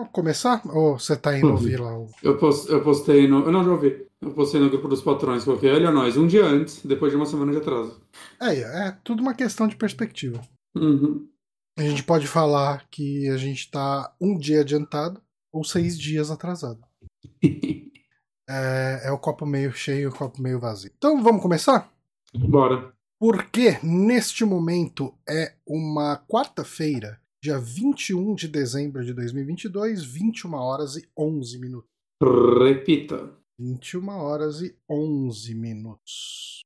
Vamos começar? Ou você tá indo ouvir lá o. Eu, post, eu postei no. Eu não já ouvi. Eu postei no grupo dos patrões, coloquei, olha nós, um dia antes, depois de uma semana de atraso. É, é tudo uma questão de perspectiva. Uhum. A gente pode falar que a gente tá um dia adiantado ou seis dias atrasado. é, é o copo meio cheio e o copo meio vazio. Então vamos começar? Bora. Porque neste momento é uma quarta-feira, dia 21 de dezembro de 2022, 21 horas e 11 minutos. Repita. 21 horas e 11 minutos.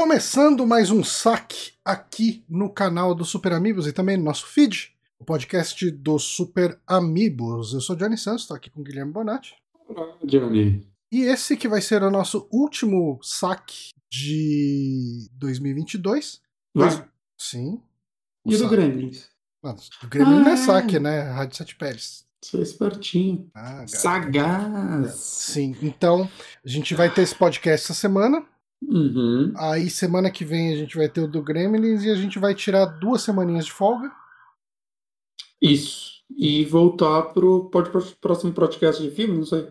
Começando mais um saque aqui no canal do Super Amigos e também no nosso feed, o podcast do Super Amigos. Eu sou Johnny Santos, estou aqui com o Guilherme Bonatti. Olá, Johnny. E esse que vai ser o nosso último saque de 2022. Vai. Dois- Sim. E do? Mano, o Grêmio não é Ah. saque, né? Rádio Sete Pérez. É espertinho. Ah. Sagaz. Sim, então a gente vai ter esse podcast essa semana. Uhum. Aí semana que vem a gente vai ter o do Gremlins e a gente vai tirar duas semaninhas de folga. Isso. E voltar pro pode, pro próximo podcast de filme, não sei.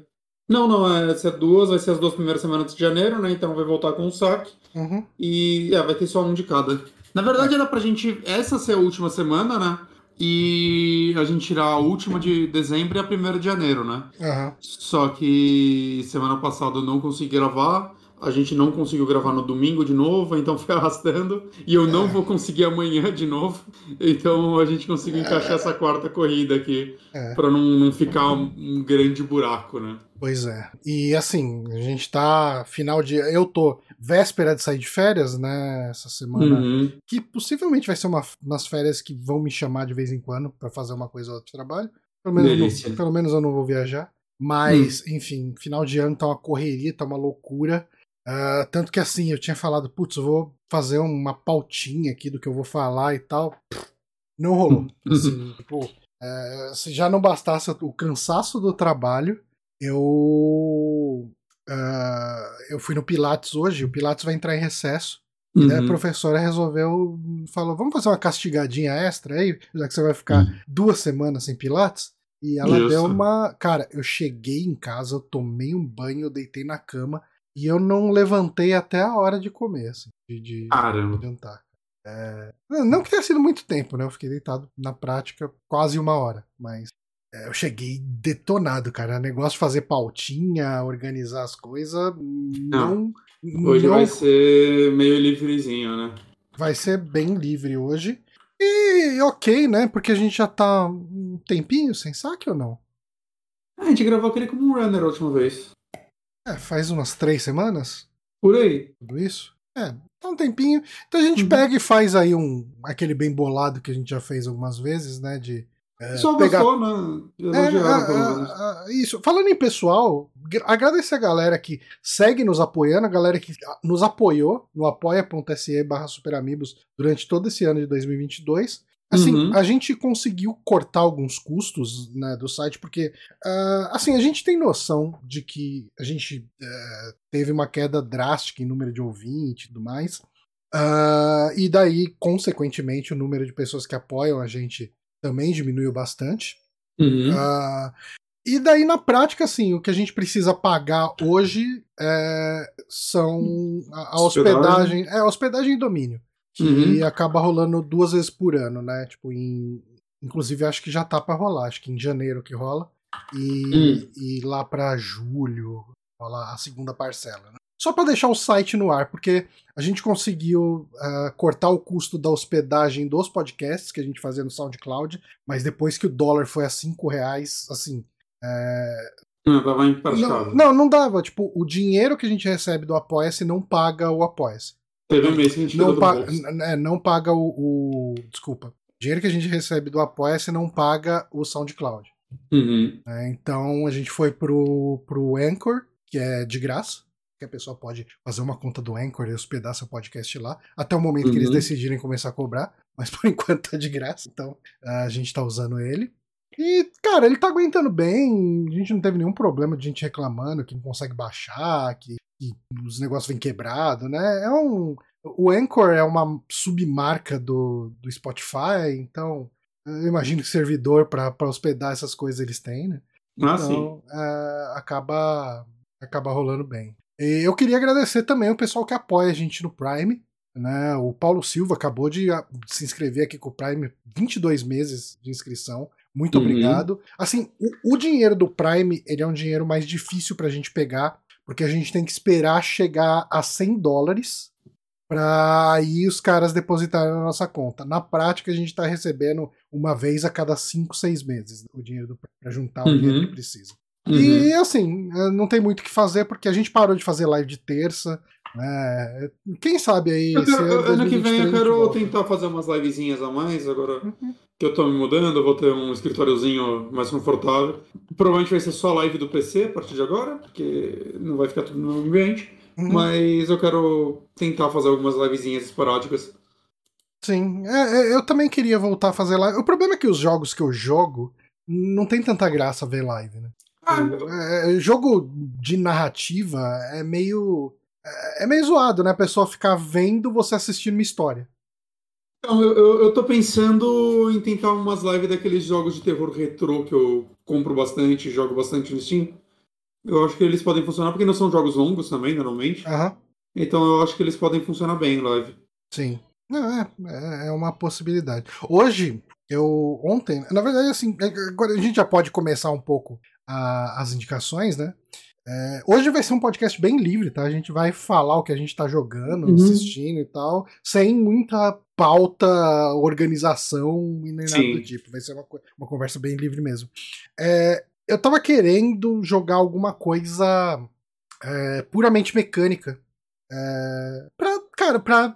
Não, não, é, vai ser duas, vai ser as duas primeiras semanas de janeiro, né? Então vai voltar com um saque. Uhum. E é, vai ter só um de cada. Na verdade, era pra gente essa ser a última semana, né? E a gente tirar a última de dezembro e a primeira de janeiro, né? Aham. Só que semana passada eu não consegui gravar. A gente não conseguiu gravar no domingo de novo, então foi arrastando. E eu não vou conseguir amanhã de novo. Então a gente conseguiu encaixar essa quarta corrida aqui. É. Pra não, não ficar um, um grande buraco, né? Pois é. E assim, a gente tá final de. Eu tô véspera de sair de férias, né? Essa semana. Uhum. Que possivelmente vai ser uma, umas férias que vão me chamar de vez em quando pra fazer uma coisa ou outra de trabalho. Pelo menos, não, pelo menos eu não vou viajar. Mas, enfim, final de ano tá uma correria, tá uma loucura. Ah, tanto que assim, eu tinha falado, putz, vou fazer uma pautinha aqui do que eu vou falar e tal. Pff, Não rolou. Assim, tipo, é, se já não bastasse o cansaço do trabalho, eu. ah, eu fui no Pilates hoje, o Pilates vai entrar em recesso. E daí a Uhum. professora resolveu, falou, vamos fazer uma castigadinha extra aí, já que você vai ficar Uhum. duas semanas sem Pilates. E ela Justo. deu uma. Cara, eu cheguei em casa, eu tomei um banho, eu deitei na cama e eu não levantei até a hora de comer, assim, de, de Caramba. jantar. É, Não que tenha sido muito tempo, né? Eu fiquei deitado na prática quase uma hora, mas é, eu cheguei detonado, cara. O negócio de fazer pautinha, organizar as coisas, não. Hoje não vai ser meio livrezinho, né? vai ser bem livre hoje. E ok, né? Porque a gente já tá um tempinho sem saque ou não? Ah, a gente gravou aquele como um runner a última vez. É, faz umas três semanas, Por aí. tudo isso. É, tá um tempinho. Então a gente Uhum. pega e faz aí um aquele bem bolado que a gente já fez algumas vezes, né? De é, Só pegar gostou, né? É, ah, isso. Falando em pessoal, gra- agradecer a galera que segue nos apoiando, a galera que nos apoiou no apoia.se barra superamigos durante todo esse ano de 2022. Assim, Uhum. a gente conseguiu cortar alguns custos né, do site, porque ah, assim, a gente tem noção de que a gente eh, teve uma queda drástica em número de ouvintes e tudo mais. Ah, e daí, consequentemente, o número de pessoas que apoiam a gente também diminuiu bastante. Uhum. Ah, e daí, na prática, assim, o que a gente precisa pagar hoje é, são a, a hospedagem. É, a hospedagem e domínio. Que Uhum. acaba rolando duas vezes por ano, né? Tipo, em. Inclusive, acho que já tá pra rolar, acho que em janeiro que rola. E, Hum. e lá pra julho rola a segunda parcela. Né? Só pra deixar o site no ar, porque a gente conseguiu ah, cortar o custo da hospedagem dos podcasts que a gente fazia no SoundCloud, mas depois que o dólar foi a 5 reais, assim. é, Não, tava não, não, não dava. Tipo, o dinheiro que a gente recebe do Apoia-se não paga o Apoia-se. Teve um mês que a gente não, pa é, não paga o, o- Desculpa. O dinheiro que a gente recebe do Apoia-se não paga o SoundCloud. Uhum. né? Então a gente foi pro, pro Anchor, que é de graça. Que a pessoa pode fazer uma conta do Anchor e hospedar seu podcast lá. Até o momento que eles Uhum. decidirem começar a cobrar. Mas por enquanto tá de graça. Então a gente tá usando ele. E, cara, ele tá aguentando bem. A gente não teve nenhum problema de gente reclamando que não consegue baixar, que, que os negócios vêm quebrado, né? É um. O Anchor é uma submarca do, do Spotify, então eu imagino que servidor para hospedar essas coisas eles têm, né? Ah, sim. Então é, acaba, acaba rolando bem. E eu queria agradecer também o pessoal que apoia a gente no Prime. Né? O Paulo Silva acabou de ah, se inscrever aqui com o Prime, 22 meses de inscrição. Muito Uhum. obrigado. Assim, o, o dinheiro do Prime ele é um dinheiro mais difícil pra gente pegar, porque a gente tem que esperar chegar a 100 dólares para aí os caras depositarem na nossa conta. Na prática, a gente tá recebendo uma vez a cada 5, 6 meses o dinheiro para juntar o Uhum. dinheiro que precisa. Uhum. E assim, eh, não tem muito o que fazer, porque a gente parou de fazer live de terça. Né? Quem sabe aí. Eu quero- ano que 2023 vem eu quero tentar fazer umas livezinhas a mais, agora Uhum. Que eu tô me mudando, eu vou ter um escritóriozinho mais confortável. Provavelmente vai ser só live do PC a partir de agora, porque não vai ficar tudo no ambiente. Uhum. Mas eu quero tentar fazer algumas livezinhas esporádicas. Sim, é, é, eu também queria voltar a fazer live. O problema é que os jogos que eu jogo não tem tanta graça ver live, né? Ah, É, jogo de narrativa é meio. É é meio zoado, né? A pessoa ficar vendo você assistindo uma história. Então, eu, eu, eu tô pensando em tentar umas lives daqueles jogos de terror retrô que eu compro bastante, jogo bastante no Steam. Eu acho que eles podem funcionar, porque não são jogos longos também, normalmente. Aham. Então eu acho que eles podem funcionar bem em live. Sim. Não, é, é, é uma possibilidade. Hoje, eu. Ontem, na verdade, assim, é, agora a gente já pode começar um pouco a- as indicações, né? É, hoje vai ser um podcast bem livre, tá? A gente vai falar o que a gente tá jogando, Uhum. assistindo e tal, sem muita pauta, organização e nem nada do tipo. Vai ser uma, uma conversa bem livre mesmo. É, eu tava querendo jogar alguma coisa é, puramente mecânica. É, pra, cara, pra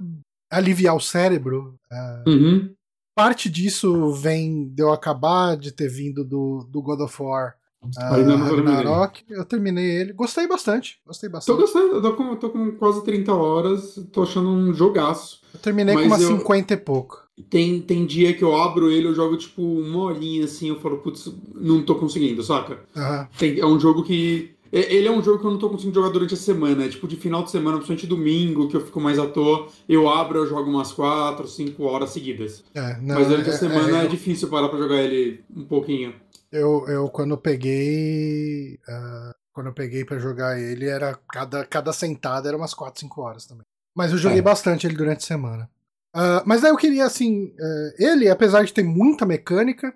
aliviar o cérebro. É, Uhum. parte disso vem de eu acabar de ter vindo do, do God of War ah. Ragnarok. Eu terminei ele. Gostei bastante. Gostei Tô bastante. gostando, eu tô com, tô com quase 30 horas, tô achando um jogaço. Eu terminei com Mas umas eu- 50 e pouco. Tem, tem dia que eu abro ele, eu jogo tipo uma horinha assim, eu falo, putz, não tô conseguindo, saca? Aham. Tem- é um jogo que. É- Ele é um jogo que eu não tô conseguindo jogar durante a semana. É tipo de final de semana, principalmente domingo, que eu fico mais à toa. Eu abro, eu jogo umas 4, 5 horas seguidas. É, não, Mas durante a é- semana é, é- difícil parar pra jogar ele um pouquinho. eu, eu, quando eu peguei. ah, quando eu peguei pra jogar ele, era cada, cada sentada era umas 4, 5 horas também. Mas eu joguei É. bastante ele durante a semana. Ah, mas daí eu queria, assim. eh, ele, apesar de ter muita mecânica,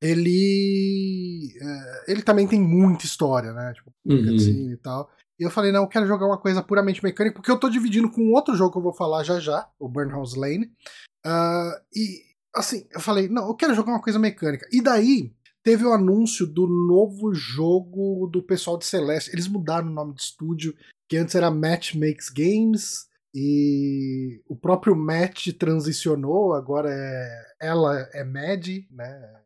ele. eh, ele também tem muita história, né? Tipo, Uhum. cutscene e tal. E eu falei, não, eu quero jogar uma coisa puramente mecânica, porque eu tô dividindo com outro jogo que eu vou falar já já, o Burnhouse Lane. Ah, e, assim, eu falei, não, eu quero jogar uma coisa mecânica. E daí, teve o anúncio do novo jogo do pessoal de Celeste. Eles mudaram o nome de estúdio, que antes era Match Makes Games, e o próprio Match transicionou, agora é ela é Mad, né?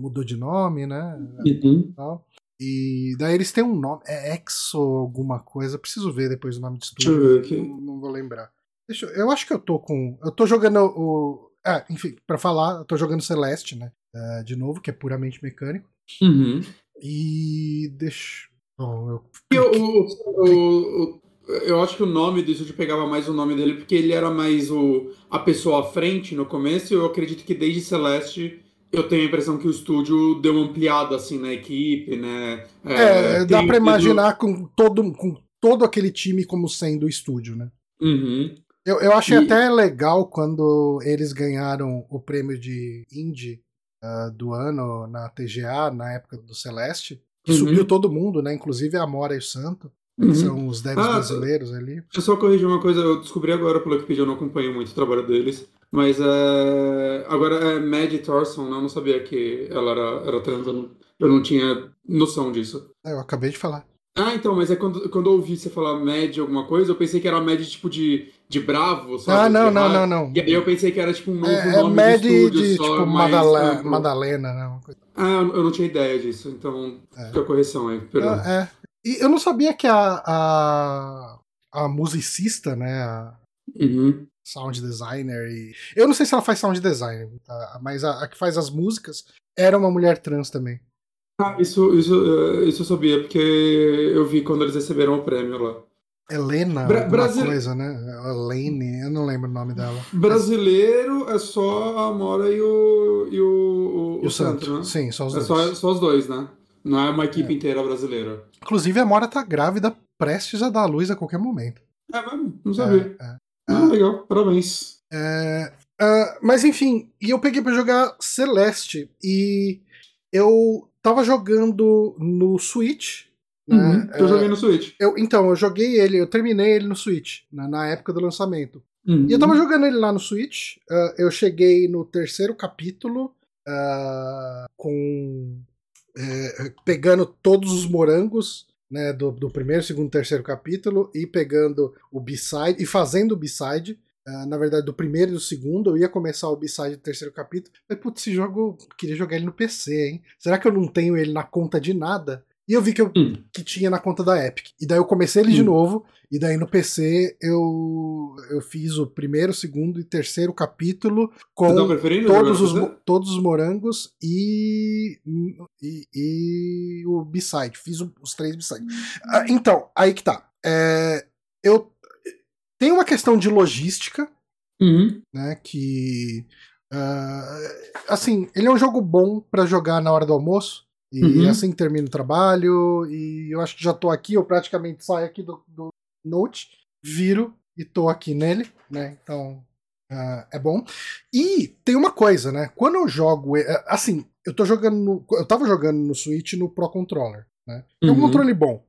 Mudou de nome, né? Uhum. tal. E daí eles têm um nome, é Exo alguma coisa, preciso ver depois o nome de Deixa eu ver aqui. não, vou lembrar. Deixa, eu eu acho que eu tô com, eu tô jogando o, ah, enfim, pra falar, eu tô jogando Celeste, né, eh, de novo, que é puramente mecânico, Uhum. e deixa, bom, eu, E o- o- eu acho que o nome do estúdio pegava mais o nome dele porque ele era mais o, a pessoa à frente no começo. e Eu acredito que desde Celeste eu tenho a impressão que o estúdio deu uma ampliada assim na equipe, né? é, dá tem pra tido- imaginar com todo, com todo aquele time como sendo o estúdio, né. Uhum. Eu, eu achei E- até legal quando eles ganharam o prêmio de Indie ah, do ano na TGA, na época do Celeste. Que Uhum. subiu todo mundo, né? Inclusive a Amora e o Santo, que Uhum. são os devs Ah, brasileiros ali. Deixa eu só corrigir uma coisa, eu descobri agora pelo Wikipedia, eu não acompanho muito o trabalho deles, mas é... agora é Maddie Thorson, né? eu não sabia que ela era, era trans, eu não, eu não tinha noção disso. É, Eu acabei de falar. Ah, então, mas é quando, quando eu ouvi você falar Mad alguma coisa, eu pensei que era Mad tipo de de bravo, sabe? Ah, não, não, não, não. E aí eu pensei que era tipo um novo É, é nome Mad de estúdio de, só, tipo, amplo. Madalena, né? uma coisa- Ah, eu não tinha ideia disso, então fica a correção aí, perdão. Ah, é. E eu não sabia que a, a, a musicista, né, a Uhum. Sound designer e... Eu não sei se ela faz sound design, tá? mas a, a que faz as músicas era uma mulher trans também. Ah, isso, isso, eh, isso eu sabia, porque eu vi quando eles receberam o prêmio lá. Helena, Bra- alguma Brasil- coisa, né? Elaine, eu não lembro o nome dela. Brasileiro é só a Amora e o, e o, E o Santo, Santo, né? sim, só os É dois. só, só os dois, né? Não é uma equipe inteira brasileira. Inclusive a Mora tá grávida, prestes a dar à luz a qualquer momento. É mesmo? Não sabia. É, é. Ah, legal, parabéns. É, ah, mas enfim, e eu peguei pra jogar Celeste e eu tava jogando no Switch. Né? Uhum, eu É, joguei no Switch. eu- então, eu joguei ele, eu terminei ele no Switch, né, na época do lançamento. Uhum. E eu tava jogando ele lá no Switch. ah, eu cheguei no terceiro capítulo ah, com. é, pegando todos os morangos. Né, do, do primeiro, segundo, terceiro capítulo e pegando o B-side e fazendo o B-side. ah, na verdade, do primeiro e do segundo, eu ia começar o B-side do terceiro capítulo. Mas, putz, esse jogo, queria jogar ele no PC, hein? Será que eu não tenho ele na conta de nada? E eu vi que eu Hum. que tinha na conta da Epic. E daí eu comecei ele de Hum. novo, e daí no PC eu, eu fiz o primeiro, segundo e terceiro capítulo com tá todos os, todos os morangos e, e, e o B-side. Fiz os três B-side. Ah, então, aí que tá. É, eu tem uma questão de logística, Uhum. né? Que ah, assim, ele é um jogo bom pra jogar na hora do almoço. E Uhum. assim termina o trabalho. E eu acho que já tô aqui, eu praticamente saio aqui do, do Note, viro e tô aqui nele, né? Então ah, é bom. E tem uma coisa, né? Quando eu jogo. eh, Assim, eu tô jogando. No, eu tava jogando no Switch no Pro Controller, né? É um Uhum. controle bom.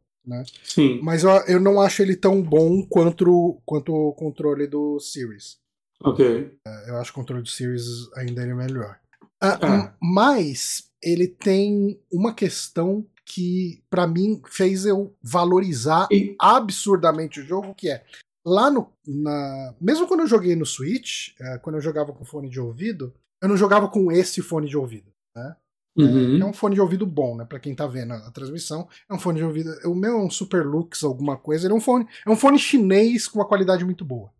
Sim. Mas eu, eu não acho ele tão bom quanto, o- quanto o controle do Series. Ok. Eu acho que o controle do Series ainda é melhor. Ah, Ah. Mas ele tem uma questão que, pra mim, fez eu valorizar E- absurdamente o jogo, que é lá no. Na... Mesmo quando eu joguei no Switch, eh, quando eu jogava com fone de ouvido, eu não jogava com esse fone de ouvido. Uhum. É um fone de ouvido bom, né? Pra quem tá vendo a transmissão. É um fone de ouvido. O meu é um Super Lux, alguma coisa. Ele é um fone. É um fone chinês com uma qualidade muito boa.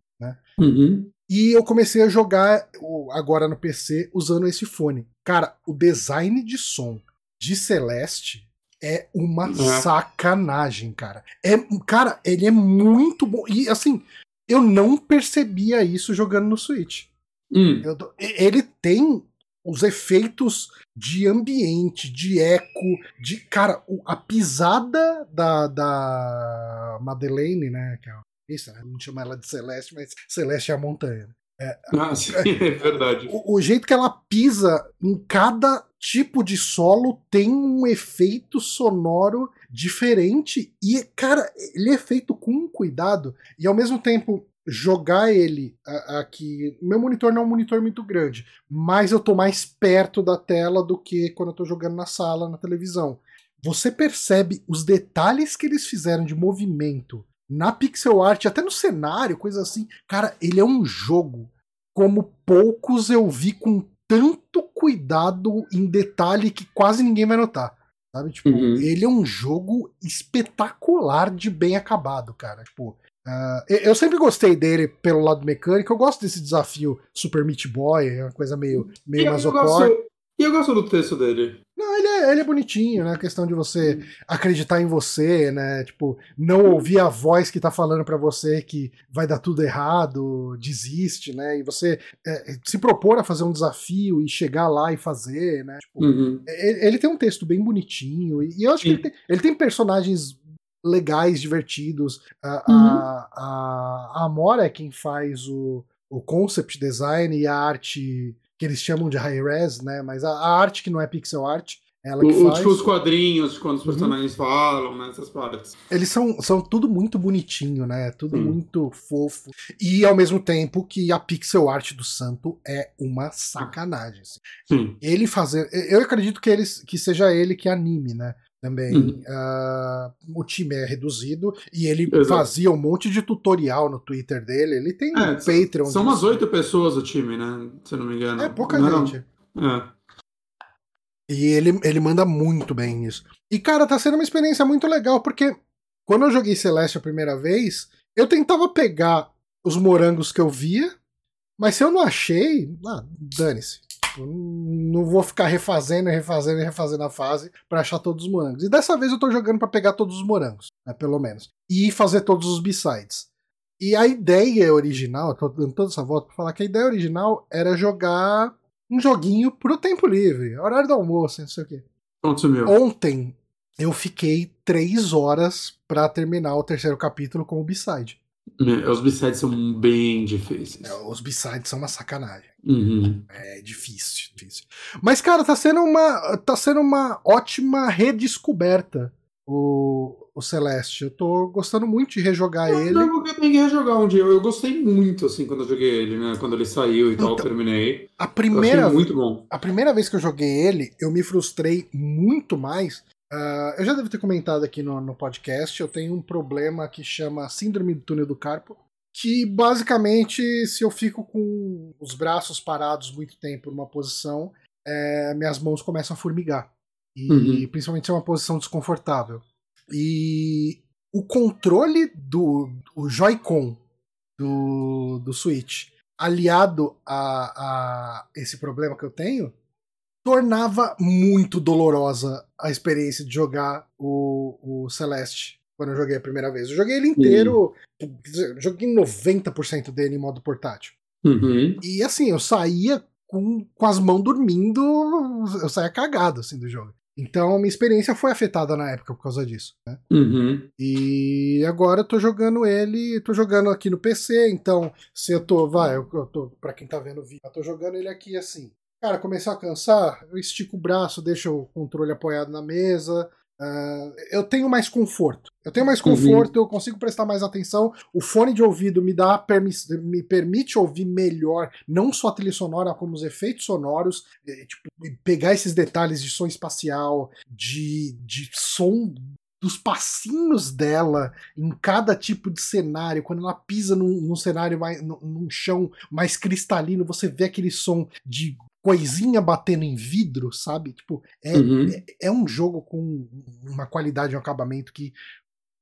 Uhum. E eu comecei a jogar agora no PC usando esse fone. Cara, o design de som de Celeste é uma É. sacanagem, cara. É, cara, ele é muito bom. E assim, eu não percebia isso jogando no Switch. Hum. Eu ele tem os efeitos de ambiente, de eco, de. Cara, a pisada da, da Madeleine, né? Que é a isso, né? Não chama ela de Celeste, mas Celeste é a montanha. Ah, sim, é verdade. O, o jeito que ela pisa em cada tipo de solo tem um efeito sonoro diferente e, cara, ele é feito com cuidado e ao mesmo tempo jogar ele aqui. Meu monitor não é um monitor muito grande, mas eu tô mais perto da tela do que quando eu tô jogando na sala, na televisão. Você percebe os detalhes que eles fizeram de movimento na pixel art, até no cenário, coisa assim. Cara, ele é um jogo como poucos eu vi com tanto cuidado em detalhe que quase ninguém vai notar. Sabe? Tipo, Uhum. ele é um jogo espetacular de bem acabado, cara. Tipo, ah, eu- eu sempre gostei dele pelo lado mecânico. Eu gosto desse desafio Super Meat Boy, é uma coisa meio, meio eu, masocore. gosto, e eu gosto do texto dele. Não, ele é, ele é bonitinho, né? A questão de você acreditar em você, né? Tipo, não ouvir a voz que tá falando pra você que vai dar tudo errado, desiste, né? E você é, se propor a fazer um desafio e chegar lá e fazer, né? Tipo, Uhum. ele, ele tem um texto bem bonitinho e, eu acho que ele tem, ele tem personagens legais, divertidos. A, Uhum. a, a, a Amora é quem faz o, o concept design e a arte que eles chamam de high res, né? Mas a, a arte que não é pixel art, ela que O, faz. tipo os quadrinhos, quando os Uhum. personagens falam, né, essas partes. Eles são, são tudo muito bonitinho, né? Tudo muito fofo. E ao mesmo tempo que a pixel art do Santo é uma sacanagem. assim. Sim. Ele fazer. Eu acredito que, ele, que seja ele que anime, né? Também. Uhum. Uh, o time é reduzido e ele Exato. fazia um monte de tutorial no Twitter dele. Ele tem é, um Patreon. São umas oito pessoas o time, né? Se não me engano. É pouca não gente. É. E ele, ele manda muito bem nisso. E, cara, tá sendo uma experiência muito legal, porque quando eu joguei Celeste a primeira vez, eu tentava pegar os morangos que eu via, mas se eu não achei, ah, dane-se. Não vou ficar refazendo, refazendo e refazendo a fase para achar todos os morangos. E dessa vez eu tô jogando para pegar todos os morangos, né, pelo menos. E fazer todos os b-sides. E a ideia original, tô dando toda essa volta pra falar que a ideia original era jogar um joguinho pro tempo livre, horário do almoço, não sei o quê. Ontem eu fiquei três horas para terminar o terceiro capítulo com o B-side. Os B-sides são bem difíceis. É, os B-sides são uma sacanagem. Uhum. É difícil, difícil. Mas, cara, tá sendo uma, tá sendo uma ótima redescoberta o, o Celeste. Eu tô gostando muito de rejogar eu, ele. Eu tenho que rejogar um dia. Eu, eu, gostei muito, assim, quando eu joguei ele, né? Quando ele saiu e então, tal, eu terminei. A primeira, muito bom. A primeira vez que eu joguei ele, eu me frustrei muito mais Uh, eu já devo ter comentado aqui no, no podcast, eu tenho um problema que chama Síndrome do Túnel do Carpo, que basicamente, se eu fico com os braços parados muito tempo numa posição, é, minhas mãos começam a formigar. E uhum. principalmente se é uma posição desconfortável. E o controle do Joy-Con do, do Switch, aliado a, a esse problema que eu tenho, tornava muito dolorosa a experiência de jogar o, o Celeste quando eu joguei a primeira vez. Eu joguei ele inteiro, uhum. joguei 90% dele em modo portátil. Uhum. E assim, eu saía com, com as mãos dormindo, eu saía cagado assim do jogo. Então minha experiência foi afetada na época por causa disso. Né? Uhum. E agora eu tô jogando ele, tô jogando aqui no PC, então se eu tô, vai, eu, eu tô, pra quem tá vendo o vídeo, eu tô jogando ele aqui assim. Cara, começou a cansar, eu estico o braço, deixo o controle apoiado na mesa. Uh, eu tenho mais conforto. Eu tenho mais uhum. conforto, uhum. eu consigo prestar mais atenção. O fone de ouvido me dá me permite ouvir melhor, não só a trilha sonora, como os efeitos sonoros, tipo, pegar esses detalhes de som espacial, de, de som dos passinhos dela em cada tipo de cenário. Quando ela pisa num, num cenário mais num, num, chão mais cristalino, você vê aquele som de coisinha batendo em vidro, sabe? Tipo, é, uhum. é, é, um jogo com uma qualidade, um acabamento que,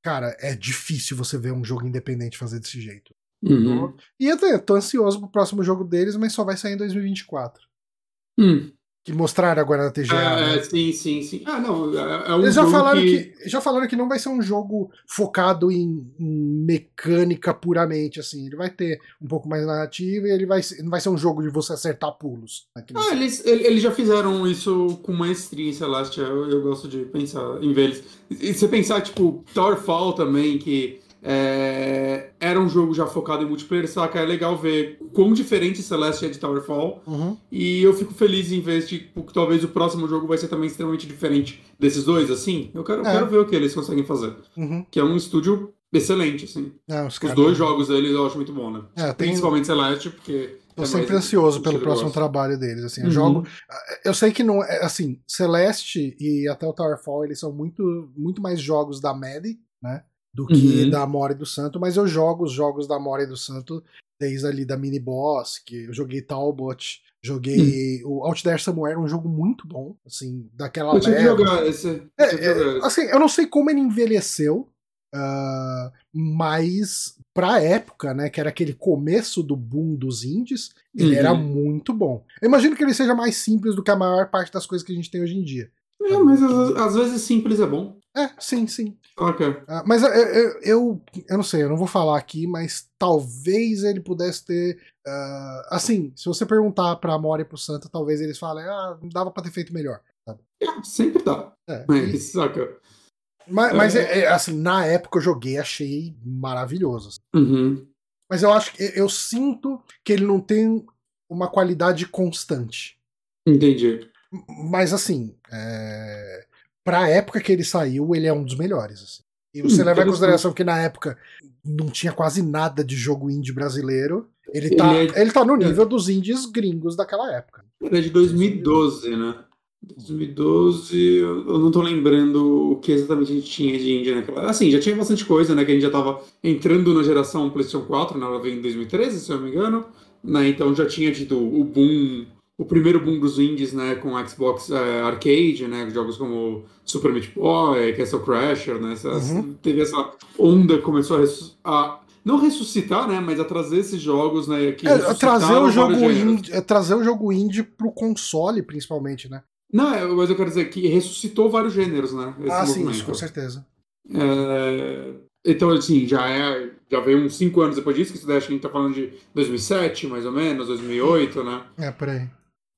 cara, é difícil você ver um jogo independente fazer desse jeito. Uhum. E eu tô, tô ansioso pro próximo jogo deles, mas só vai sair em 2024. Hum que mostraram agora na TGA. É, né? sim, sim, sim. Ah, não, é, é um Eles já falaram que... que... já falaram que não vai ser um jogo focado em, em, mecânica puramente, assim. Ele vai ter um pouco mais narrativa e ele vai não vai ser um jogo de você acertar pulos. Ah, eles, eles já fizeram isso com maestria em Celestia. Eu, eu gosto de pensar em ver eles. E você pensar, tipo, Towerfall também, que é, era um jogo já focado em multiplayer, saca? É legal ver quão diferente Celeste é de Towerfall. Uhum. E eu fico feliz em ver tipo, que talvez o próximo jogo vai ser também extremamente diferente desses dois, assim. Eu quero, é. quero ver o que eles conseguem fazer. Uhum. Que é um estúdio excelente, assim. É, os, os dois jogos deles eu acho muito bom, né? É, tem... Principalmente Celeste, porque. Tô é sempre ansioso pelo próximo trabalho deles, assim, uhum. jogo, eu sei que não é, assim, Celeste e até o Towerfall, eles são muito, muito mais jogos da Mad, né, do que uhum. da Amora e do Santo, mas eu jogo os jogos da Amora e do Santo desde ali da mini boss, que eu joguei Talbot, joguei hum. o Outdair Somewhere, um jogo muito bom, assim, daquela eu leva. jogar esse, é, é, assim, eu não sei como ele envelheceu, uh, mas pra época, né, que era aquele começo do boom dos indies, ele uhum. era muito bom. Eu imagino que ele seja mais simples do que a maior parte das coisas que a gente tem hoje em dia. É, mas às, às vezes simples é bom. É, sim, sim. Ok. Uh, mas eu, eu, eu, eu, não sei, eu não vou falar aqui, mas talvez ele pudesse ter. Uh, assim, se você perguntar pra Amora e pro Santa, talvez eles falem, ah, dava pra ter feito melhor. Sabe? É, sempre dá. É, mas, e... saca. Mas, mas é, é, assim, na época eu joguei, achei maravilhoso. Assim. Uhum. Mas eu acho que eu sinto que ele não tem uma qualidade constante. Entendi. Mas assim, é pra época que ele saiu, ele é um dos melhores. Assim. E você hum, leva em consideração que na época não tinha quase nada de jogo indie brasileiro. Ele tá, ele, é, ele tá no nível é. dos indies gringos daquela época. Ele é de 2012, né? 2012, eu não tô lembrando o que exatamente a gente tinha de Índia naquela. Assim, já tinha bastante coisa, né? Que a gente já tava entrando na geração PlayStation 4, né? Ela veio em 2013, se eu não me engano. Né? Então já tinha tido o boom, o primeiro boom dos indies, né? Com Xbox é, Arcade, né? Jogos como Super Meat Boy, Castle Crasher, né? Essa, uhum. Teve essa onda que começou a, a não ressuscitar, né, mas a trazer esses jogos, né, que é, trazer o jogo indie, é trazer o jogo indie pro console, principalmente, né? Não, é, mas eu quero dizer que ressuscitou vários gêneros, né? ah, sim, isso, com certeza. É... Então, assim, já é. Já veio uns 5 anos depois disso, que isso daí acho que a gente tá falando de 2007, mais ou menos, 2008, né? É, por aí.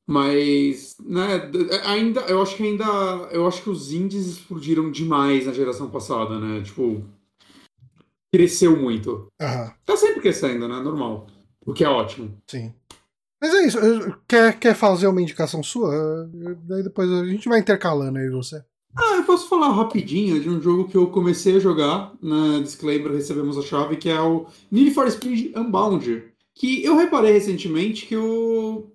Mas, né, ainda, eu acho que ainda, eu acho que os indies explodiram demais na geração passada, né? Tipo, cresceu muito. Uhum. Tá sempre crescendo, né? Normal. O que é ótimo. Sim. Mas é isso. Quer, quer fazer uma indicação sua? Daí depois a gente vai intercalando aí você. Ah, eu posso falar rapidinho de um jogo que eu comecei a jogar. Na disclaimer, recebemos a chave, que é o Need for Speed Unbound. Que eu reparei recentemente que eu.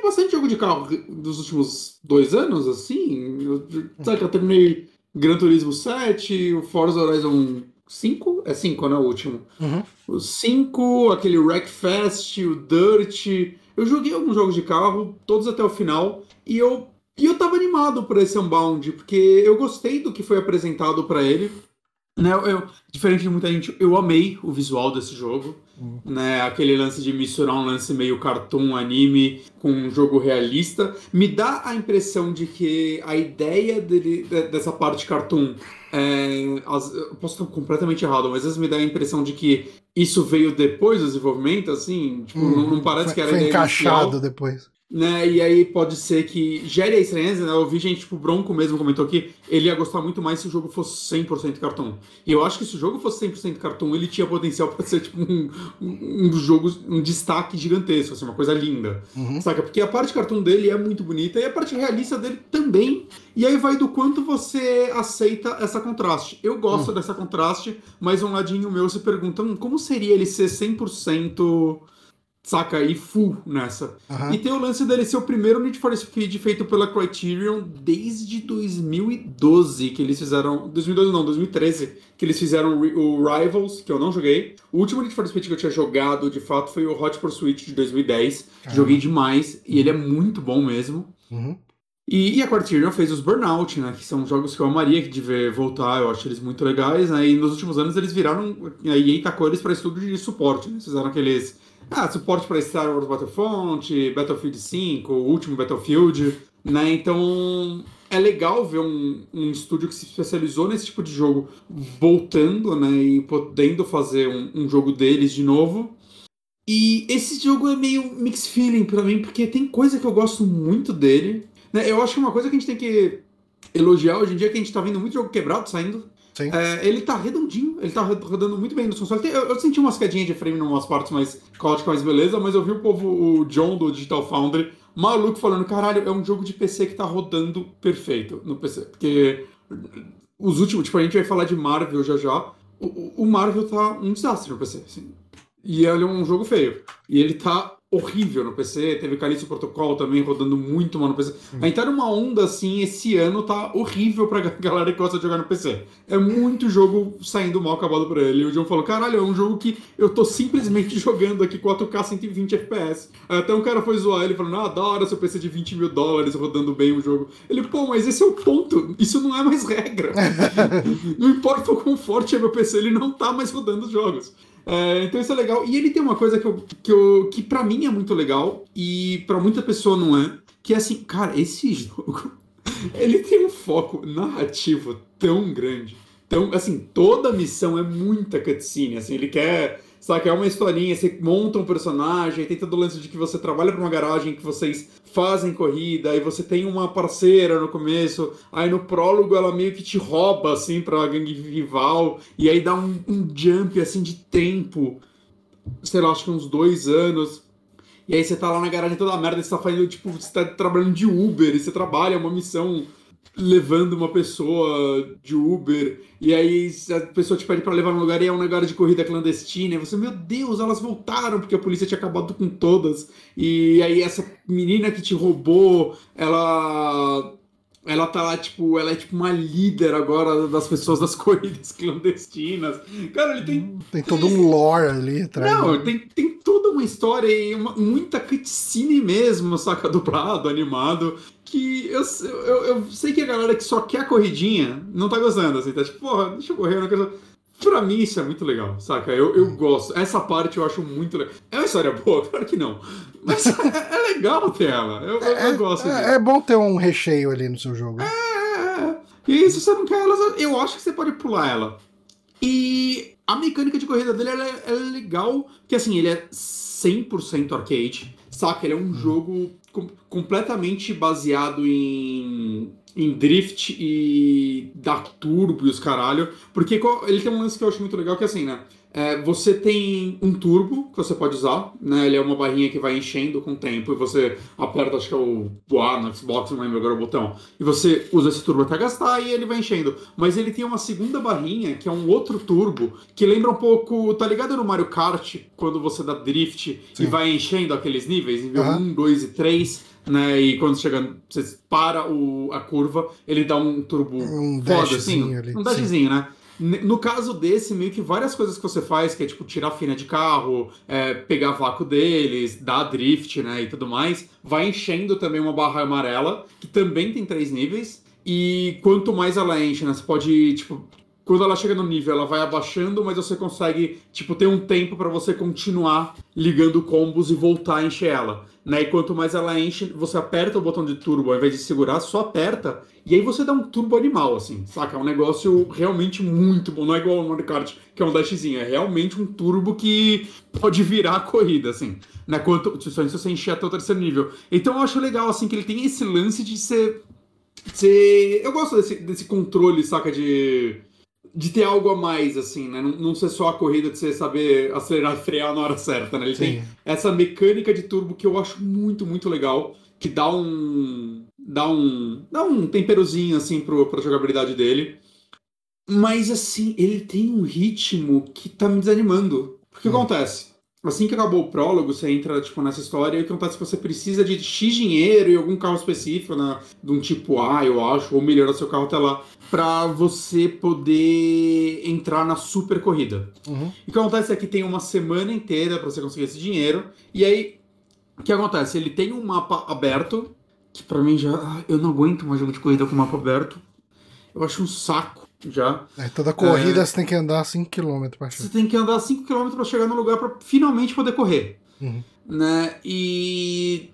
Até bastante jogo de carro dos últimos dois anos, assim. Eu, sabe que eu terminei Gran Turismo 7, o Forza Horizon 5? É 5, né? O último. Uhum. O 5, aquele Wreckfest, o Dirt. Eu joguei alguns jogos de carro, todos até o final, e eu, e eu tava animado por esse Unbound, porque eu gostei do que foi apresentado para ele. Né, eu, diferente de muita gente, eu amei o visual desse jogo. Uhum. Né, aquele lance de misturar um lance meio cartoon, anime, com um jogo realista. Me dá a impressão de que a ideia dele, dessa parte cartoon é, as, eu posso estar completamente errado, mas às vezes me dá a impressão de que isso veio depois do desenvolvimento, assim, tipo, hum, não, não, parece foi, que era foi encaixado inicial. depois né? E aí pode ser que gere a estranheza, né? Eu vi gente, tipo, o Bronco mesmo comentou que ele ia gostar muito mais se o jogo fosse 100% cartão. E eu acho que se o jogo fosse 100% cartão, ele tinha potencial para ser, tipo, um, um, um jogo, um destaque gigantesco, assim, uma coisa linda. Uhum. Saca? Porque a parte cartão dele é muito bonita e a parte realista dele também. E aí vai do quanto você aceita essa contraste. Eu gosto uhum. dessa contraste, mas um ladinho meu se pergunta, hum, como seria ele ser 100% saca? E full nessa. Uhum. E tem o lance dele ser o primeiro Need for Speed feito pela Criterion desde 2012, que eles fizeram. 2012 não, 2013, que eles fizeram o Rivals, que eu não joguei. O último Need for Speed que eu tinha jogado, de fato, foi o Hot Pursuit de 2010. Uhum. Joguei demais, e ele é muito bom mesmo. Uhum. E, e, a Criterion fez os Burnout, né? Que são jogos que eu amaria de ver voltar, eu acho eles muito legais, né? E nos últimos anos eles viraram. A EA tacou eles para estudo de suporte, né? Eles fizeram aqueles ah, suporte para Star Wars Battlefront, Battlefield 5, o último Battlefield, né? Então é legal ver um, um estúdio que se especializou nesse tipo de jogo voltando, né? E podendo fazer um, um jogo deles de novo. E esse jogo é meio mixed feeling para mim, porque tem coisa que eu gosto muito dele. Né? Eu acho que uma coisa que a gente tem que elogiar hoje em dia é que a gente tá vendo muito jogo quebrado saindo. É, ele tá redondinho, ele tá rodando muito bem no console. Eu, eu, senti umas quedinhas de frame em umas partes mais caóticas, mais beleza, mas eu vi o povo, o John do Digital Foundry, maluco falando, caralho, é um jogo de PC que tá rodando perfeito no PC. Porque os últimos, tipo, a gente vai falar de Marvel já já, o, o Marvel tá um desastre no PC, assim. E ele é um jogo feio. E ele tá horrível no PC. Teve Calixto Protocol também rodando muito mal no PC. A gente tá numa onda assim, esse ano tá horrível pra galera que gosta de jogar no PC. É muito jogo saindo mal acabado pra ele. E o John falou: caralho, é um jogo que eu tô simplesmente jogando aqui 4K 120 FPS. Até um cara foi zoar ele falando: ah, da hora seu PC de 20 mil dólares rodando bem o jogo. Ele, pô, mas esse é o ponto. Isso não é mais regra. não importa o quão forte é meu PC, ele não tá mais rodando os jogos. É, então isso é legal. E ele tem uma coisa que, eu, que, eu, que para mim é muito legal e para muita pessoa não é, que é assim, cara, esse jogo ele tem um foco narrativo tão grande. Então, assim, toda missão é muita cutscene, assim, ele quer Saca? É uma historinha, você monta um personagem, tem todo o lance de que você trabalha para uma garagem que vocês fazem corrida, aí você tem uma parceira no começo, aí no prólogo ela meio que te rouba, assim, pra gangue rival, e aí dá um, um jump, assim, de tempo, sei lá, acho que uns dois anos. E aí você tá lá na garagem toda merda, você tá fazendo, tipo, você tá trabalhando de Uber, e você trabalha uma missão levando uma pessoa de Uber, e aí a pessoa te pede para levar num lugar e é um negócio de corrida clandestina, e você, meu Deus, elas voltaram porque a polícia tinha acabado com todas, e aí essa menina que te roubou, ela ela tá lá, tipo, ela é tipo uma líder agora das pessoas das corridas clandestinas. Cara, ele tem. Tem todo um lore ali atrás. Não, tem, tem toda uma história e uma, muita cutscene mesmo, saca? Dublado, animado. Que eu, eu, eu sei que a galera que só quer a corridinha não tá gostando, assim, tá tipo, porra, deixa eu correr, eu não quero. Pra mim isso é muito legal, saca? Eu, eu gosto. Essa parte eu acho muito legal. É uma história boa? Claro que não. Mas é, é legal ter ela. Eu, eu, eu gosto é. É bom ter um recheio ali no seu jogo. É, é, é. E se você não quer ela, eu acho que você pode pular ela. E a mecânica de corrida dele ela é, ela é legal, porque assim, ele é 100% arcade, saca? Ele é um hum. jogo completamente baseado em em drift e dar turbo e os caralho. Porque ele tem um lance que eu acho muito legal que é assim, né? É, você tem um turbo que você pode usar, né? Ele é uma barrinha que vai enchendo com o tempo e você aperta, acho que é o, o A no Xbox, não lembro agora o botão. E você usa esse turbo até gastar e ele vai enchendo. Mas ele tem uma segunda barrinha, que é um outro turbo, que lembra um pouco, tá ligado no Mario Kart, quando você dá drift Sim. e vai enchendo aqueles níveis, nível uhum. 1, 2 e 3 né? E quando chega, você para o, a curva, ele dá um turbo um foda, assim. Ali. Um dashzinho, né? No caso desse, meio que várias coisas que você faz, que é tipo tirar fina de carro, é, pegar vácuo deles, dar drift, né, e tudo mais, vai enchendo também uma barra amarela, que também tem três níveis. E quanto mais ela enche, né, você pode, tipo, quando ela chega no nível, ela vai abaixando, mas você consegue, tipo, ter um tempo para você continuar ligando combos e voltar a encher ela. Né? E quanto mais ela enche, você aperta o botão de turbo, ao invés de segurar, só aperta, e aí você dá um turbo animal, assim, saca? É um negócio realmente muito bom. Não é igual ao Mario Kart, que é um dashzinho, é realmente um turbo que pode virar a corrida, assim. Né? Quanto, se você encher até o terceiro nível. Então eu acho legal, assim, que ele tem esse lance de ser. ser... Eu gosto desse, desse controle, saca? De de ter algo a mais, assim, né? Não, não, ser só a corrida de você saber acelerar e frear na hora certa, né? Ele Sim. tem essa mecânica de turbo que eu acho muito, muito legal, que dá um. dá um. dá um temperozinho, assim, pro, pra jogabilidade dele. Mas, assim, ele tem um ritmo que tá me desanimando. Porque o que hum. acontece? Assim que acabou o prólogo, você entra tipo, nessa história e o que acontece é que você precisa de X dinheiro e algum carro específico, né, de um tipo A, eu acho, ou melhorar seu carro até lá, para você poder entrar na super corrida. Uhum. E o que acontece é que tem uma semana inteira para você conseguir esse dinheiro, e aí o que acontece? Ele tem um mapa aberto, que para mim já. Eu não aguento mais jogo de corrida com mapa aberto. Eu acho um saco já. É, toda corrida é... você tem que andar 5km para chegar. Você tem que andar 5km para chegar no lugar para finalmente poder correr. Uhum. Né? E.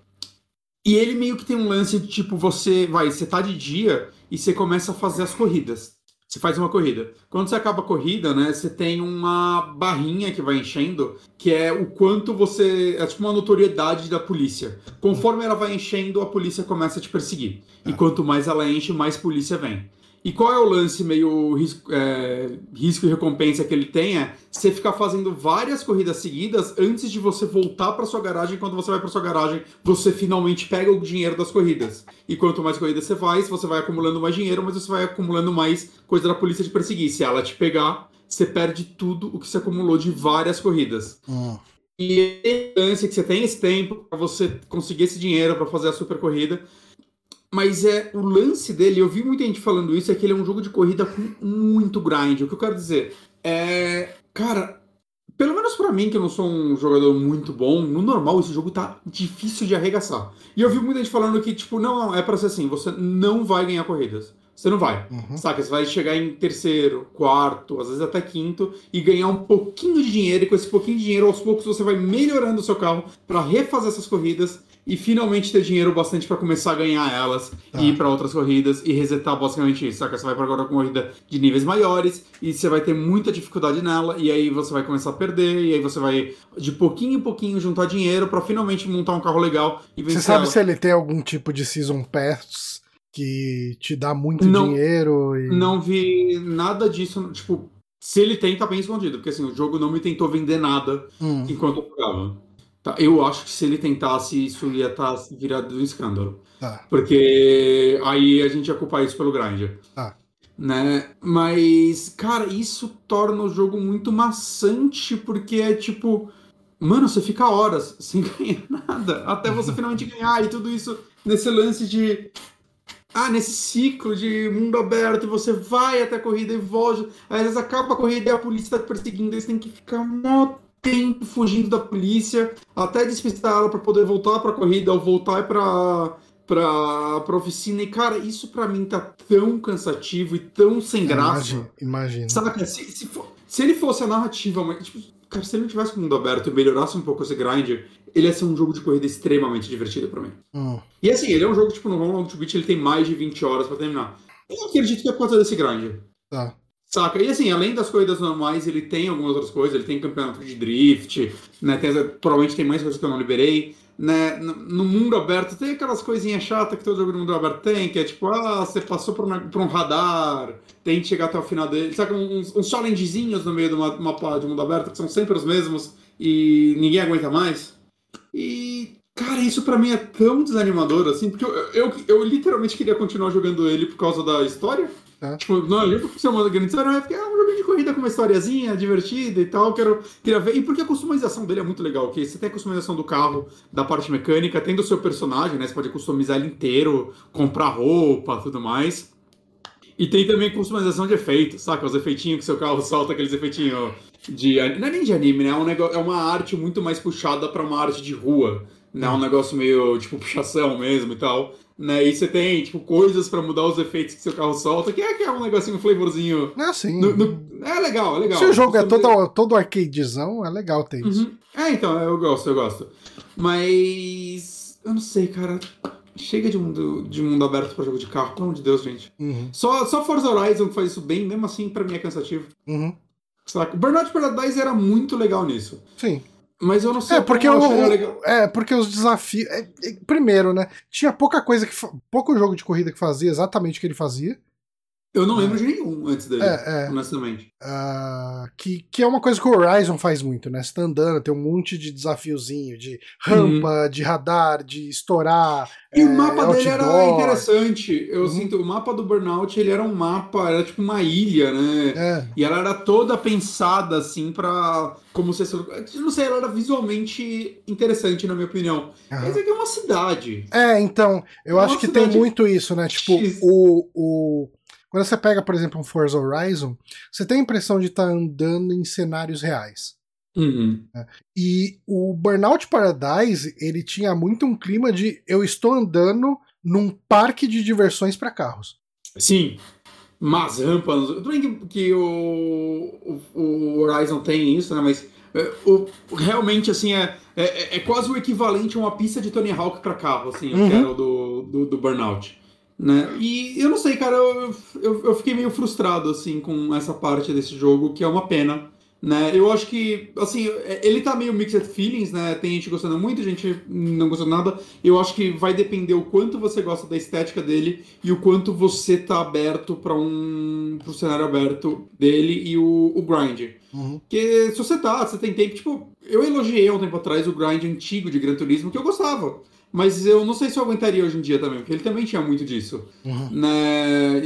E ele meio que tem um lance de tipo, você vai, você tá de dia e você começa a fazer as corridas. Você faz uma corrida. Quando você acaba a corrida, né, você tem uma barrinha que vai enchendo, que é o quanto você. É tipo uma notoriedade da polícia. Conforme ela vai enchendo, a polícia começa a te perseguir. E tá. quanto mais ela enche, mais polícia vem. E qual é o lance meio risco, é, risco e recompensa que ele tem? É você ficar fazendo várias corridas seguidas antes de você voltar para sua garagem. Quando você vai para sua garagem, você finalmente pega o dinheiro das corridas. E quanto mais corridas você faz, você vai acumulando mais dinheiro, mas você vai acumulando mais coisa da polícia de perseguir. Se ela te pegar, você perde tudo o que você acumulou de várias corridas. Hum. E a lance que você tem esse tempo para você conseguir esse dinheiro para fazer a super corrida. Mas é o lance dele, eu vi muita gente falando isso, é que ele é um jogo de corrida com muito grind. O que eu quero dizer é. Cara, pelo menos para mim, que eu não sou um jogador muito bom, no normal esse jogo tá difícil de arregaçar. E eu vi muita gente falando que, tipo, não, não, é pra ser assim, você não vai ganhar corridas. Você não vai. Uhum. Saca? Você vai chegar em terceiro, quarto, às vezes até quinto e ganhar um pouquinho de dinheiro. E com esse pouquinho de dinheiro, aos poucos você vai melhorando o seu carro para refazer essas corridas e finalmente ter dinheiro bastante para começar a ganhar elas tá. e ir para outras corridas e resetar basicamente isso. Saca? Você vai para agora com corrida de níveis maiores e você vai ter muita dificuldade nela e aí você vai começar a perder e aí você vai de pouquinho em pouquinho juntar dinheiro para finalmente montar um carro legal e vencer. Você sabe ela. se ele tem algum tipo de season pass que te dá muito não, dinheiro. E... Não vi nada disso. Tipo, se ele tem, tá bem escondido. Porque assim, o jogo não me tentou vender nada hum. enquanto eu jogava. Tá, eu acho que se ele tentasse, isso ia estar tá virado um escândalo. Tá. Porque aí a gente ia culpar isso pelo grind. Tá. Né? Mas, cara, isso torna o jogo muito maçante, porque é tipo. Mano, você fica horas sem ganhar nada, até você finalmente ganhar, e tudo isso nesse lance de. Ah, nesse ciclo de mundo aberto, você vai até a corrida e volta. Às vezes acaba a corrida e a polícia tá perseguindo, aí você tem que ficar mó fugindo da polícia, até despistar ela para poder voltar para a corrida ou voltar para pra, pra oficina. E, cara, isso para mim tá tão cansativo e tão sem graça. Imagina. Saca? Se, se, for, se ele fosse a narrativa, mas, tipo, cara, se ele não tivesse o mundo aberto e melhorasse um pouco esse grind, ele ia ser um jogo de corrida extremamente divertido para mim. Hum. E assim, ele é um jogo, tipo, no Long to Beat ele tem mais de 20 horas para terminar. Eu acredito que é por causa desse grind. Tá. Saca? E assim, além das corridas normais, ele tem algumas outras coisas, ele tem campeonato de drift, né? Tem, provavelmente tem mais coisas que eu não liberei. Né? No mundo aberto tem aquelas coisinhas chatas que todo jogo no mundo aberto tem, que é tipo, ah, você passou por, uma, por um radar, tem que chegar até o final dele. Saca? Uns, uns challengezinhos no meio de uma, uma de mundo aberto que são sempre os mesmos e ninguém aguenta mais. E, cara, isso para mim é tão desanimador, assim, porque eu, eu, eu literalmente queria continuar jogando ele por causa da história. É. Tipo, não é por ser uma grande história, porque é um jogo de corrida com uma historiazinha divertida e tal. Quero, queria ver. E porque a customização dele é muito legal, que você tem a customização do carro, da parte mecânica, tem do seu personagem, né? Você pode customizar ele inteiro, comprar roupa tudo mais. E tem também customização de efeitos, saca? Os efeitinhos que seu carro solta, aqueles efeitinhos de. Não é nem de anime, né? É, um negócio, é uma arte muito mais puxada para uma arte de rua. Né? Um negócio meio, tipo, puxação mesmo e tal né? E você tem, tipo, coisas para mudar os efeitos que seu carro solta, que é, que é um negocinho, um flavorzinho. É assim. No, no... É legal, é legal. Se o jogo é todo, todo arcadezão, é legal ter isso. Uhum. É, então, eu gosto, eu gosto. Mas. Eu não sei, cara. Chega de mundo, de mundo aberto para jogo de carro, pelo amor de Deus, gente. Uhum. Só, só Forza Horizon faz isso bem, mesmo assim, para mim é cansativo. Uhum. Saca? Burnout Paradise era muito legal nisso. Sim. Mas eu não sei é porque o, É, porque os desafios. É, é, primeiro, né? Tinha pouca coisa que. Pouco jogo de corrida que fazia exatamente o que ele fazia. Eu não lembro é. de nenhum antes dele, é, é. honestamente. Uh, que, que é uma coisa que o Horizon faz muito, né? Você tá andando, tem um monte de desafiozinho, de rampa, uhum. de radar, de estourar. E o mapa outdoor. dele era interessante. Eu uhum. sinto, o mapa do Burnout, ele era um mapa, era tipo uma ilha, né? É. E ela era toda pensada, assim, pra... Como se... Não sei, ela era visualmente interessante, na minha opinião. Uhum. Mas aqui é uma cidade. É, então, eu é acho que tem muito isso, né? Tipo, o... o quando você pega, por exemplo, um Forza Horizon, você tem a impressão de estar tá andando em cenários reais. Uhum. Né? E o Burnout Paradise, ele tinha muito um clima de eu estou andando num parque de diversões para carros. Sim. Mas rampas. Tudo bem que, que o, o, o, Horizon tem isso, né? Mas é, o, realmente, assim, é, é, é, quase o equivalente a uma pista de Tony Hawk para carro, assim, uhum. o do, do, do Burnout. Né? E eu não sei, cara, eu, eu, eu, fiquei meio frustrado, assim, com essa parte desse jogo, que é uma pena, né? Eu acho que, assim, ele tá meio mixed feelings, né? Tem gente gostando muito, gente não gostando nada. Eu acho que vai depender o quanto você gosta da estética dele e o quanto você tá aberto para um pro cenário aberto dele e o, o grind. Uhum. Porque se você tá, você tem tempo, tipo, eu elogiei há um tempo atrás o grind antigo de Gran Turismo, que eu gostava. Mas eu não sei se eu aguentaria hoje em dia também, porque ele também tinha muito disso. Uhum. Né?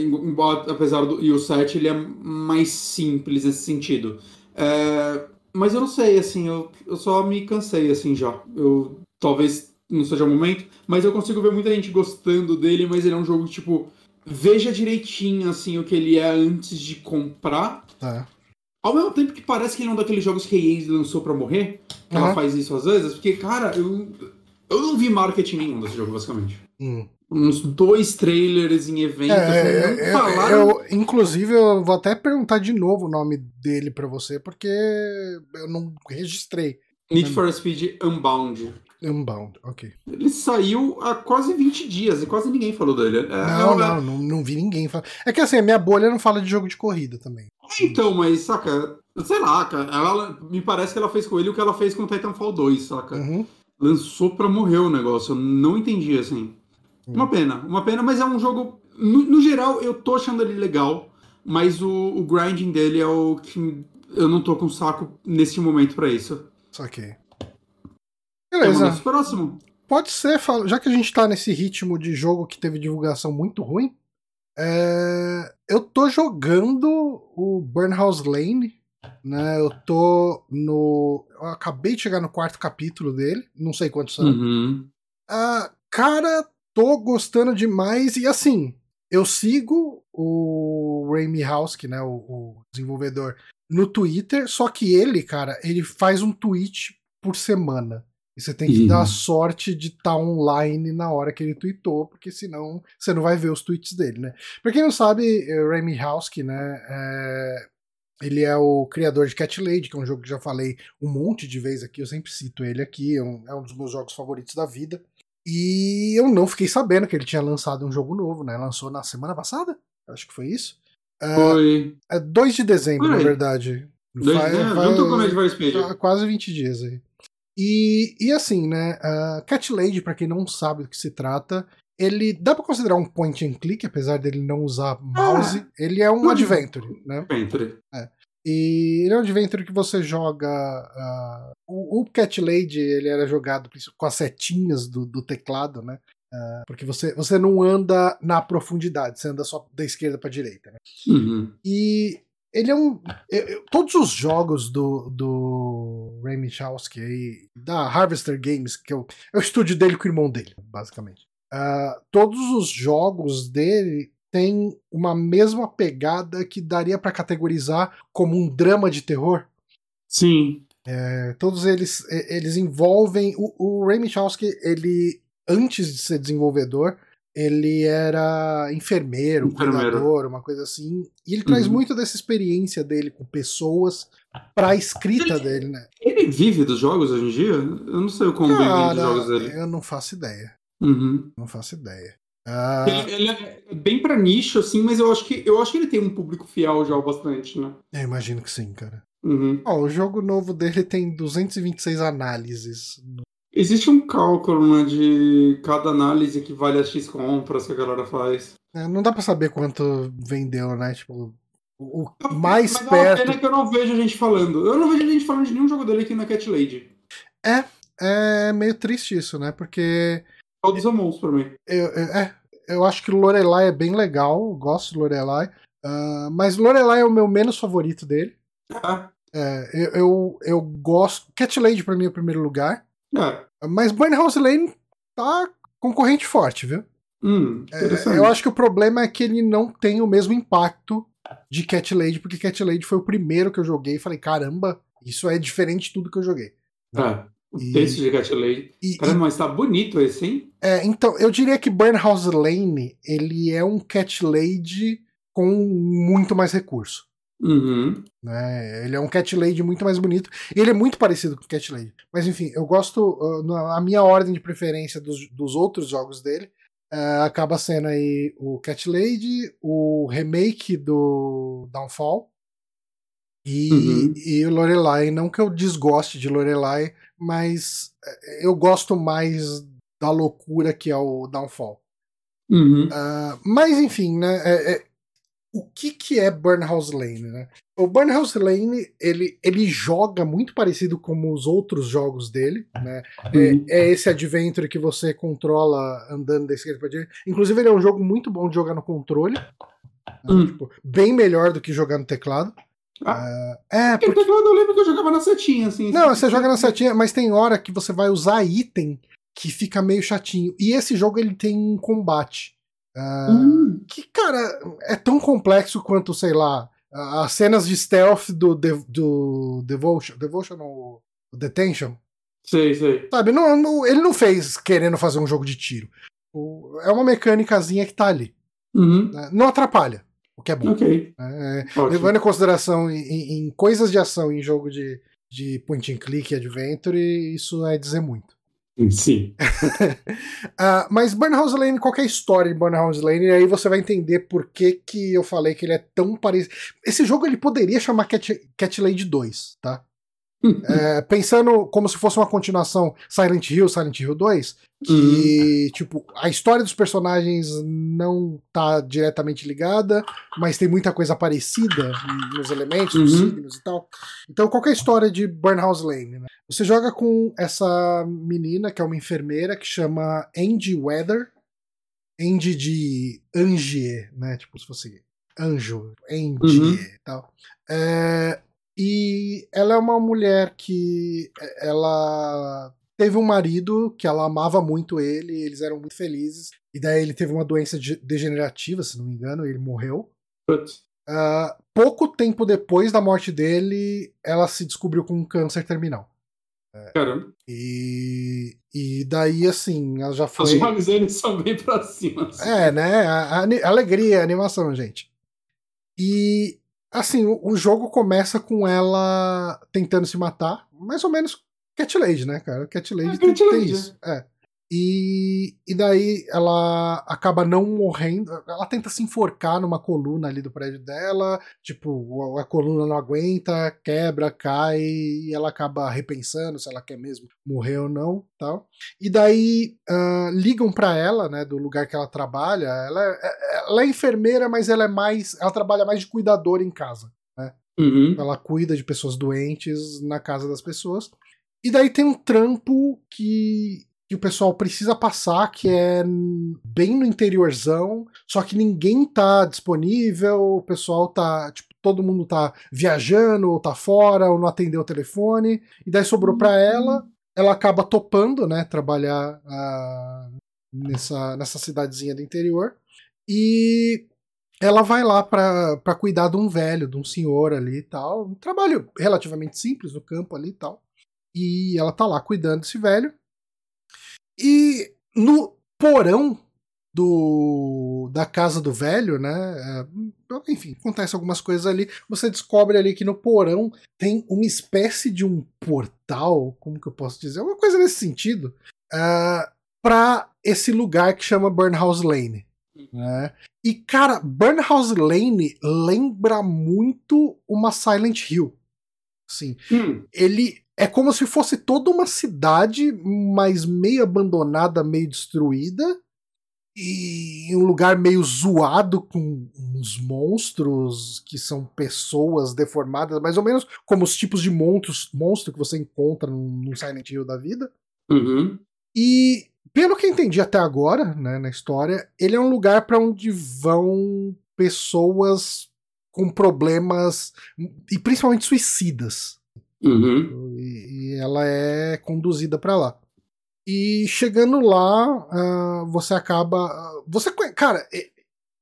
apesar do. E o 7 ele é mais simples nesse sentido. É, mas eu não sei, assim, eu, eu só me cansei assim já. Eu talvez não seja o momento, mas eu consigo ver muita gente gostando dele, mas ele é um jogo que, tipo, veja direitinho assim o que ele é antes de comprar. É. Ao mesmo tempo que parece que ele é um daqueles jogos que a EA lançou pra morrer, que uhum. ela faz isso às vezes, porque, cara, eu, eu não vi marketing nenhum desse jogo, basicamente. Hum. Uns dois trailers em eventos. É, assim, é, falaram... eu, inclusive, eu vou até perguntar de novo o nome dele para você, porque eu não registrei. Need for Speed Unbound. Unbound, ok. Ele saiu há quase 20 dias e quase ninguém falou dele. É, não, não, não, não, vi ninguém falar. É que assim, a minha bolha não fala de jogo de corrida também. Então, mas, saca, sei lá, cara, ela, me parece que ela fez com ele o que ela fez com o Titanfall 2, saca? Uhum lançou pra morrer o negócio. Eu não entendi, assim. Hum. Uma pena, uma pena, mas é um jogo. No, no geral, eu tô achando ele legal, mas o, o, grinding dele é o que eu não tô com saco nesse momento para isso. Saquei. Beleza. Vamos próximo. Pode ser, já que a gente tá nesse ritmo de jogo que teve divulgação muito ruim, é... eu tô jogando o Burnhouse Lane, né? Eu tô no. Eu acabei de chegar no quarto capítulo dele, não sei quantos são. Uhum. Uh, cara, tô gostando demais e assim, eu sigo o Raimi Housk, né, o, o, desenvolvedor, no Twitter, só que ele, cara, ele faz um tweet por semana. E você tem que uhum. dar a sorte de estar tá online na hora que ele tweetou, porque senão você não vai ver os tweets dele, né? Pra quem não sabe, é, Raimi Housk, né, é... ele é o criador de Cat Lady, que é um jogo que já falei um monte de vezes aqui, eu sempre cito ele aqui, é um, é um dos meus jogos favoritos da vida. E eu não fiquei sabendo que ele tinha lançado um jogo novo, né? Lançou na semana passada, acho que foi isso. É, foi. É 2 de dezembro, na verdade. Dois vai, de vai, junto com o Tá quase 20 dias aí. E, e assim, né? Uh, Cat Lady, pra quem não sabe do que se trata, ele dá pra considerar um point and click, apesar dele não usar mouse. Ah, ele é um adventure, né? Adventure. É. E ele é um adventure que você joga. Uh, o, o, Cat Lady ele era jogado com as setinhas do, do teclado, né? Uh, porque você, você não anda na profundidade, você anda só da esquerda para direita. Né? Uhum. E ele é um. Eu, eu, todos os jogos do, do Ray Michalski aí, da Harvester Games, que é o, é o estúdio dele com o irmão dele, basicamente. Uh, todos os jogos dele tem uma mesma pegada que daria para categorizar como um drama de terror. Sim. É, todos eles eles envolvem o, o Ray Michalski, ele antes de ser desenvolvedor, ele era enfermeiro, enfermeiro. cuidador, uma coisa assim. E ele traz uhum. muito dessa experiência dele com pessoas pra escrita ele, dele, né? Ele vive dos jogos hoje em dia? Eu não sei como Cara, vive dos jogos dele. Eu não faço ideia. Uhum. Não faço ideia. Ah. Ele, ele, é bem para nicho, assim, mas eu acho, que, eu acho que ele tem um público fiel já bastante, né? Eu imagino que sim, cara. Uhum. Ó, o jogo novo dele tem 226 análises. Existe um cálculo, né, de cada análise que vale a X compras que a galera faz. É, não dá para saber quanto vendeu, né? Tipo, o, o mais mas perto. Mas é pena que eu não vejo a gente falando. Eu não vejo a gente falando de nenhum jogo dele aqui na Cat Lady. É, é meio triste isso, né? Porque Todos amamos pra mim. Eu, eu, é, eu acho que Lorelai é bem legal, gosto de Lorelai. Uh, mas Lorelai é o meu menos favorito dele. Ah. É, eu, eu, eu, gosto. Cat Lady pra mim é o primeiro lugar. Ah. Mas House Lane tá concorrente forte, viu? Hum, é, eu acho que o problema é que ele não tem o mesmo impacto de Cat Lady, porque Cat Lady foi o primeiro que eu joguei e falei, caramba, isso é diferente de tudo que eu joguei. Ah. O e, texto de Cat Lane. E, Caramba, mas tá bonito esse, hein? É, então, eu diria que Burnhouse Lane, ele é um Cat Lady com muito mais recurso. Uhum. Né? Ele é um Cat Lady muito mais bonito. Ele é muito parecido com Cat Lady. Mas enfim, eu gosto. Uh, a minha ordem de preferência dos, dos outros jogos dele uh, acaba sendo aí o Cat Lady, o remake do Downfall e, uhum. e o Lorelai. Não que eu desgoste de Lorelai, mas é, eu gosto mais da loucura que é o Downfall. Uhum. Uh, mas enfim, né? É, é, o que, que é Burnhouse Lane, né? O Burnhouse Lane ele, ele joga muito parecido com os outros jogos dele, né? Uhum. É, é, esse adventure que você controla andando da esquerda para direita. Inclusive ele é um jogo muito bom de jogar no controle, né? uhum. tipo, bem melhor do que jogar no teclado. Ah, é, porque... porque eu lembro que eu jogava na setinha, assim. Não, você joga na setinha, mas tem hora que você vai usar item que fica meio chatinho. E esse jogo ele tem um combate. Uh, hum. Que, cara, é tão complexo quanto, sei lá, as cenas de stealth do, do Devotion. Devotion ou Detention? Sei, sei. Sabe, não, não, ele não fez querendo fazer um jogo de tiro. É uma mecânicazinha que tá ali. Uhum. Né, não atrapalha o que é bom. Okay. É, levando em consideração em, em, coisas de ação em jogo de, de point and click e adventure, isso é dizer muito. Sim. uh, mas Burnhouse Lane, qualquer história de Burnhouse Lane, aí você vai entender por que, que eu falei que ele é tão parecido. Esse jogo ele poderia chamar Cat, Cat Lady 2, tá? É, pensando como se fosse uma continuação Silent Hill, Silent Hill 2, que, uhum. tipo, a história dos personagens não tá diretamente ligada, mas tem muita coisa parecida nos elementos, nos uhum. signos e tal. Então, qual é a história de Burnhouse Lane? Né? Você joga com essa menina, que é uma enfermeira, que chama Angie Weather. Angie de Angie, né? Tipo, se fosse anjo, Angie uhum. e tal. É, e ela é uma mulher que é, ela teve um marido que ela amava muito ele, eles eram muito felizes. E daí ele teve uma doença degenerativa, se não me engano, ele morreu. Uh, pouco tempo depois da morte dele, ela se descobriu com um câncer terminal. É, Caramba. E, e daí, assim, ela já foi. Olhos dele são bem pra cima. Assim. É, né? A, a, a alegria, a animação, gente. E Assim, o, o, jogo começa com ela tentando se matar, mais ou menos Cat Lady, né, cara? Cat Lady é, tem, Cat tem isso. É. E, e daí ela acaba não morrendo. Ela tenta se enforcar numa coluna ali do prédio dela. Tipo, a, a, coluna não aguenta, quebra, cai e ela acaba repensando se ela quer mesmo morrer ou não. tal. E daí uh, ligam para ela, né, do lugar que ela trabalha. Ela é, ela é enfermeira, mas ela é mais. Ela trabalha mais de cuidadora em casa. Né? Uhum. Ela cuida de pessoas doentes na casa das pessoas. E daí tem um trampo que que o pessoal precisa passar, que é bem no interiorzão, só que ninguém tá disponível, o pessoal tá, tipo, todo mundo tá viajando, ou tá fora, ou não atendeu o telefone, e daí sobrou para ela, ela acaba topando, né, trabalhar uh, nessa, nessa cidadezinha do interior, e ela vai lá para cuidar de um velho, de um senhor ali e tal, um trabalho relativamente simples no campo ali e tal, e ela tá lá cuidando desse velho, e no porão do da casa do velho, né? É, enfim, acontece algumas coisas ali. Você descobre ali que no porão tem uma espécie de um portal, como que eu posso dizer? Uma coisa nesse sentido, uh, é, para esse lugar que chama Burnhouse Lane. Né? E cara, Burnhouse Lane lembra muito uma Silent Hill. Sim. Hum. Ele é como se fosse toda uma cidade, mas meio abandonada, meio destruída, e um lugar meio zoado com uns monstros que são pessoas deformadas, mais ou menos como os tipos de monstros, monstro que você encontra no Silent Hill da vida. Uhum. E pelo que entendi até agora, né, na história, ele é um lugar para onde vão pessoas com problemas e principalmente suicidas. Uhum. E, e, ela é conduzida para lá. E chegando lá, uh, você acaba. Você Cara,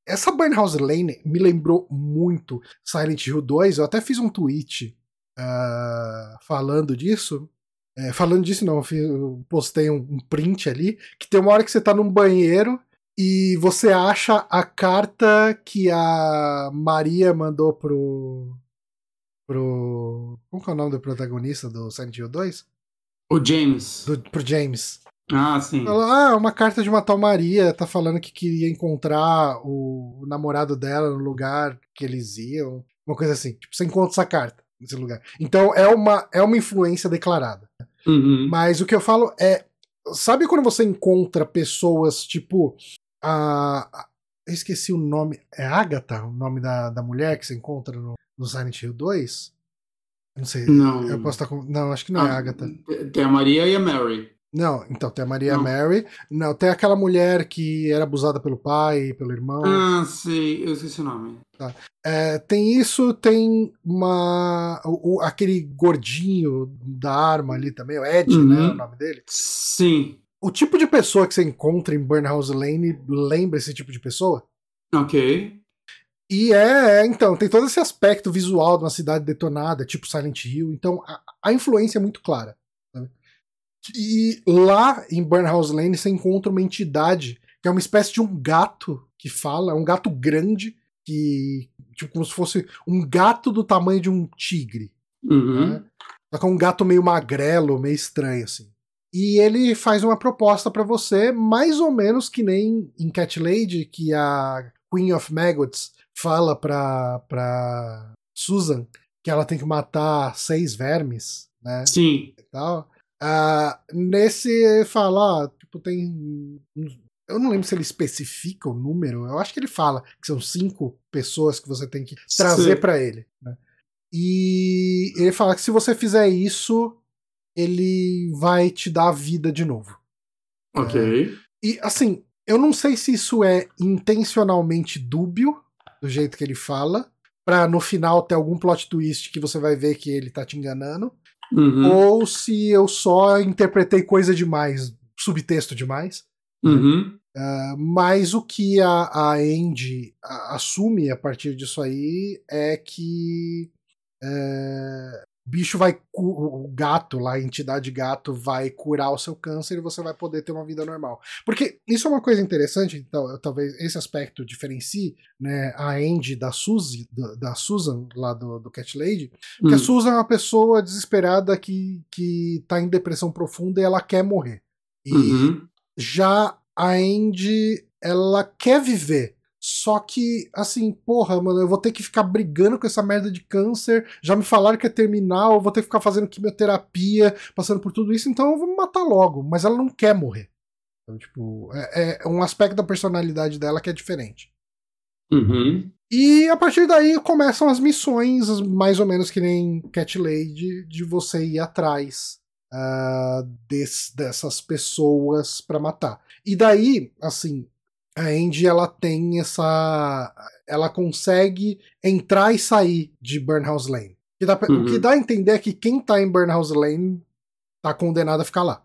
essa Burnhouse Lane me lembrou muito Silent Hill 2. Eu até fiz um tweet uh, falando disso. É, falando disso, não, eu, fiz, eu postei um, um, print ali. Que tem uma hora que você tá num banheiro e você acha a carta que a Maria mandou pro, pro. Como que é o nome do protagonista do Silent Hill 2? O James. Do, pro James. Ah, sim. Ah, uma carta de uma tal Maria, tá falando que queria encontrar o, o namorado dela no lugar que eles iam. Uma coisa assim. Tipo, você encontra essa carta nesse lugar. Então é uma, é uma influência declarada. Uhum. Mas o que eu falo é. Sabe quando você encontra pessoas tipo. A, a eu esqueci o nome. É Agatha, o nome da, da mulher que você encontra no, no Silent Hill 2? Não sei. Não. Eu posso estar com. Não, acho que não é ah, é a Agatha. Tem a Maria e a Mary. Não, então tem a Maria não. Mary. Não, tem aquela mulher que era abusada pelo pai, pelo irmão. Ah, sei, eu esqueci o nome. Tá. É, tem isso, tem uma. O, aquele gordinho da arma ali também, o Ed, né, uhum. né? O nome dele. Sim. O tipo de pessoa que você encontra em Burnhouse Lane lembra esse tipo de pessoa? Ok. E é, é, então, tem todo esse aspecto visual de uma cidade detonada, tipo Silent Hill. Então, a, a influência é muito clara. Né? E lá em Burnhouse Lane você encontra uma entidade que é uma espécie de um gato que fala, um gato grande, que. Tipo, como se fosse um gato do tamanho de um tigre. Uhum. Né? Só que é um gato meio magrelo, meio estranho, assim. E ele faz uma proposta para você, mais ou menos que nem em Cat Lady, que a Queen of Maggots fala pra, pra Susan que ela tem que matar seis vermes né? Sim. E tal. Uh, nesse fala, tipo, tem. Eu não lembro se ele especifica o número. Eu acho que ele fala que são cinco pessoas que você tem que trazer para ele. Né? E ele fala que se você fizer isso, ele vai te dar a vida de novo. Ok. É, e assim, eu não sei se isso é intencionalmente dúbio, do jeito que ele fala, pra no final ter algum plot twist que você vai ver que ele tá te enganando. Uhum. Ou se eu só interpretei coisa demais, subtexto demais. Uhum. Uh, mas o que a, a Andy assume a partir disso aí é que é, bicho vai. O gato lá, a entidade gato, vai curar o seu câncer e você vai poder ter uma vida normal. Porque isso é uma coisa interessante, então, talvez esse aspecto diferencie né, a Andy da Suzy, da, Susan, lá do, do Cat Lady. Porque hum. a Susan é uma pessoa desesperada que, que tá em depressão profunda e ela quer morrer. E uhum. já a Andy, ela quer viver só que, assim, porra, mano, eu vou ter que ficar brigando com essa merda de câncer. Já me falaram que é terminal, eu vou ter que ficar fazendo quimioterapia, passando por tudo isso, então eu vou me matar logo. Mas ela não quer morrer. Então, tipo, é, é um aspecto da personalidade dela que é diferente. Uhum. E a partir daí começam as missões, mais ou menos que nem Cat Lady, de você ir atrás uh, des, dessas pessoas para matar. E daí, assim, a Andy ela tem essa. Ela consegue entrar e sair de Burnhouse Lane. O que dá, uhum. o que dá a entender é que quem tá em Burnhouse Lane tá condenado a ficar lá.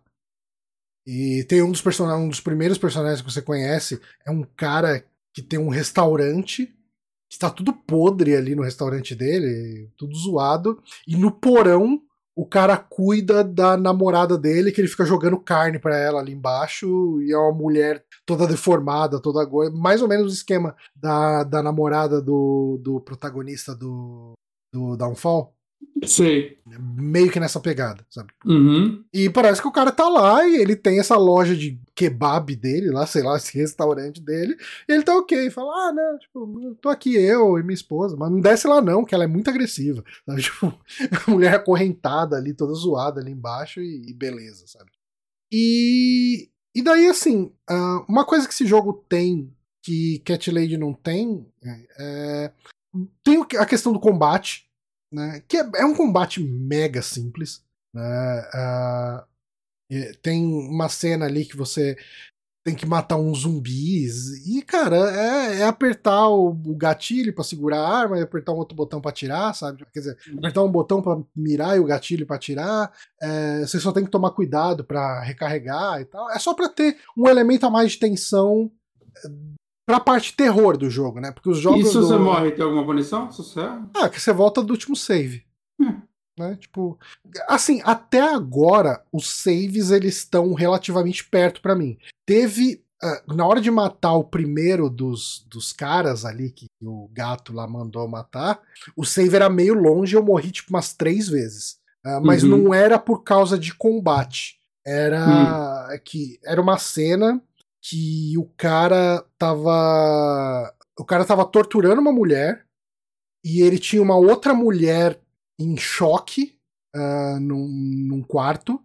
E tem um dos personagens, um dos primeiros personagens que você conhece, é um cara que tem um restaurante, está tudo podre ali no restaurante dele, tudo zoado, e no porão o cara cuida da namorada dele, que ele fica jogando carne para ela ali embaixo, e é uma mulher toda deformada, toda gorda, mais ou menos o esquema da, da namorada do, do protagonista do, do Downfall. Sei. Meio que nessa pegada, sabe? Uhum. E parece que o cara tá lá e ele tem essa loja de kebab dele lá, sei lá, esse restaurante dele, e ele tá ok. Fala, ah, não, tipo, tô aqui eu e minha esposa, mas não desce lá não, que ela é muito agressiva. Sabe? Tipo, a mulher acorrentada ali, toda zoada ali embaixo e, e beleza, sabe? E, e daí, assim, uh, uma coisa que esse jogo tem que Cat Lady não tem é, é tem a questão do combate, né? Que é, é um combate mega simples. Né? Uh, tem uma cena ali que você tem que matar uns zumbis. E, cara, é, é apertar o, o gatilho para segurar a arma e apertar um outro botão para atirar, sabe? Quer dizer, apertar um botão para mirar e o gatilho para atirar. É, você só tem que tomar cuidado para recarregar e tal. É só para ter um elemento a mais de tensão pra parte terror do jogo, né? Porque os jogos. E se do... você morre, tem alguma punição? Se você... Ah, que você volta do último save. Hum. Né? Tipo, assim, até agora os saves eles estão relativamente perto para mim. Teve uh, na hora de matar o primeiro dos, dos caras ali que o gato lá mandou matar, o save era meio longe, eu morri tipo umas três vezes. Uh, mas uhum. não era por causa de combate. Era hum. que era uma cena que o cara tava. O cara tava torturando uma mulher e ele tinha uma outra mulher em choque uh, num, num quarto.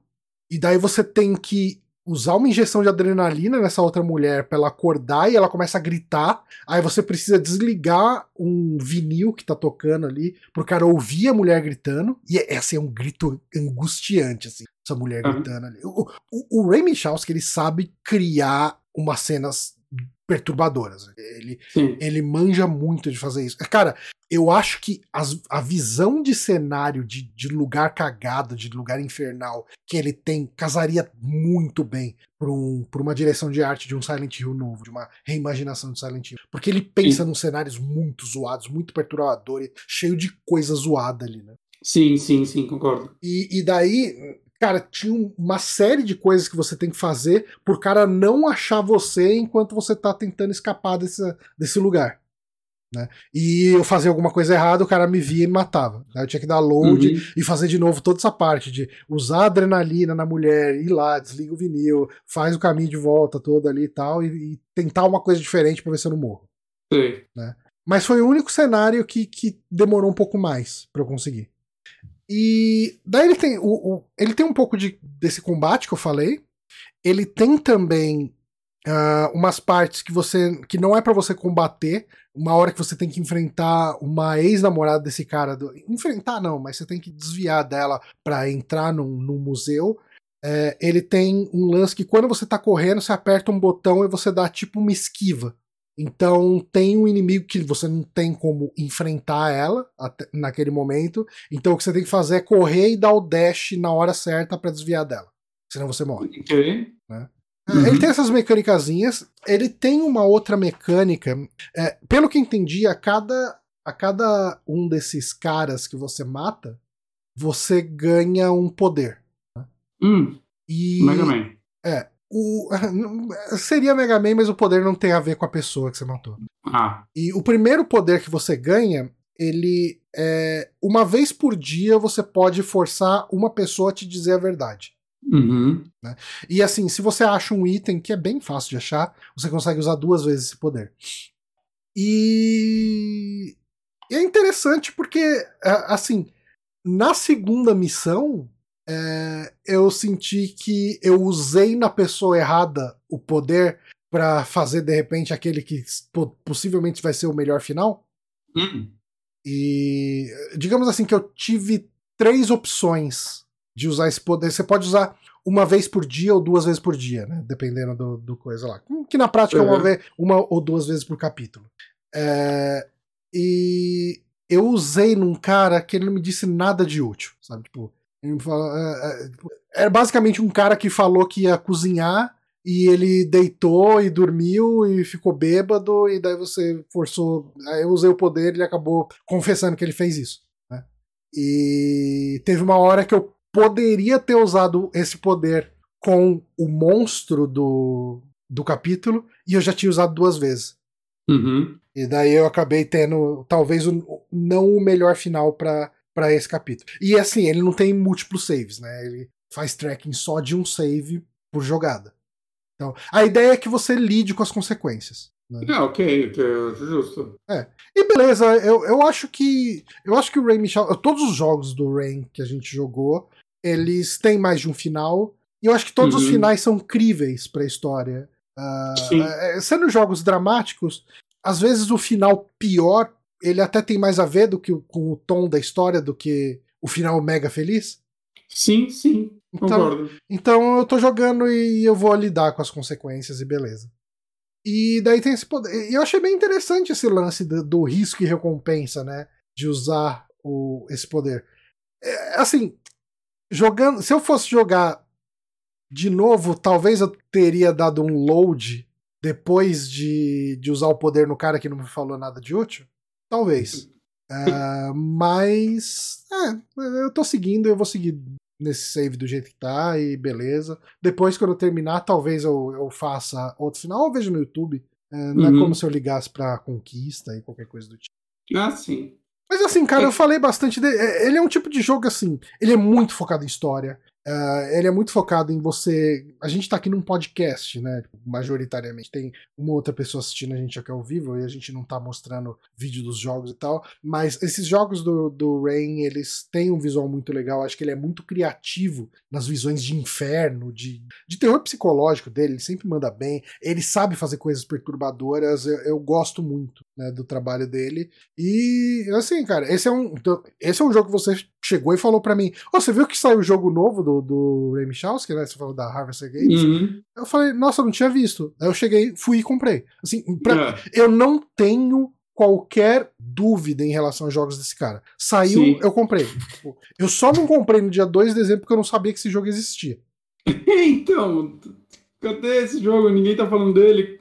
E daí você tem que usar uma injeção de adrenalina nessa outra mulher para ela acordar e ela começa a gritar. Aí você precisa desligar um vinil que tá tocando ali pro cara ouvir a mulher gritando. E é, assim, é um grito angustiante, assim, essa mulher uhum. gritando ali. O, o, o Ray Michalski, ele sabe criar umas cenas perturbadoras. Ele, ele manja muito de fazer isso. Cara, eu acho que as, a visão de cenário de, de lugar cagado, de lugar infernal que ele tem, casaria muito bem para um, uma direção de arte de um Silent Hill novo, de uma reimaginação de Silent Hill. Porque ele pensa sim. nos cenários muito zoados, muito perturbadores, cheio de coisa zoada ali, né? Sim, sim, sim, concordo. E, e daí, cara, tinha uma série de coisas que você tem que fazer por cara não achar você enquanto você tá tentando escapar desse, desse lugar. Né? E eu fazia alguma coisa errada, o cara me via e me matava. Eu tinha que dar load uhum. e fazer de novo toda essa parte de usar adrenalina na mulher, ir lá, desliga o vinil, faz o caminho de volta todo ali e tal, e, e tentar uma coisa diferente para ver se eu não morro. Sim. Né? Mas foi o único cenário que, que demorou um pouco mais para eu conseguir. E daí ele tem o, o, ele tem um pouco de, desse combate que eu falei. Ele tem também uh, umas partes que você que não é para você combater. Uma hora que você tem que enfrentar uma ex-namorada desse cara. Do, enfrentar não, mas você tem que desviar dela para entrar num, num museu. É, ele tem um lance que quando você tá correndo, você aperta um botão e você dá tipo uma esquiva. Então tem um inimigo que você não tem como enfrentar ela até, naquele momento. Então o que você tem que fazer é correr e dar o dash na hora certa para desviar dela. Senão você morre. Ok. Né? Uhum. Ele tem essas mecânicazinhas. Ele tem uma outra mecânica. É, pelo que entendi, a cada, a cada um desses caras que você mata, você ganha um poder. Né? Hum. E, Mega Man. É. O, seria Mega Man, mas o poder não tem a ver com a pessoa que você matou. Ah. E o primeiro poder que você ganha, ele é. Uma vez por dia você pode forçar uma pessoa a te dizer a verdade. Uhum. Né? E assim, se você acha um item que é bem fácil de achar, você consegue usar duas vezes esse poder. E, e é interessante porque, assim, na segunda missão, é, eu senti que eu usei na pessoa errada o poder para fazer de repente aquele que possivelmente vai ser o melhor final. Uhum. E digamos assim que eu tive três opções de usar esse poder. Você pode usar uma vez por dia ou duas vezes por dia, né? Dependendo do, do coisa lá. Que na prática uhum. é uma, vez, uma ou duas vezes por capítulo. É, e eu usei num cara que ele não me disse nada de útil, sabe? Tipo, era basicamente um cara que falou que ia cozinhar e ele deitou e dormiu e ficou bêbado e daí você forçou. Aí eu usei o poder e ele acabou confessando que ele fez isso. Né? E teve uma hora que eu poderia ter usado esse poder com o monstro do, do capítulo e eu já tinha usado duas vezes. Uhum. E daí eu acabei tendo talvez o, não o melhor final para para esse capítulo. E assim, ele não tem múltiplos saves, né? Ele faz tracking só de um save por jogada. Então, a ideia é que você lide com as consequências. Né? Ah, ok, justo. É. E beleza, eu, eu acho que. Eu acho que o Rain Michel. Todos os jogos do Rain que a gente jogou, eles têm mais de um final. E eu acho que todos uhum. os finais são críveis pra história. Uh, sendo jogos dramáticos, às vezes o final pior ele até tem mais a ver do que com o tom da história do que o final mega feliz? Sim, sim. Então, concordo. então eu tô jogando e eu vou lidar com as consequências e beleza. E daí tem esse poder. E eu achei bem interessante esse lance do, do risco e recompensa, né? De usar o, esse poder. É, assim, jogando. Se eu fosse jogar de novo, talvez eu teria dado um load depois de, de usar o poder no cara que não me falou nada de útil. Talvez. Uh, mas. É, eu tô seguindo, eu vou seguir nesse save do jeito que tá e beleza. Depois, quando eu terminar, talvez eu, eu faça outro final, ou vejo no YouTube. É, não é uhum. é como se eu ligasse pra conquista e qualquer coisa do tipo. Ah, sim. Mas assim, cara, eu falei bastante dele. É, ele é um tipo de jogo assim. Ele é muito focado em história. Uh, ele é muito focado em você. A gente tá aqui num podcast, né? Majoritariamente. Tem uma outra pessoa assistindo a gente aqui ao vivo e a gente não tá mostrando vídeo dos jogos e tal. Mas esses jogos do, do Rain, eles têm um visual muito legal. Acho que ele é muito criativo nas visões de inferno, de, de terror psicológico dele. Ele sempre manda bem. Ele sabe fazer coisas perturbadoras. Eu, eu gosto muito né, do trabalho dele. E assim, cara, esse é um. Então, esse é um jogo que você chegou e falou para mim: oh, você viu que saiu o jogo novo do, do Ray Michalski, né? Você falou da Harvester Games. Uhum. Eu falei, nossa, eu não tinha visto. Aí eu cheguei, fui e comprei. Assim, pra, é. eu não tenho qualquer dúvida em relação aos jogos desse cara. Saiu, Sim. eu comprei. Tipo, eu só não comprei no dia 2 de dezembro porque eu não sabia que esse jogo existia. então, cadê esse jogo? Ninguém tá falando dele.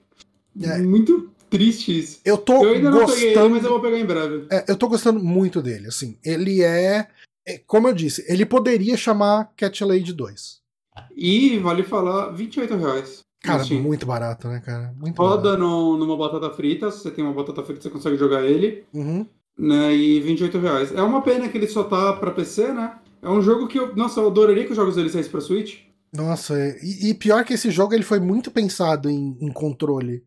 É. Muito triste isso. Eu tô eu ainda gostando, não peguei, mas eu vou pegar em breve. É, eu tô gostando muito dele, assim. Ele é, é como eu disse, ele poderia chamar Cat Lady 2. E vale falar, 28 reais. Cara, muito barato, né, cara? Muito Roda no, numa batata frita, se você tem uma batata frita, você consegue jogar ele. Uhum. Né, e 28 reais. É uma pena que ele só tá pra PC, né? É um jogo que eu. Nossa, eu adoraria que os jogos dele saíssem pra Switch. Nossa, e, e, pior que esse jogo ele foi muito pensado em, em controle.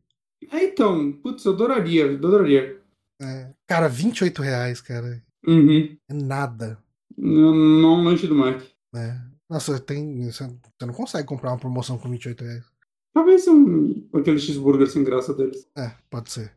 É, então, putz, eu adoraria, eu adoraria. É, cara, 28 reais, cara. Uhum. É nada. Não lanche do Mac. É. Nossa, tem, você não consegue comprar uma promoção com 28 reais. Talvez um, aquele cheeseburger sem graça deles. É, pode ser.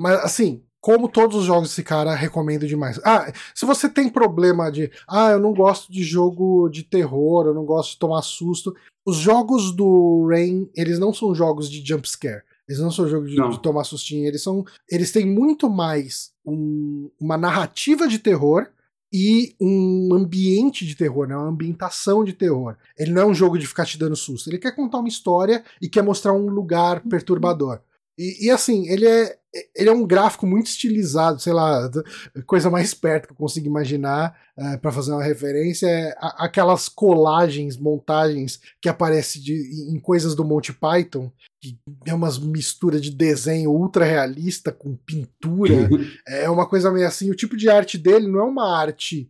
Mas assim, como todos os jogos desse cara, recomendo demais. Ah, se você tem problema de, ah, eu não gosto de jogo de terror, eu não gosto de tomar susto. Os jogos do Rain, eles não são jogos de jump scare. Eles não são jogos de, de tomar sustinho, eles são. Eles têm muito mais um, uma narrativa de terror e um ambiente de terror, né? uma ambientação de terror. Ele não é um jogo de ficar te dando susto. Ele quer contar uma história e quer mostrar um lugar perturbador. E, e, assim, ele é, ele é um gráfico muito estilizado, sei lá, coisa mais perto que eu consigo imaginar uh, é, para fazer uma referência é aquelas colagens, montagens que aparecem de, em coisas do Monty Python, que é umas misturas de desenho ultra realista com pintura. é uma coisa meio assim. O tipo de arte dele não é uma arte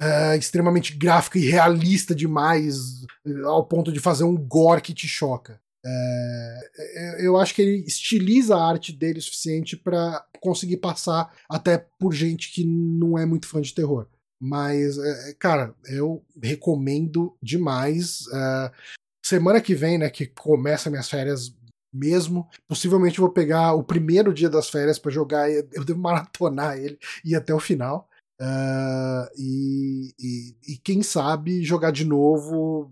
Uh, extremamente gráfica e realista demais, uh, ao ponto de fazer um gore que te choca. É, é, eu acho que ele estiliza a arte dele o suficiente para conseguir passar até por gente que não é muito fã de terror. Mas, é, cara, eu recomendo demais. É, semana que vem, né, que começa minhas férias mesmo, possivelmente vou pegar o primeiro dia das férias para jogar. Eu devo maratonar ele e ir até o final. Uh, e, e, e, quem sabe jogar de novo,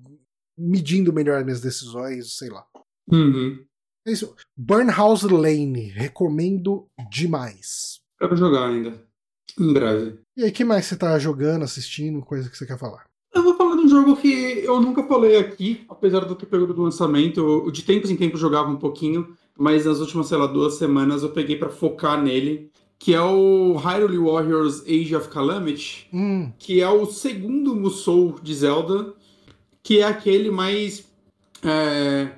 medindo melhor minhas decisões, sei lá. Uhum. É isso. Burnhouse Lane, recomendo demais. Quero jogar ainda. Em breve. E aí, que mais você tá jogando, assistindo, coisa que você quer falar? Eu vou falar de um jogo que eu nunca falei aqui, apesar de eu ter pegado do lançamento. Eu, de tempos em tempos jogava um pouquinho, mas nas últimas, sei lá, duas semanas eu peguei para focar nele. Que é o Hyrule Warriors Age of Calamity, hum. que é o segundo Musou de Zelda, que é aquele mais. É,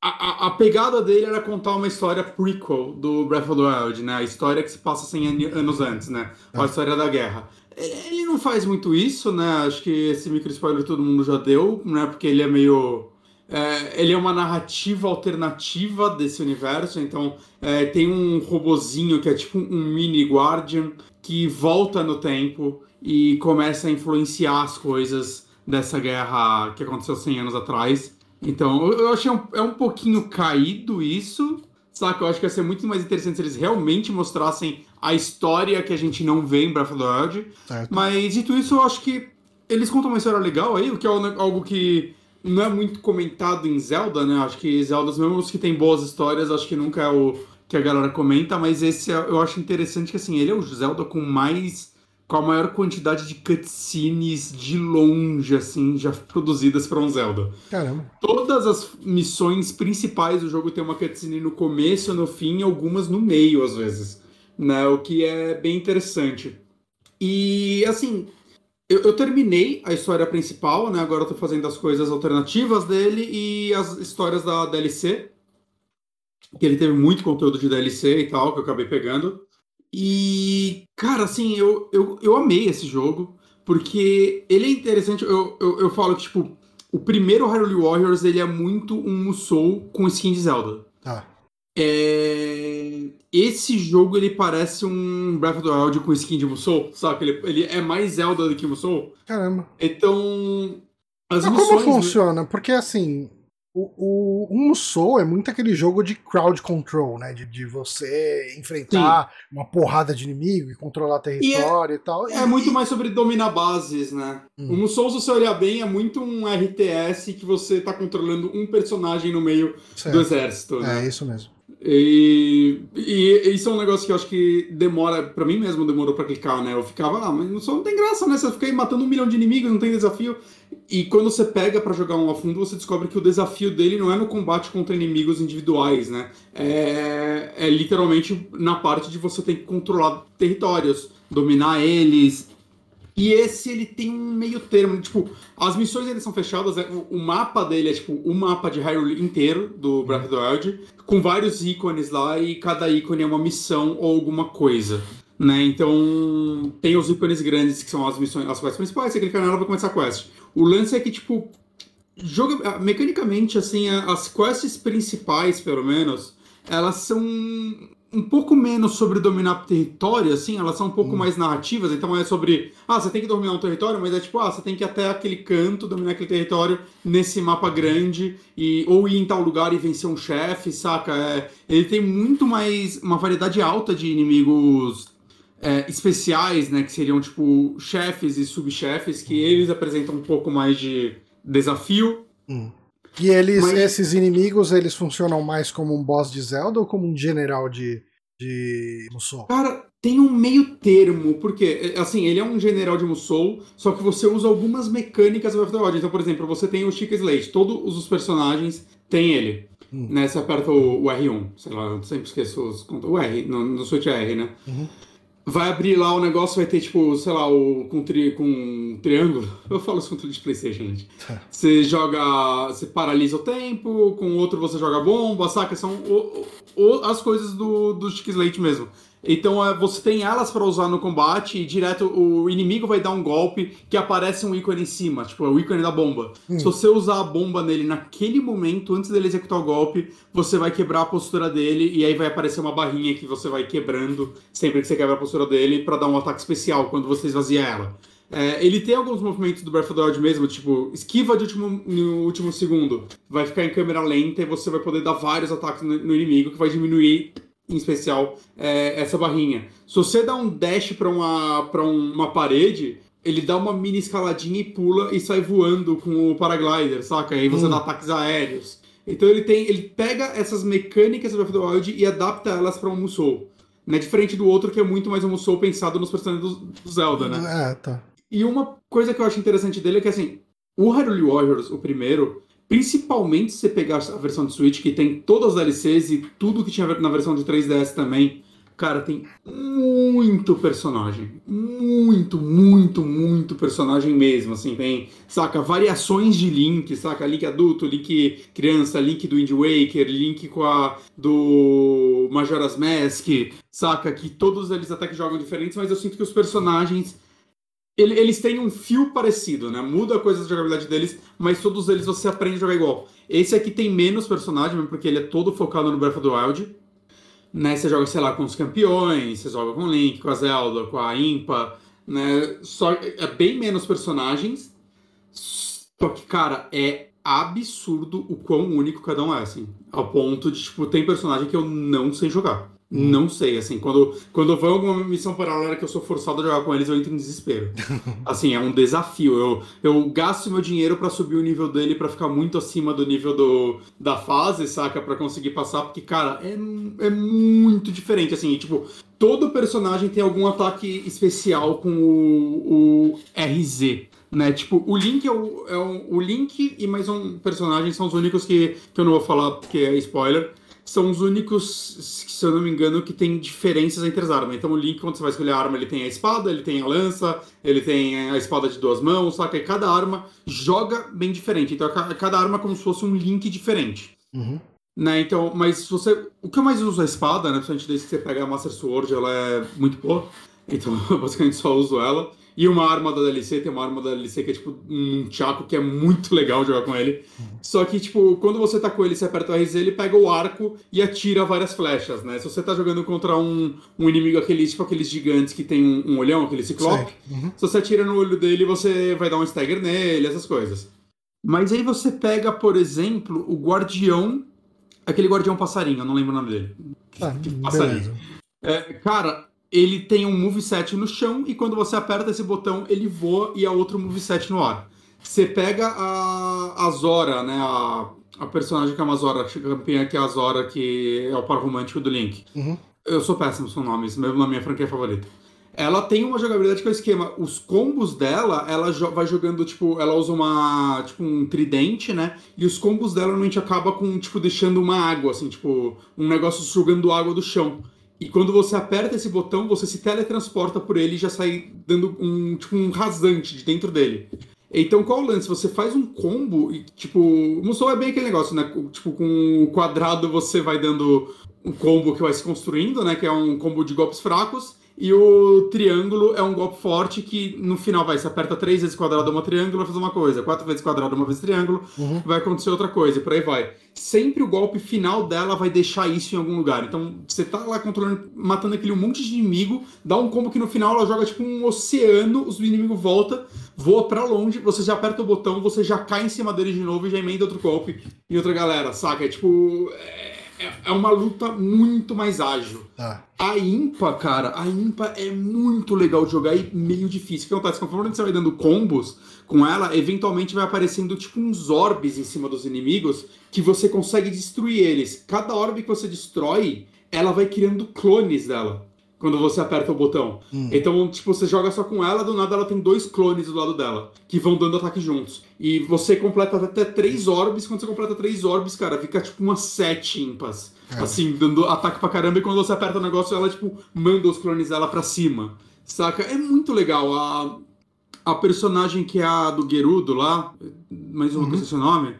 a, a, pegada dele era contar uma história prequel do Breath of the Wild, né? A história que se passa 100 anos antes, né? A é. história da guerra. Ele não faz muito isso, né? Acho que esse micro spoiler todo mundo já deu, né? Porque ele é meio. É, ele é uma narrativa alternativa desse universo, então é, tem um robozinho que é tipo um mini Guardian que volta no tempo e começa a influenciar as coisas dessa guerra que aconteceu 100 anos atrás. Então, eu achei um, é um pouquinho caído isso, saca? Eu acho que ia ser muito mais interessante se eles realmente mostrassem a história que a gente não vê em Breath of the Wild. Certo. Mas, dito isso, eu acho que eles contam uma história legal aí, o que é algo que não é muito comentado em Zelda, né? Acho que Zelda, mesmo os que tem boas histórias, acho que nunca é o que a galera comenta, mas esse é, eu acho interessante que, assim, ele é o Zelda com mais com a maior quantidade de cutscenes de longe, assim, já produzidas para um Zelda. Caramba. Todas as missões principais do jogo tem uma cutscene no começo, no fim, e algumas no meio, às vezes. Né? O que é bem interessante. E, assim, eu, eu, terminei a história principal, né? Agora eu tô fazendo as coisas alternativas dele e as histórias da DLC. Que ele teve muito conteúdo de DLC e tal, que eu acabei pegando. E, cara, assim, eu, eu, eu amei esse jogo, porque ele é interessante. Eu, eu, eu falo que, tipo, o primeiro Hyrule Warriors ele é muito um Musou com skin de Zelda. Tá. É... Esse jogo ele parece um Breath of the Wild com skin de Musou, sabe? Ele, ele é mais Zelda do que Musou. Caramba. Então. As Mas missões... como funciona? Porque assim, o, o, um é muito aquele jogo de crowd control, né? De, de você enfrentar Sim. uma porrada de inimigo e controlar território e, é, e tal. É e, muito mais sobre dominar bases, né? Hum. O Musou, se você olhar bem, é muito um RTS que você tá controlando um personagem no meio certo. do exército. Né? É isso mesmo. E, e, isso é um negócio que eu acho que demora, para mim mesmo demorou para clicar, né? Eu ficava, ah, mas só não tem graça, né? Você fica aí matando um milhão de inimigos, não tem desafio. E quando você pega para jogar um a fundo, você descobre que o desafio dele não é no combate contra inimigos individuais, né? É, é literalmente na parte de você ter que controlar territórios, dominar eles, e esse ele tem um meio termo, tipo, as missões eles são fechadas, é, o, mapa dele é tipo o mapa de Hyrule inteiro do Breath of the Wild, com vários ícones lá e cada ícone é uma missão ou alguma coisa. Né? Então, tem os ícones grandes que são as missões, as quests principais, você clica nela vai começar a quest. O lance é que, tipo, joga, mecanicamente, assim, as quests principais, pelo menos, elas são um pouco menos sobre dominar território, assim, elas são um pouco hum. mais narrativas, então é sobre, ah, você tem que dominar um território, mas é tipo, ah, você tem que ir até aquele canto, dominar aquele território nesse mapa grande, e, ou ir em tal lugar e vencer um chefe, saca? É, ele tem muito mais, uma variedade alta de inimigos é, especiais, né, que seriam tipo chefes e subchefes, que eles apresentam um pouco mais de desafio. Hum. E eles, Mas... esses inimigos, eles funcionam mais como um boss de Zelda ou como um general de, de Musou? Cara, tem um meio termo, porque, assim, ele é um general de Musou, só que você usa algumas mecânicas do Wild. Então, por exemplo, você tem o Chica Slate, todos os personagens têm ele. Hum. Né, você aperta o, o, R1, sei lá, eu sempre esqueço os, o R, no, no Switch é R, né? Uhum vai abrir lá o negócio, vai ter, tipo, sei lá, o, com, tri, com um triângulo. Eu falo com tudo de Playstation, gente. Você joga. Você paralisa o tempo, com outro você joga bomba, saca? São o, o, as coisas do, do Chick Slate mesmo. Então é, você tem elas para usar no combate e direto o inimigo vai dar um golpe que aparece um ícone em cima, tipo é o ícone da bomba. Hum. Se você usar a bomba nele naquele momento, antes dele executar o golpe, você vai quebrar a postura dele e aí vai aparecer uma barrinha que você vai quebrando sempre que você quebra a postura dele para dar um ataque especial quando você esvazia ela. É, ele tem alguns movimentos do Breath of the Wild mesmo, tipo, esquiva de último, no último segundo, vai ficar em câmera lenta e você vai poder dar vários ataques no, no inimigo, que vai diminuir em especial é, essa barrinha. Se você dá um dash para uma, pra uma parede, ele dá uma mini escaladinha e pula e sai voando com o paraglider, saca? Aí você hum. dá ataques aéreos. Então ele tem, ele pega essas mecânicas do Breath of the Wild e adapta elas para um Musou. Né? Diferente do outro que é muito mais um Musou pensado nos personagens do, do Zelda, né? É, tá. E uma coisa que eu acho interessante dele é que assim, o Hyrule Warriors, o primeiro, Principalmente se você pegar a versão de Switch, que tem todas as DLCs e tudo que tinha na versão de 3DS também. Cara, tem muito personagem. Muito, muito, muito personagem mesmo. Assim, tem, saca, variações de Link, saca? Link adulto, Link criança, Link do Wind Waker, Link com a do Majora's Mask, saca? Que todos eles até que jogam diferentes, mas eu sinto que os personagens eles têm um fio parecido, né? Muda coisas da jogabilidade deles, mas todos eles você aprende a jogar igual. Esse aqui tem menos personagem, porque ele é todo focado no Breath of the Wild. Né? Você joga, sei lá, com os campeões, você joga com o Link, com a Zelda, com a Impa, né? Só, é bem menos personagens. Só que, cara, é absurdo o quão único cada um é, assim. Ao ponto de, tipo, tem personagem que eu não sei jogar. Não sei, assim, quando, quando eu vou em alguma missão paralela que eu sou forçado a jogar com eles, eu entro em desespero. assim, é um desafio. Eu, eu gasto meu dinheiro para subir o nível dele para ficar muito acima do nível do, da fase, saca? para conseguir passar, porque, cara, é, é muito diferente, assim, tipo, todo personagem tem algum ataque especial com o, o RZ. Né? Tipo, o Link é o, é o, o Link e mais um personagem são os únicos que, que eu não vou falar porque é spoiler são os únicos, se eu não me engano, que tem diferenças entre as armas. Então o Link, quando você vai escolher a arma, ele tem a espada, ele tem a lança, ele tem a espada de duas mãos, saca? E cada arma joga bem diferente. Então cada arma é como se fosse um Link diferente. Uhum. Né, então, mas se você. O que eu mais uso é a espada, né? Principalmente desde que você pega a Master Sword, ela é muito boa. Então, basicamente só uso ela. E uma arma da DLC, tem uma arma da DLC que é tipo um Chaco que é muito legal jogar com ele. Só que, tipo, quando você tá com ele, você aperta o RZ, ele pega o arco e atira várias flechas, né? Se você tá jogando contra um, um inimigo, aqueles, tipo aqueles gigantes que tem um, um olhão, aquele ciclope, uhum. se você atira no olho dele, você vai dar um stagger nele, essas coisas. Mas aí você pega, por exemplo, o guardião, aquele guardião passarinho, eu não lembro o nome dele. Ah, passarinho. É, cara, ele tem um moveset no chão e quando você aperta esse botão, ele voa e é outro moveset no ar. Você pega a, a Zora, né? A, a personagem que é uma Zora, a campeã que é a Zora, que é o par romântico do Link. Uhum. Eu sou péssimo com nomes, mesmo na minha franquia favorita. Ela tem uma jogabilidade que é o esquema. Os combos dela, ela jo vai jogando, tipo, ela usa uma. Tipo, um tridente, né? E os combos dela normalmente acaba com, tipo, deixando uma água, assim, tipo, um negócio jogando água do chão. E quando você aperta esse botão, você se teletransporta por ele e já sai dando um, tipo, um rasante de dentro dele. Então, qual o lance? Você faz um combo e, tipo, Musou é bem aquele negócio, né? Tipo, com o quadrado você vai dando um combo que vai se construindo, né? Que é um combo de golpes fracos. E o triângulo é um golpe forte que no final vai, se aperta três vezes quadrado uma triângulo, vai fazer uma coisa. Quatro vezes quadrado uma vez triângulo, uhum. vai acontecer outra coisa, e por aí vai. Sempre o golpe final dela vai deixar isso em algum lugar. Então você tá lá controlando, matando aquele monte de inimigo, dá um combo que no final ela joga tipo um oceano, os inimigos voltam, voa para longe, você já aperta o botão, você já cai em cima dele de novo e já emenda outro golpe e outra galera, saca? É tipo. É é, é uma luta muito mais ágil. Ah. A Impa, cara, a Impa é muito legal de jogar e meio difícil. O que acontece? Conforme você vai dando combos com ela, eventualmente vai aparecendo tipo uns orbes em cima dos inimigos que você consegue destruir eles. Cada orbe que você destrói, ela vai criando clones dela quando você aperta o botão. Hum. Então, tipo, você joga só com ela, do nada ela tem dois clones do lado dela, que vão dando ataque juntos. E você completa até três orbes, quando você completa três orbes, cara, fica tipo umas sete impas. É. Assim, dando ataque pra caramba, e quando você aperta o negócio, ela, tipo, manda os clones dela pra cima. Saca? É muito legal. A, a personagem que é a do Gerudo lá, mais uma uhum. que eu sei o nome,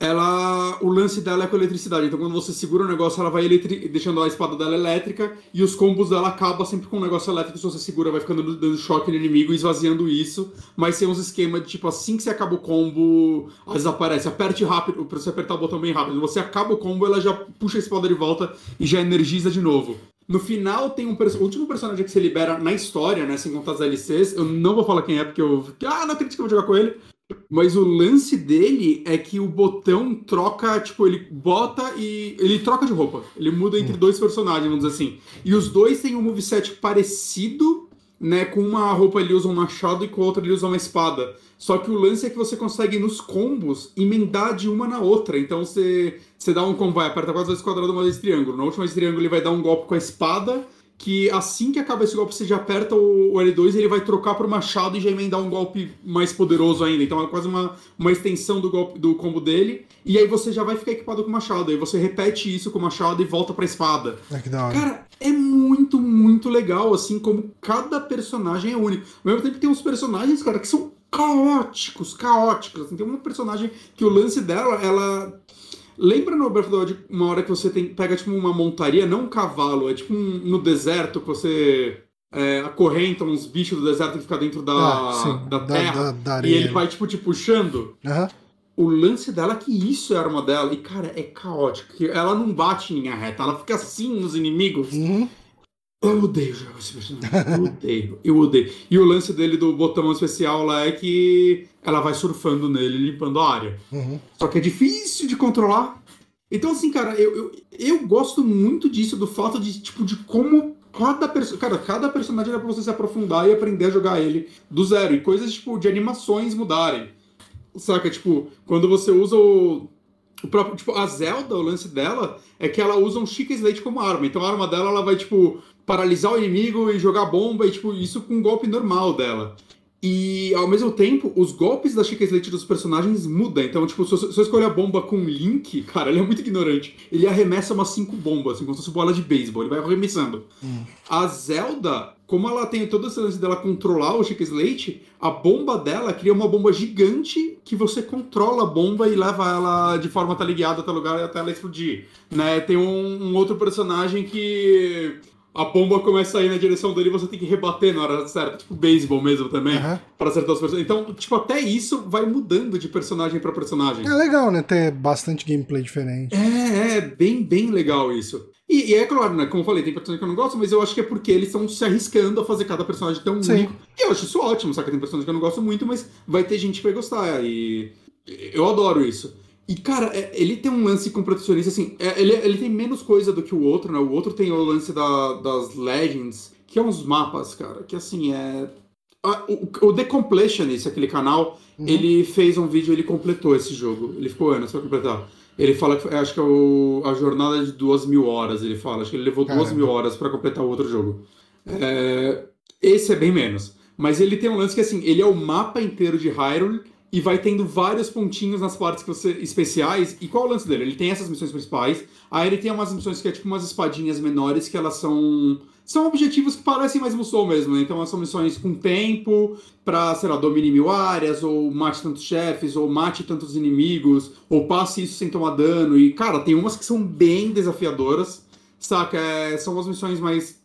ela o lance dela é com eletricidade. Então quando você segura o negócio, ela vai eletri... deixando a espada dela elétrica e os combos dela acabam sempre com um negócio elétrico. Se você segura, vai ficando dando choque no inimigo, esvaziando isso. Mas tem uns esquemas de tipo assim que você acaba o combo, às vezes aparece, aperte rápido, pra você apertar o botão bem rápido. Você acaba o combo, ela já puxa a espada de volta e já energiza de novo. No final tem um o último personagem que você libera na história, né? Sem contar as LCs. Eu não vou falar quem é, porque eu. Ah, não acredito que eu vou jogar com ele. Mas o lance dele é que o botão troca, tipo, ele bota e. Ele troca de roupa. Ele muda entre hum. dois personagens, vamos dizer assim. E os dois têm um moveset parecido, né? Com uma roupa ele usa um machado e com a outra ele usa uma espada. Só que o lance é que você consegue nos combos emendar de uma na outra. Então você, você dá um combo, vai, aperta quatro vezes quadrado, uma vez triângulo. Na última vez triângulo ele vai dar um golpe com a espada que assim que acaba esse golpe, você já aperta o, L2 e ele vai trocar pro machado e já emendar um golpe mais poderoso ainda. Então é quase uma, uma extensão do golpe do combo dele. E aí você já vai ficar equipado com o machado. Aí você repete isso com o machado e volta pra espada. É que da hora. Cara, é muito, muito legal, assim, como cada personagem é único. Ao mesmo tempo tem uns personagens, cara, que são caóticos, caóticos. Assim, tem uma personagem que o lance dela, ela Lembra no Breath of the Wild uma hora que você tem, pega tipo uma montaria, não um cavalo, é tipo um, no deserto que você é, acorrenta uns bichos do deserto que fica dentro da, ah, da terra da, da, e ele vai tipo te puxando? Uhum. O lance dela é que isso é a arma dela. E, cara, é caótico. Ela não bate em linha reta, ela fica assim nos inimigos. Uhum. Eu odeio jogar esse personagem. Eu odeio. Eu odeio. E o lance dele do botão especial lá é que ela vai surfando nele, limpando a área. Uhum. Só que é difícil de controlar. Então, assim, cara, eu, eu, eu gosto muito disso, do fato de, tipo, de como cada personagem. Cara, cada personagem dá pra você se aprofundar e aprender a jogar ele do zero. E coisas, tipo, de animações mudarem. Saca? Tipo, quando você usa o o próprio, tipo, a Zelda, o lance dela é que ela usa um Chica Slate como arma. Então a arma dela, ela vai, tipo, paralisar o inimigo e jogar bomba, e, tipo, isso com um golpe normal dela. E, ao mesmo tempo, os golpes da Chica Slate dos personagens mudam. Então, tipo, se eu, escolher a bomba com Link, cara, ele é muito ignorante. Ele arremessa umas cinco bombas, assim, como se fosse bola de beisebol. Ele vai arremessando. Hum. A Zelda, como ela tem todo esse lance dela controlar o Chica Slate, a bomba dela cria uma bomba gigante que você controla a bomba e leva ela de forma teleguiada até lugar até ela explodir. Né? Tem um, um outro personagem que a bomba começa a ir na direção dele e você tem que rebater na hora certa, tipo beisebol mesmo também, uhum. para acertar os personagens. Então, tipo, até isso vai mudando de personagem para personagem. É legal, né? Ter bastante gameplay diferente. É, é, bem, bem legal isso. E, e, é claro, né? Como eu falei, tem personagens que eu não gosto, mas eu acho que é porque eles estão se arriscando a fazer cada personagem tão Sim. único. E eu acho isso ótimo, sabe? Tem personagens que eu não gosto muito, mas vai ter gente que vai gostar. E eu adoro isso. E, cara, é, ele tem um lance competicionista, assim, é, ele, ele tem menos coisa do que o outro, né? O outro tem o lance da, das Legends, que é uns mapas, cara, que assim, é... O, o The Completionist, aquele canal, uhum. ele fez um vídeo, ele completou esse jogo. Ele ficou anos pra completar. Ele fala que acho que é o, a jornada de duas mil horas, ele fala. Acho que ele levou Caramba. duas mil horas para completar o outro jogo. É, esse é bem menos. Mas ele tem um lance que assim, ele é o mapa inteiro de Hyrule e vai tendo vários pontinhos nas partes que você especiais. E qual é o lance dele? Ele tem essas missões principais, aí ele tem umas missões que é tipo umas espadinhas menores que elas são são objetivos que parecem mais Musou mesmo, né? Então são missões com tempo pra, sei lá, domine mil áreas, ou mate tantos chefes, ou mate tantos inimigos, ou passe isso sem tomar dano. E, cara, tem umas que são bem desafiadoras, saca? É, são umas missões mais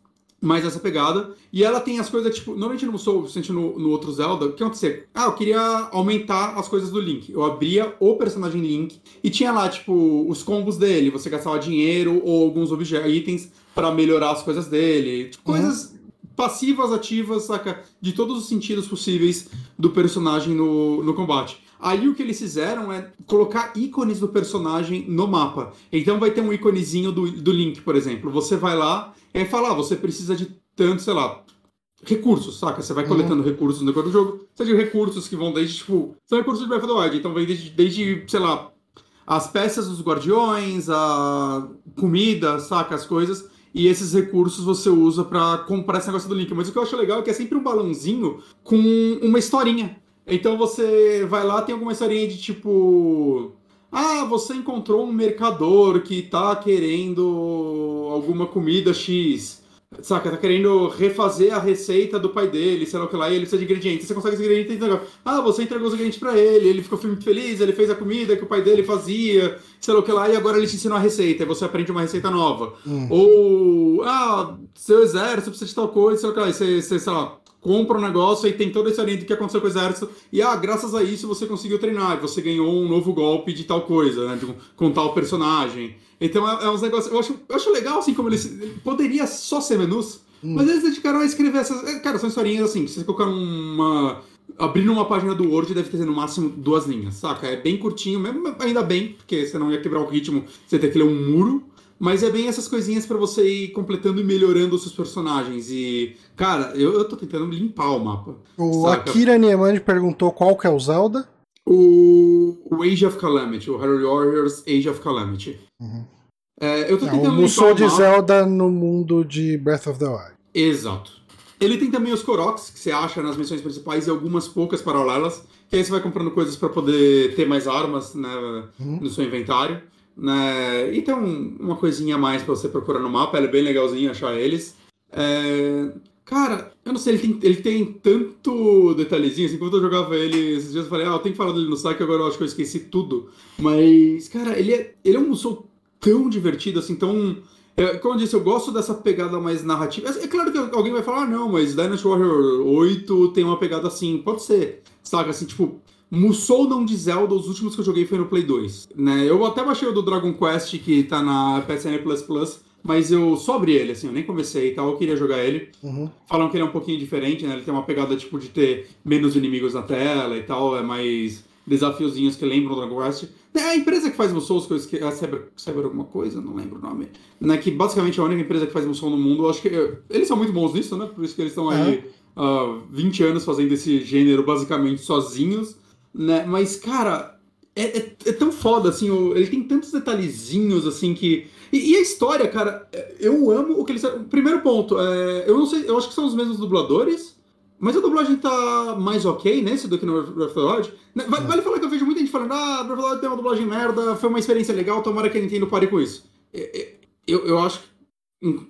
mais essa pegada. E ela tem as coisas, tipo, normalmente no Soul, sente no, no outro Zelda, o que acontecia? Ah, eu queria aumentar as coisas do Link. Eu abria o personagem Link e tinha lá, tipo, os combos dele. Você gastava dinheiro ou alguns objetos, itens para melhorar as coisas dele. Tipo, uhum. coisas passivas, ativas, saca? De todos os sentidos possíveis do personagem no, no combate. Aí o que eles fizeram é colocar ícones do personagem no mapa. Então vai ter um íconezinho do, do Link, por exemplo. Você vai lá e fala, ah, você precisa de tanto, sei lá, recursos, saca? Você vai uhum. coletando uhum. recursos no decorrer do jogo. Seja recursos que vão desde, tipo, são recursos de Breath of the Wild. Então vem desde, desde, sei lá, as peças dos guardiões, a comida, saca? As coisas. E esses recursos você usa para comprar esse negócio do Link. Mas o que eu acho legal é que é sempre um balãozinho com uma historinha. Então você vai lá, tem alguma historinha de tipo. Ah, você encontrou um mercador que tá querendo alguma comida X. Saca, tá querendo refazer a receita do pai dele, sei lá o que lá, e ele precisa de ingredientes. Você consegue os ingredientes e. Ah, você entregou os ingredientes pra ele, ele ficou muito feliz, ele fez a comida que o pai dele fazia, sei lá o que lá, e agora ele te ensinou a receita, e você aprende uma receita nova. Hum. Ou, ah, seu exército precisa de tal coisa, sei lá o que lá, e você, você sei lá, compra um negócio e tem toda essa linha do que aconteceu com o exército. E ah, graças a isso você conseguiu treinar, você ganhou um novo golpe de tal coisa, né? De, com tal personagem. Então é, é uns negócios. Eu acho, eu acho legal, assim, como eles. Ele poderia só ser menus, hum. mas eles dedicaram a escrever essas. É, cara, são historinhas assim, se você colocar uma. Abrindo uma página do Word deve ter no máximo duas linhas, saca? É bem curtinho, mesmo, ainda bem, porque você não ia quebrar o ritmo, você ter que ler um muro. Mas é bem essas coisinhas para você ir completando e melhorando os seus personagens. E, cara, eu, eu tô tentando limpar o mapa. O saca? Akira Niemann perguntou qual que é o Zelda. O, o Age of Calamity, o Harry Warriors Age of Calamity. Uhum. É, eu tô tentando Não, o Musou de Zelda no mundo de Breath of the Wild. Exato. Ele tem também os Koroks, que você acha nas missões principais, e algumas poucas paralelas, que aí você vai comprando coisas para poder ter mais armas né, uhum. no seu inventário. Né? E tem um, uma coisinha a mais para você procurar no mapa, é bem legalzinho achar eles. É... Cara, eu não sei, ele tem, ele tem tanto detalhezinho, assim, quando eu jogava ele esses dias eu falei, ah, eu tenho que falar dele no saque, agora eu acho que eu esqueci tudo. Mas, cara, ele é, ele é um musou tão divertido, assim, tão... É, como eu disse, eu gosto dessa pegada mais narrativa. É, é claro que alguém vai falar, ah, não, mas Dynasty Warrior 8 tem uma pegada assim, pode ser, saca, assim, tipo, Musou não de Zelda, os últimos que eu joguei foi no Play 2. Né? Eu até baixei o do Dragon Quest, que tá na PSN Plus Plus, mas eu só abri ele, assim, eu nem comecei e tal, eu queria jogar ele. Uhum. Falam que ele é um pouquinho diferente, né? Ele tem uma pegada tipo de ter menos inimigos na tela e tal, é mais desafiozinhos que lembram o Dragon Quest. É a empresa que faz Musou, que eu esque... a Cyber, Cyber alguma coisa, não lembro o nome. Né? Que basicamente é a única empresa que faz Musou no mundo. Eu acho que eles são muito bons nisso, né? Por isso que eles estão aí há uh, 20 anos fazendo esse gênero basicamente sozinhos. Né? Mas, cara, é, é, é, tão foda, assim, ele tem tantos detalhezinhos, assim, que... E, e, a história, cara, eu amo o que eles... Primeiro ponto, é, eu não sei, eu acho que são os mesmos dubladores, mas a dublagem tá mais ok nesse do que no Breath of the Wild. Né, vale, vale falar que eu vejo muita gente falando, ah, Breath of the Wild tem uma dublagem merda, foi uma experiência legal, tomara que a Nintendo pare com isso. Eu, eu acho que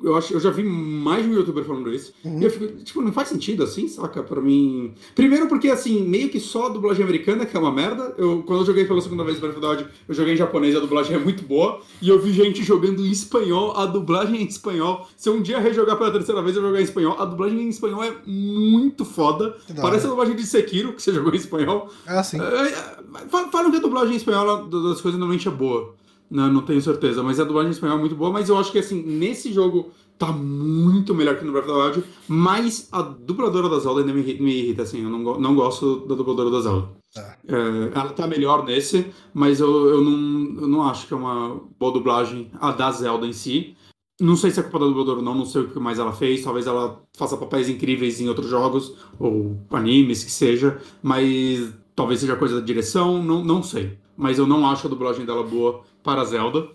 eu, acho, eu já vi mais de um youtuber falando isso. Uhum. E eu fico, tipo, não faz sentido assim, saca? Pra mim. Primeiro porque, assim, meio que só a dublagem americana, que é uma merda. Eu, quando eu joguei pela segunda vez Wild, eu joguei em japonês e a dublagem é muito boa. E eu vi gente jogando em espanhol, a dublagem em espanhol. Se eu um dia rejogar pela terceira vez, eu jogar em espanhol, a dublagem em espanhol é muito foda. Parece a dublagem de Sekiro, que você jogou em espanhol. Ah, sim. É, é, falam que a dublagem em espanhol das coisas normalmente é boa. Não, não tenho certeza, mas a dublagem em espanhol é muito boa, mas eu acho que assim, nesse jogo tá muito melhor que no Breath of the Wild, mas a dubladora da Zelda ainda me, me irrita, assim, eu não, não gosto da dubladora da Zelda. Tá. É, ela tá melhor nesse, mas eu, eu, não, eu não acho que é uma boa dublagem a da Zelda em si. Não sei se é culpa da dubladora ou não, não sei o que mais ela fez, talvez ela faça papéis incríveis em outros jogos, ou animes, que seja, mas talvez seja coisa da direção, não, não sei. Mas eu não acho a dublagem dela boa para Zelda.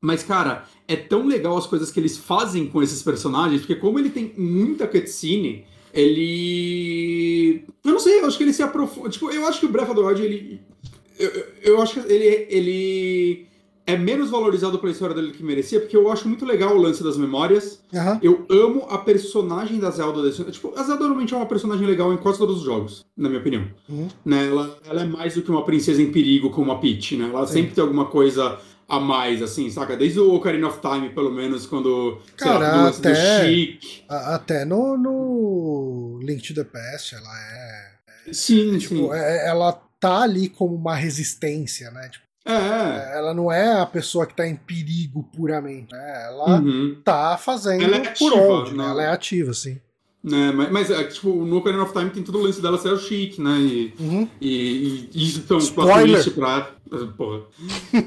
Mas, cara, é tão legal as coisas que eles fazem com esses personagens, porque como ele tem muita cutscene, ele. Eu não sei, eu acho que ele se aprofunda. Tipo, eu acho que o Breath of the Wild, ele. Eu, eu acho que ele, ele é menos valorizado pela história dele que merecia, porque eu acho muito legal o lance das memórias. Uhum. Eu amo a personagem da Zelda desse. Tipo, a Zelda normalmente é uma personagem legal em quase todos os jogos, na minha opinião. Uhum. Né? Ela, ela, é mais do que uma princesa em perigo como a Peach, né? Ela Sim. sempre tem alguma coisa a mais, assim, saca? Desde o Ocarina of Time, pelo menos, quando. Cara, lá, até, até no, no Link to the Past, ela é. Sim, tipo, sim. É, ela tá ali como uma resistência, né? Tipo, é. Ela não é a pessoa que tá em perigo puramente. Né? Ela uhum. tá fazendo ela é por onde, né? Ela é ativa, sim. É, mas, mas é, tipo, no Ocarina of Time tem todo o lance dela ser o chique, né? E, uhum. e, e isso é um plot twist pra. Porra.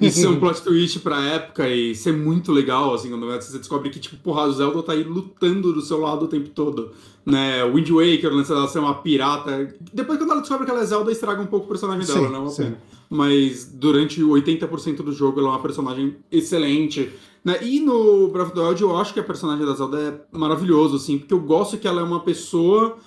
Isso é um plot twist pra época e ser muito legal, assim, quando você descobre que, tipo, porra, o Zelda tá aí lutando do seu lado o tempo todo. Né? Wind Waker, o lance dela ser uma pirata. Depois, quando ela descobre que ela é Zelda, estraga um pouco o personagem sim, dela, não é uma pena. Mas durante 80% do jogo ela é uma personagem excelente. Né? E no Breath of the Wild eu acho que a personagem da Zelda é maravilhoso, assim, porque eu gosto que ela é uma pessoa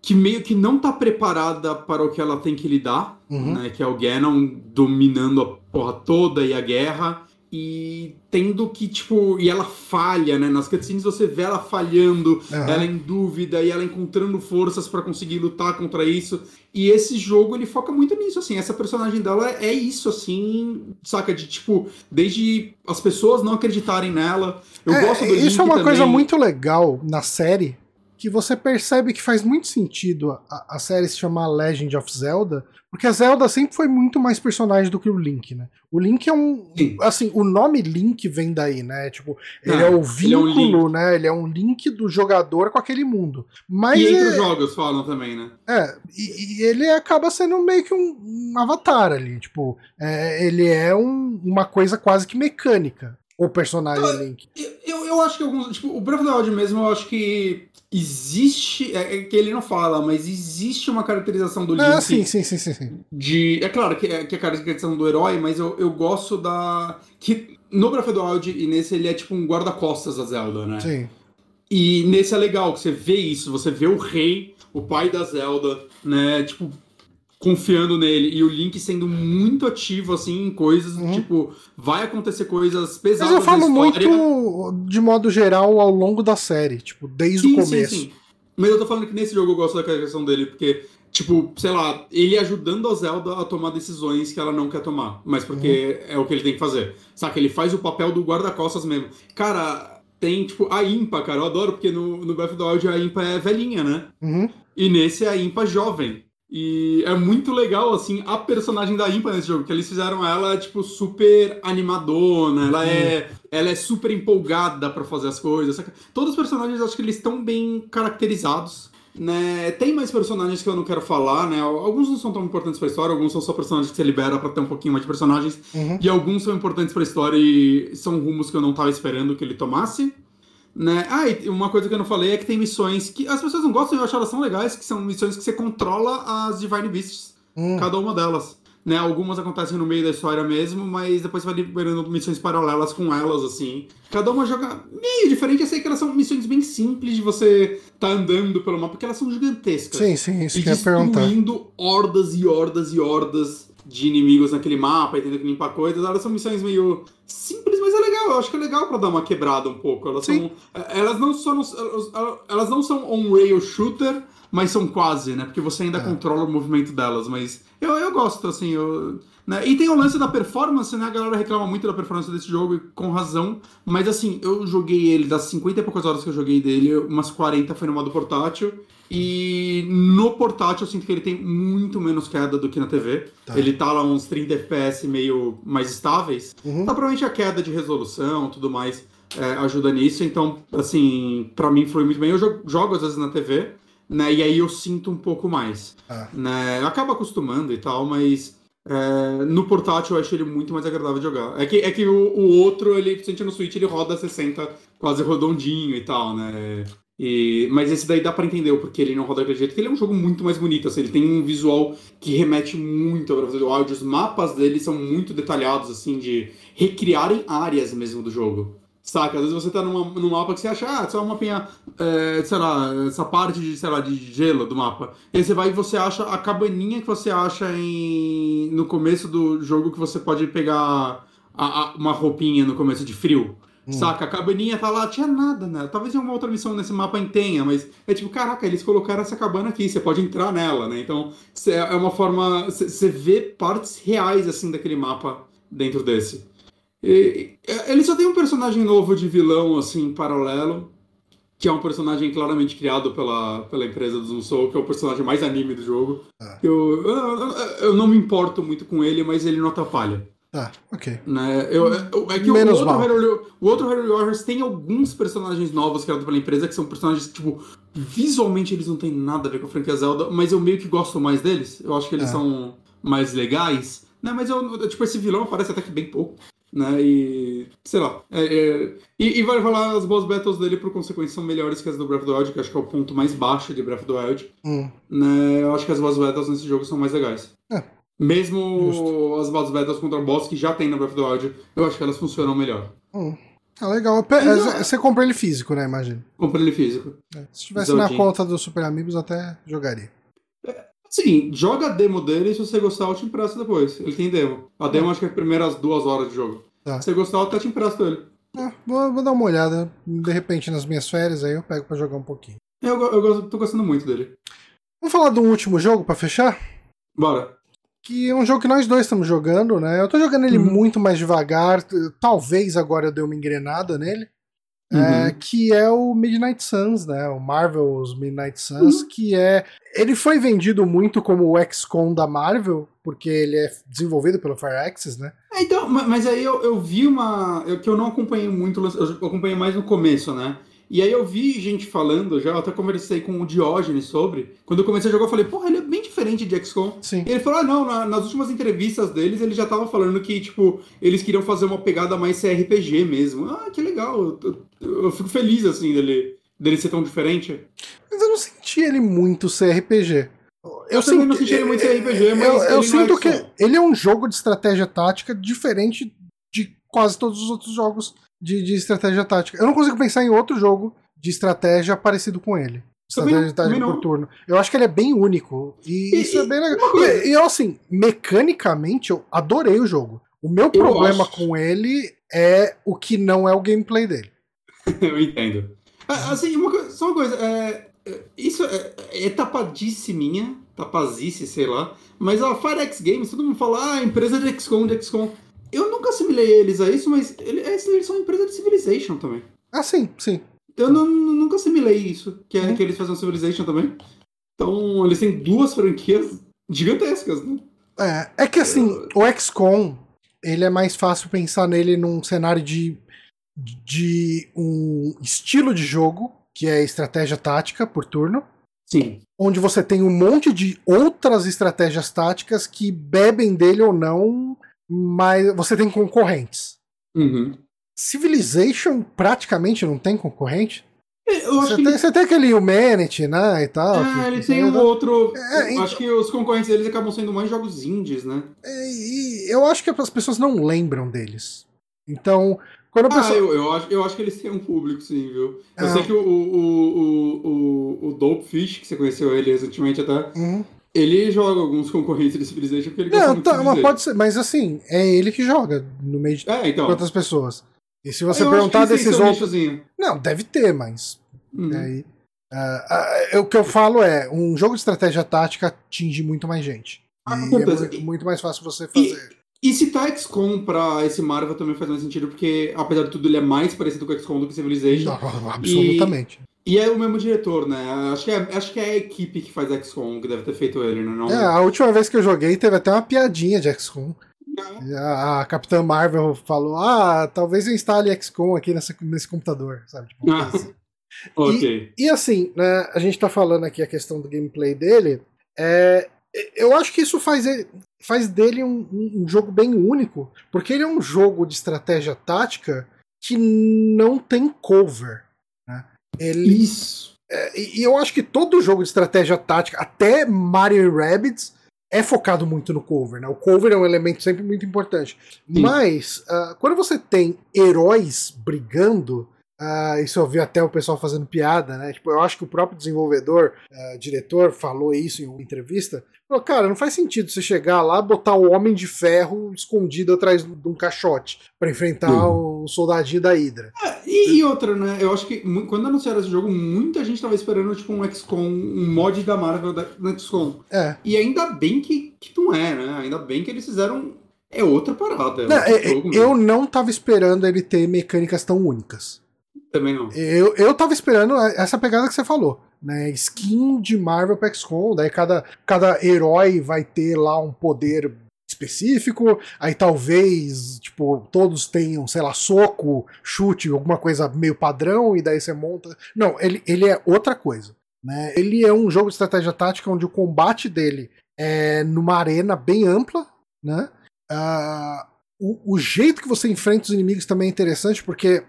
que meio que não tá preparada para o que ela tem que lidar, uhum. né? Que é o Ganon dominando a porra toda e a guerra e tendo que, tipo, e ela falha, né? Nas cutscenes você vê ela falhando, uhum. ela em dúvida e ela encontrando forças para conseguir lutar contra isso. E esse jogo ele foca muito nisso, assim. Essa personagem dela é isso, assim, saca? De tipo, desde as pessoas não acreditarem nela. Eu é, gosto do Isso Link é uma também. coisa muito legal na série, que você percebe que faz muito sentido a, a série se chamar Legend of Zelda, porque a Zelda sempre foi muito mais personagem do que o Link, né? O Link é um. Sim. Assim, o nome Link vem daí, né? Tipo, ele ah, é o vínculo, ele é um né? Ele é um link do jogador com aquele mundo. Mas e entre é... os jogos falam também, né? É, e, e ele acaba sendo meio que um, um avatar ali. Tipo, é, ele é um, uma coisa quase que mecânica. O personagem Link. Eu, eu acho que alguns. Tipo, o Breath of the Wild mesmo, eu acho que existe. É, é, que ele não fala, mas existe uma caracterização do ah, Link. Ah, sim, sim, sim, sim. sim. De, é claro que é, que é a caracterização do herói, mas eu, eu gosto da. Que no Breath of the Wild e nesse ele é tipo um guarda-costas da Zelda, né? Sim. E nesse é legal que você vê isso, você vê o rei, o pai da Zelda, né? Tipo, confiando nele e o Link sendo muito ativo assim em coisas uhum. tipo vai acontecer coisas pesadas Mas eu falo muito de modo geral ao longo da série tipo desde sim, o começo sim, sim. mas eu tô falando que nesse jogo eu gosto da carregação dele porque tipo sei lá ele ajudando a Zelda a tomar decisões que ela não quer tomar mas porque uhum. é o que ele tem que fazer saca ele faz o papel do guarda-costas mesmo cara tem, tipo, a Impa, cara, eu adoro, porque no, no Breath of the Wild a Impa é velhinha, né? Uhum. E nesse é a Impa jovem. E é muito legal, assim, a personagem da Impa nesse jogo, que eles fizeram ela, tipo, super animadona, ela é, ela é super empolgada para fazer as coisas. Saca? Todos os personagens, acho que eles estão bem caracterizados. Né? Tem mais personagens que eu não quero falar, né? Alguns não são tão importantes pra história, alguns são só personagens que você libera para ter um pouquinho mais de personagens. Uhum. E alguns são importantes pra história e são rumos que eu não tava esperando que ele tomasse. Né? Ah, e uma coisa que eu não falei é que tem missões que as pessoas não gostam, eu acho elas são legais, que são missões que você controla as Divine Beasts, hum. cada uma delas. Né? Algumas acontecem no meio da história mesmo, mas depois você vai liberando missões paralelas com elas, assim. Cada uma joga meio diferente. Eu sei que elas são missões bem simples de você tá andando pelo mapa, porque elas são gigantescas. Sim, sim, isso e que eu ia perguntar. destruindo hordas e hordas e hordas de inimigos naquele mapa e tendo que limpar coisas. Elas são missões meio simples, mas é legal. Eu acho que é legal para dar uma quebrada um pouco. Elas Sim. são. Elas não são. Elas não são on-rail shooter, mas são quase, né? Porque você ainda é. controla o movimento delas. Mas eu, eu gosto, assim. Eu, né? E tem o lance da performance, né? A galera reclama muito da performance desse jogo, e com razão. Mas assim, eu joguei ele, das 50 e poucas horas que eu joguei dele, umas 40 foi no modo portátil. E no portátil eu sinto que ele tem muito menos queda do que na TV. Tá. Ele tá lá uns 30 FPS meio mais estáveis. Uhum. Então, provavelmente a queda de resolução tudo mais é, ajuda nisso. Então, assim, para mim foi muito bem. Eu jogo, jogo, às vezes na TV, né? E aí eu sinto um pouco mais. Ah. Né? Eu acabo acostumando e tal, mas é, no portátil eu acho ele muito mais agradável de jogar. É que, é que o, o outro, ele, sente no Switch, ele roda 60 quase redondinho e tal, né? E, mas esse daí dá para entender o porquê ele não roda daquele jeito, porque ele é um jogo muito mais bonito, assim, ele tem um visual que remete muito ao Breath Os mapas dele são muito detalhados, assim, de recriarem áreas mesmo do jogo. Saca? Às vezes você tá numa, num mapa que você acha, ah, só uma mapinha, é, sei lá, essa parte de, sei lá, de gelo do mapa. E aí você vai e você acha a cabaninha que você acha em, no começo do jogo que você pode pegar a, a, uma roupinha no começo de frio. Hum. Saca? A cabaninha tá lá, tinha nada, né? Talvez em uma outra missão nesse mapa tenha, mas é tipo, caraca, eles colocaram essa cabana aqui, você pode entrar nela, né? Então, é uma forma. Você vê partes reais, assim, daquele mapa dentro desse. E, ele só tem um personagem novo de vilão, assim, paralelo, que é um personagem claramente criado pela, pela empresa do Zoom que é o personagem mais anime do jogo. Ah. Eu, eu, eu, não me importo muito com ele, mas ele não atrapalha. Ah, ok. Né? Eu, eu, é que Menos o, outro Hero, o outro Hero Warriors tem alguns personagens novos criados pela empresa que são personagens, tipo, visualmente eles não têm nada a ver com a franquia Zelda, mas eu meio que gosto mais deles. Eu acho que eles é. são mais legais. Né? Mas eu, tipo, esse vilão aparece até que bem pouco. Né? E. sei lá. É, é, e, e vai falar as boss battles dele, por consequência, são melhores que as do Breath of the Wild, que acho que é o ponto mais baixo de Breath of the Wild. Hum. Né? Eu acho que as boss battles nesse jogo são mais legais. É. Mesmo Justo. as boss battles contra boss que já tem na Breath of the Wild, eu acho que elas funcionam melhor. Hum. Ah, legal. Então, você comprou ele físico, né? Imagino. Comprei ele físico. É. Se tivesse na conta do Super Amigos, até jogaria. É, sim, joga a demo dele e se você gostar, eu te empresto depois. Ele tem demo. A demo acho que é as primeiras duas horas de jogo. Tá. Se você gostar, eu até te empresto ele. É, vou, vou, dar uma olhada. De repente, nas minhas férias, aí eu pego pra jogar um pouquinho. Eu, eu, eu tô gostando muito dele. Vamos falar de um último jogo pra fechar? Bora que é um jogo que nós dois estamos jogando, né? Eu tô jogando ele uhum. muito mais devagar, talvez agora eu dê uma engrenada nele. É, uhum. É, que é o Midnight Suns, né? O Marvel's Midnight Suns, uhum. que é. Ele foi vendido muito como o XCOM da Marvel, porque ele é desenvolvido pelo Fireaxis, né? É, então, mas aí eu, eu vi uma. Eu, que eu não acompanhei muito, eu acompanhei mais no começo, né? E aí eu vi gente falando já, até conversei com o Diógenes sobre. Quando eu comecei a jogar, eu falei, porra, ele é bem diferente de XCOM. Sim. E ele falou, ah, não, na, nas últimas entrevistas deles, ele já tava falando que, tipo, eles queriam fazer uma pegada mais CRPG mesmo. Ah, que legal. Eu, eu, eu fico feliz, assim, dele, dele ser tão diferente. Mas eu não senti ele muito CRPG. Eu, eu também não senti ele muito CRPG, mas. Eu, eu sinto é que ele é um jogo de estratégia tática diferente de quase todos os outros jogos de, de estratégia tática. Eu não consigo pensar em outro jogo de estratégia parecido com ele. Estratégia de tática por turno. Eu acho que ele é bem único. E, e isso é bem legal. E, e assim, mecanicamente, eu adorei o jogo. O meu problema com ele é o que não é o gameplay dele. eu entendo. Ah, assim, uma coisa, só uma coisa. É, é isso é, é tapadice minha, tapazice, sei lá. Mas a Firex Games, todo mundo fala, ah, empresa de XCOM, de XCOM. Eu nunca assimilei eles a isso, mas eles, eles são empresa de Civilization também. Ah, sim, sim. Eu não, nunca assimilei isso, que, é, que eles fazem Civilization também. Então, eles têm duas franquias gigantescas, né? É, é que assim, o XCOM, ele é mais fácil pensar nele num cenário de, de um estilo de jogo, que é estratégia tática por turno. Sim. Onde você tem um monte de outras estratégias táticas que bebem dele ou não mas você tem concorrentes. Uhum. Civilization praticamente não tem concorrente. É, você, tem, você tem aquele Humanity, né, e tal. É, ele tem um outro... É, então... Acho que os concorrentes deles acabam sendo mais jogos indies, né? É, e eu acho que as pessoas não lembram deles. Então, quando a ah, pessoa... eu, eu, acho, eu acho que eles têm um público, sim, viu? Eu é. sei que o, o, o, o, o Dope Fish, que você conheceu ele recentemente até, uhum. Ele joga alguns concorrentes de Civilization porque ele gosta não, tá, mas pode ser, mas assim, é ele que joga no meio de é, então. outras pessoas. E se você eu perguntar desses outros. Não, deve ter, mas. Uhum. Aí, uh, uh, o que eu falo é: um jogo de estratégia tática atinge muito mais gente. Ah, e é muito, muito, mais fácil você fazer. E, e citar XCOM pra esse Marvel também faz mais sentido, porque apesar de tudo, ele é mais parecido com XCOM do que Civilization. Não, absolutamente. E... E é o mesmo diretor, né? Acho que é, acho que é a equipe que faz XCOM que deve ter feito ele, né? Não... É, a última vez que eu joguei teve até uma piadinha de XCOM. É. A, a Capitã Marvel falou: Ah, talvez eu instale XCOM aqui nesse, nesse computador, sabe? Tipo, ah, assim. ok. E, e, assim, né, a gente tá falando aqui a questão do gameplay dele. É, eu acho que isso faz, faz dele um, um, jogo bem único, porque ele é um jogo de estratégia tática que não tem cover. Ele, Isso. É, e eu acho que todo jogo de estratégia tática, até Mario Rabbids, é focado muito no cover, né? O cover é um elemento sempre muito importante. Sim. Mas, uh, quando você tem heróis brigando, uh, isso eu vi até o pessoal fazendo piada, né? Tipo, eu acho que o próprio desenvolvedor, uh, diretor, falou isso em uma entrevista. Cara, não faz sentido você chegar lá, botar o Homem de Ferro escondido atrás de um caixote para enfrentar uhum. o soldadinho da Hydra. É, e, e, outra, né? Eu acho que quando anunciaram esse jogo, muita gente tava esperando tipo um XCOM, um mod da Marvel da, XCOM. É. E ainda bem que, que não é, né? Ainda bem que eles fizeram é outra parada. É não, é, eu não tava esperando ele ter mecânicas tão únicas. Também não. Eu, eu tava esperando essa pegada que você falou. Né, skin de Marvel XCOM, daí cada, cada herói vai ter lá um poder específico, aí talvez, tipo, todos tenham, sei lá, soco, chute, alguma coisa meio padrão, e daí você monta. Não, ele, ele é outra coisa. Né? Ele é um jogo de estratégia tática onde o combate dele é numa arena bem ampla, né? Uh, o, o, jeito que você enfrenta os inimigos também é interessante, porque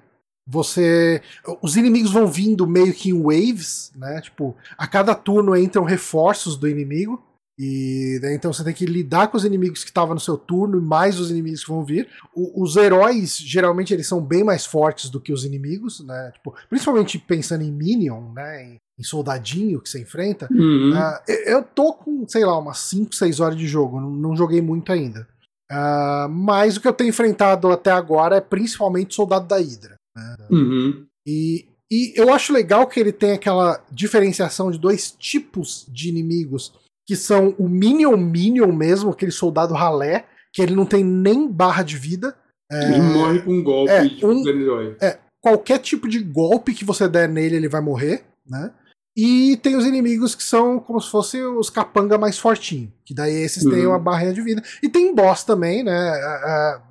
você. Os inimigos vão vindo meio que em waves, né? Tipo, a cada turno entram reforços do inimigo. E né, então você tem que lidar com os inimigos que estavam no seu turno e mais os inimigos que vão vir. O, os heróis, geralmente, eles são bem mais fortes do que os inimigos, né? Tipo, principalmente pensando em Minion, né? Em, em soldadinho que você enfrenta. Uhum. Uh, eu tô com, sei lá, umas 5, 6 horas de jogo, não, não joguei muito ainda. Uh, mas o que eu tenho enfrentado até agora é principalmente soldado da Hydra. Né? Uhum. E, e eu acho legal que ele tem aquela diferenciação de dois tipos de inimigos, que são o Minion Minion mesmo, aquele soldado ralé, que ele não tem nem barra de vida. Ele é, morre com um golpe é, um, é, qualquer tipo de golpe que você der nele, ele vai morrer, né? E tem os inimigos que são como se fossem os capanga mais fortinhos. Que daí esses uhum. têm uma barreira de vida. E tem boss também, né?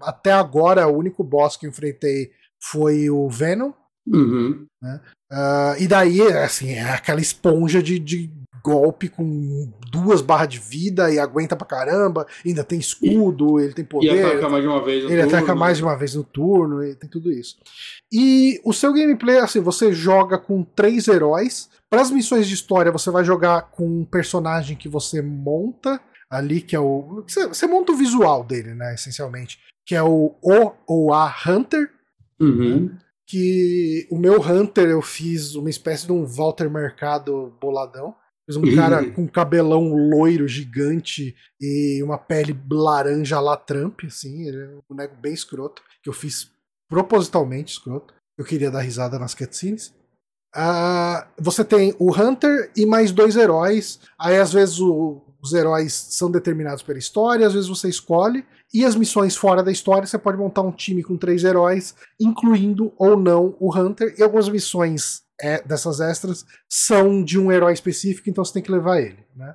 Até agora, o único boss que eu enfrentei foi o Venom. Uhum. Né? Uh, e daí, assim, é aquela esponja de, de golpe com duas barras de vida e aguenta pra caramba, ainda tem escudo, e, ele tem poder. E ataca mais de uma vez no Ele turno. ataca mais de uma vez no turno, e tem tudo isso. E o seu gameplay, assim, você joga com três heróis. Para as missões de história, você vai jogar com um personagem que você monta ali, que é o. Você monta o visual dele, né, essencialmente. Que é o O ou A Hunter. Uhum. Que o meu Hunter eu fiz uma espécie de um Walter Mercado boladão. Fiz um cara com cabelão loiro gigante e uma pele laranja lá Trump, assim, ele é um boneco bem escroto, que eu fiz propositalmente escroto. Eu queria dar risada nas cutscenes. Uh, você tem o Hunter e mais dois heróis. Aí às vezes o, os heróis são determinados pela história, às vezes você escolhe. E as missões fora da história, você pode montar um time com três heróis, incluindo ou não o Hunter. E algumas missões é, dessas extras são de um herói específico, então você tem que levar ele. Né?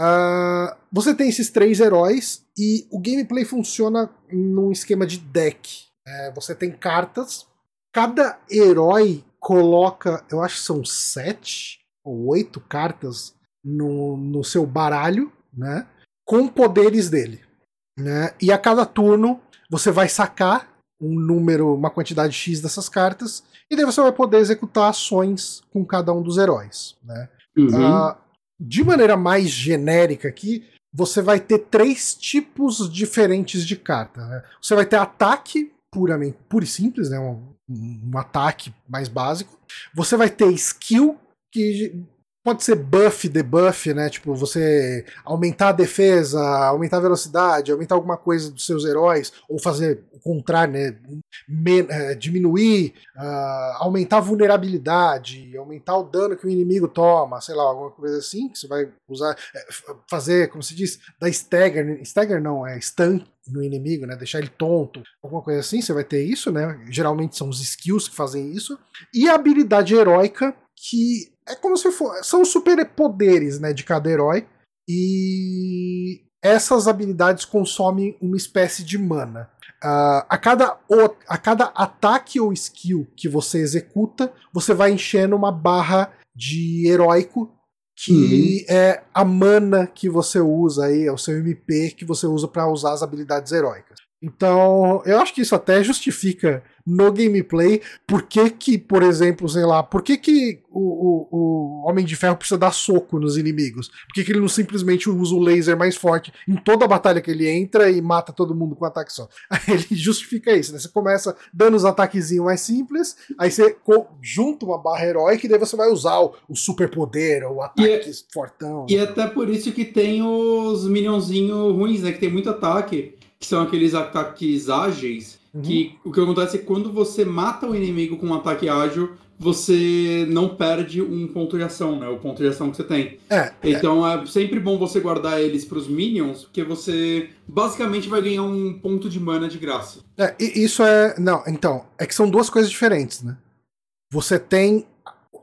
Uh, você tem esses três heróis e o gameplay funciona num esquema de deck. É, você tem cartas, cada herói coloca, eu acho que são sete ou oito cartas no, no seu baralho, né? Com poderes dele. Né? E a cada turno você vai sacar um número, uma quantidade X dessas cartas, e daí você vai poder executar ações com cada um dos heróis. Né? Uhum. Uh, de maneira mais genérica aqui, você vai ter três tipos diferentes de carta. Né? Você vai ter ataque, puramente, puro e simples, né? um, um ataque mais básico. Você vai ter skill, que pode ser buff, debuff, né? Tipo, você aumentar a defesa, aumentar a velocidade, aumentar alguma coisa dos seus heróis, ou fazer o contrário, né? Men é, diminuir, uh, aumentar a vulnerabilidade, aumentar o dano que o inimigo toma, sei lá, alguma coisa assim, que você vai usar, é, fazer, como se diz, da stagger, stagger não, é stun no inimigo, né? Deixar ele tonto, alguma coisa assim, você vai ter isso, né? Geralmente são os skills que fazem isso. E a habilidade heróica, que é como se for. São superpoderes, né, de cada herói. E essas habilidades consomem uma espécie de mana. Uh, a, cada, a cada ataque ou skill que você executa, você vai enchendo uma barra de heróico, que uhum. é a mana que você usa aí, é o seu MP que você usa para usar as habilidades heróicas. Então, eu acho que isso até justifica no gameplay por que que, por exemplo, sei lá, por que que o, o, o Homem de Ferro precisa dar soco nos inimigos? Por que, que ele não simplesmente usa o laser mais forte em toda a batalha que ele entra e mata todo mundo com um ataque só? Aí ele justifica isso, né? Você começa dando os ataquezinhos mais simples, aí você junta uma barra heróica e daí você vai usar o, o superpoder, o ataque e é, fortão. E é até por isso que tem os minionzinhos ruins, né? Que tem muito ataque que são aqueles ataques ágeis, uhum. que o que acontece é que quando você mata o inimigo com um ataque ágil, você não perde um ponto de ação, né? O ponto de ação que você tem. É, então é. é sempre bom você guardar eles para os minions, porque você basicamente vai ganhar um ponto de mana de graça. É, isso é. Não, então, é que são duas coisas diferentes, né? Você tem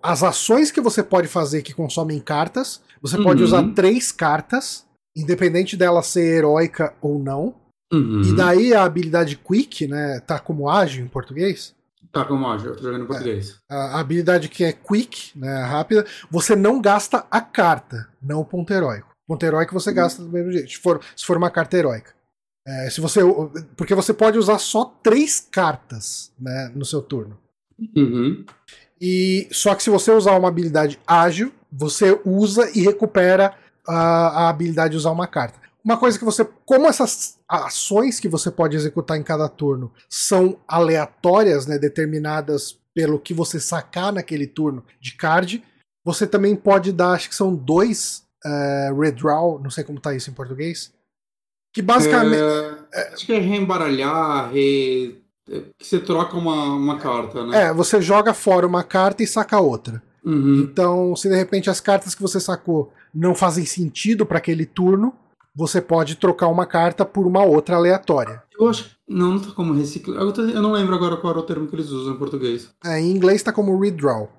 as ações que você pode fazer que consomem cartas. Você uhum. pode usar três cartas, independente dela ser heróica ou não. Uhum. E daí a habilidade Quick, né? Tá como ágil em português. Tá como ágil, eu tô jogando em português. É, a habilidade que é Quick, né? Rápida, você não gasta a carta, não o ponto heróico. O ponto heróico você uhum. gasta do mesmo jeito, se for, se for uma carta heróica. É, se você, porque você pode usar só três cartas né, no seu turno. Uhum. E só que se você usar uma habilidade ágil, você usa e recupera a, a habilidade de usar uma carta. Uma coisa que você. Como essas ações que você pode executar em cada turno são aleatórias, né, determinadas pelo que você sacar naquele turno de card, você também pode dar, acho que são dois uh, redraw, não sei como tá isso em português. Que basicamente. É, acho que é reembaralhar, re... É, que você troca uma, uma carta, né? É, você joga fora uma carta e saca outra. Uhum. Então, se de repente as cartas que você sacou não fazem sentido para aquele turno, você pode trocar uma carta por uma outra aleatória. Eu acho. Não, não tá como reciclar. Eu não lembro agora qual era o termo que eles usam em português. É, em inglês tá como redraw.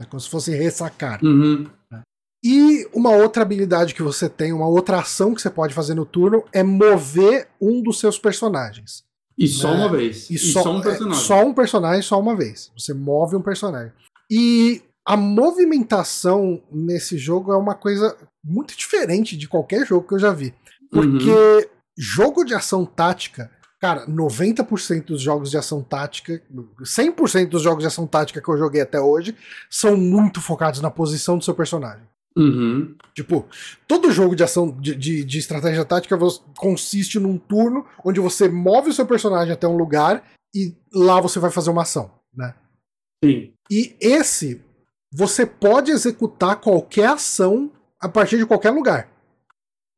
É como se fosse ressacar. Uhum. E uma outra habilidade que você tem, uma outra ação que você pode fazer no turno é mover um dos seus personagens. E só né? uma vez. E, e só, só, um personagem. É, só um personagem, só uma vez. Você move um personagem. E a movimentação nesse jogo é uma coisa muito diferente de qualquer jogo que eu já vi. Porque uhum. jogo de ação tática, cara, 90% dos jogos de ação tática, 100% dos jogos de ação tática que eu joguei até hoje são muito focados na posição do seu personagem. Uhum. Tipo, todo jogo de ação de, de, de, estratégia tática consiste num turno onde você move o seu personagem até um lugar e lá você vai fazer uma ação, né? Sim. E esse você pode executar qualquer ação a partir de qualquer lugar.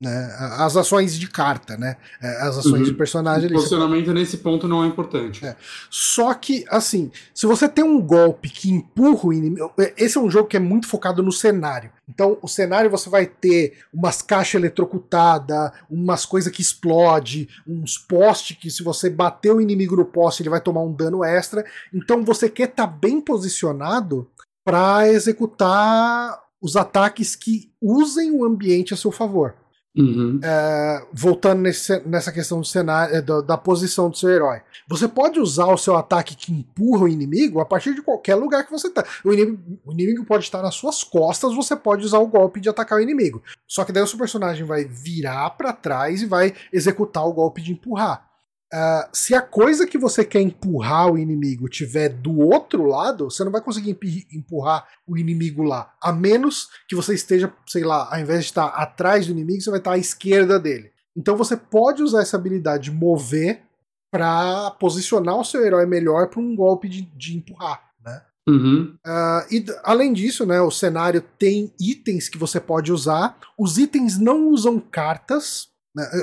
Né? As ações de carta, né? É, as ações uhum. de personagem. O posicionamento você... nesse ponto não é importante. É. Só que, assim, se você tem um golpe que empurra o inimigo. É, esse é um jogo que é muito focado no cenário. Então, o cenário você vai ter umas caixas eletrocutadas, umas coisas que explode, uns postes que, se você bater o inimigo no poste, ele vai tomar um dano extra. Então, você quer estar tá bem posicionado para executar os ataques que usem o ambiente a seu favor. Uhum. É, voltando nesse, nessa questão do cenário, é, da, da, posição do seu herói. Você pode usar o seu ataque que empurra o inimigo a partir de qualquer lugar que você está. O inimigo, o inimigo pode estar nas suas costas, você pode usar o golpe de atacar o inimigo. Só que daí o seu personagem vai virar para trás e vai executar o golpe de empurrar. Uh, se a coisa que você quer empurrar o inimigo tiver do outro lado, você não vai conseguir empurrar o inimigo lá. A menos que você esteja, sei lá, ao invés de estar atrás do inimigo, você vai estar à esquerda dele. Então você pode usar essa habilidade de mover para posicionar o seu herói melhor para um golpe de, de empurrar. Né? Uhum. Uh, e além disso, né, o cenário tem itens que você pode usar. Os itens não usam cartas,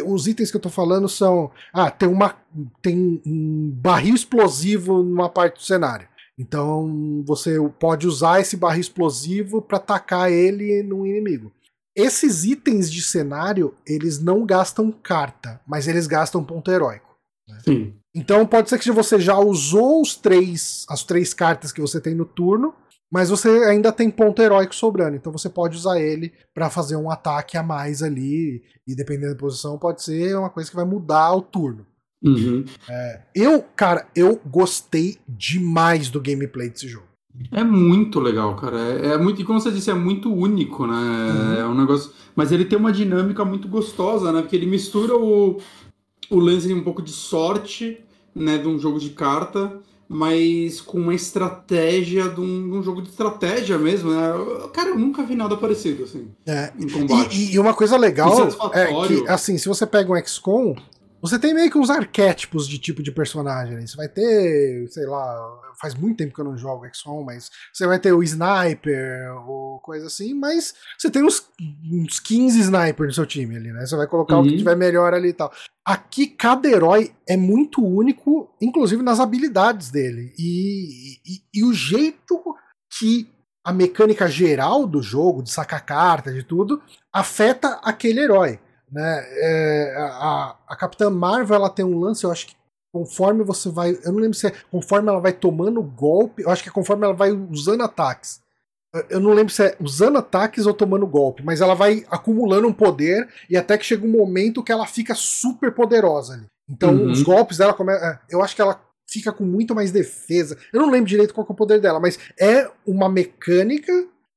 os itens que eu tô falando são. Ah, tem, uma, tem um barril explosivo numa parte do cenário. Então você pode usar esse barril explosivo para atacar ele no inimigo. Esses itens de cenário, eles não gastam carta, mas eles gastam ponto heróico. Né? Sim. Então pode ser que você já usou os três, as três cartas que você tem no turno, mas você ainda tem ponto heróico sobrando, então você pode usar ele para fazer um ataque a mais ali, e dependendo da posição, pode ser uma coisa que vai mudar o turno. Uhum. É, eu, cara, eu gostei demais do gameplay desse jogo. É muito legal, cara. É, é muito, e como você disse, é muito único, né? Uhum. É um negócio. Mas ele tem uma dinâmica muito gostosa, né? Porque ele mistura o, o lance um pouco de sorte, né? De um jogo de carta mas com uma estratégia de um, de um, jogo de estratégia mesmo, né? Cara, eu nunca vi nada parecido, assim, é. em combate. E, e uma coisa legal é que, assim, se você pega um XCOM, você tem meio que uns arquétipos de tipo de personagem. Né? Você vai ter, sei lá, faz muito tempo que eu não jogo XCOM, mas você vai ter o sniper ou coisa assim, mas você tem uns, uns 15 snipers no seu time ali, né? Você vai colocar uhum. o que uhum. tiver melhor ali e tal. Aqui, cada herói é muito único, inclusive nas habilidades dele. E, e, e o jeito que a mecânica geral do jogo, de sacar carta, de tudo, afeta aquele herói. Né? É, a, a Capitã Marvel ela tem um lance, eu acho que conforme você vai. Eu não lembro se é conforme ela vai tomando golpe, eu acho que é conforme ela vai usando ataques. Eu não lembro se é usando ataques ou tomando golpe, mas ela vai acumulando um poder e até que chega um momento que ela fica super poderosa ali. Então uhum. os golpes dela começam. É, eu acho que ela fica com muito mais defesa. Eu não lembro direito qual é o poder dela, mas é uma mecânica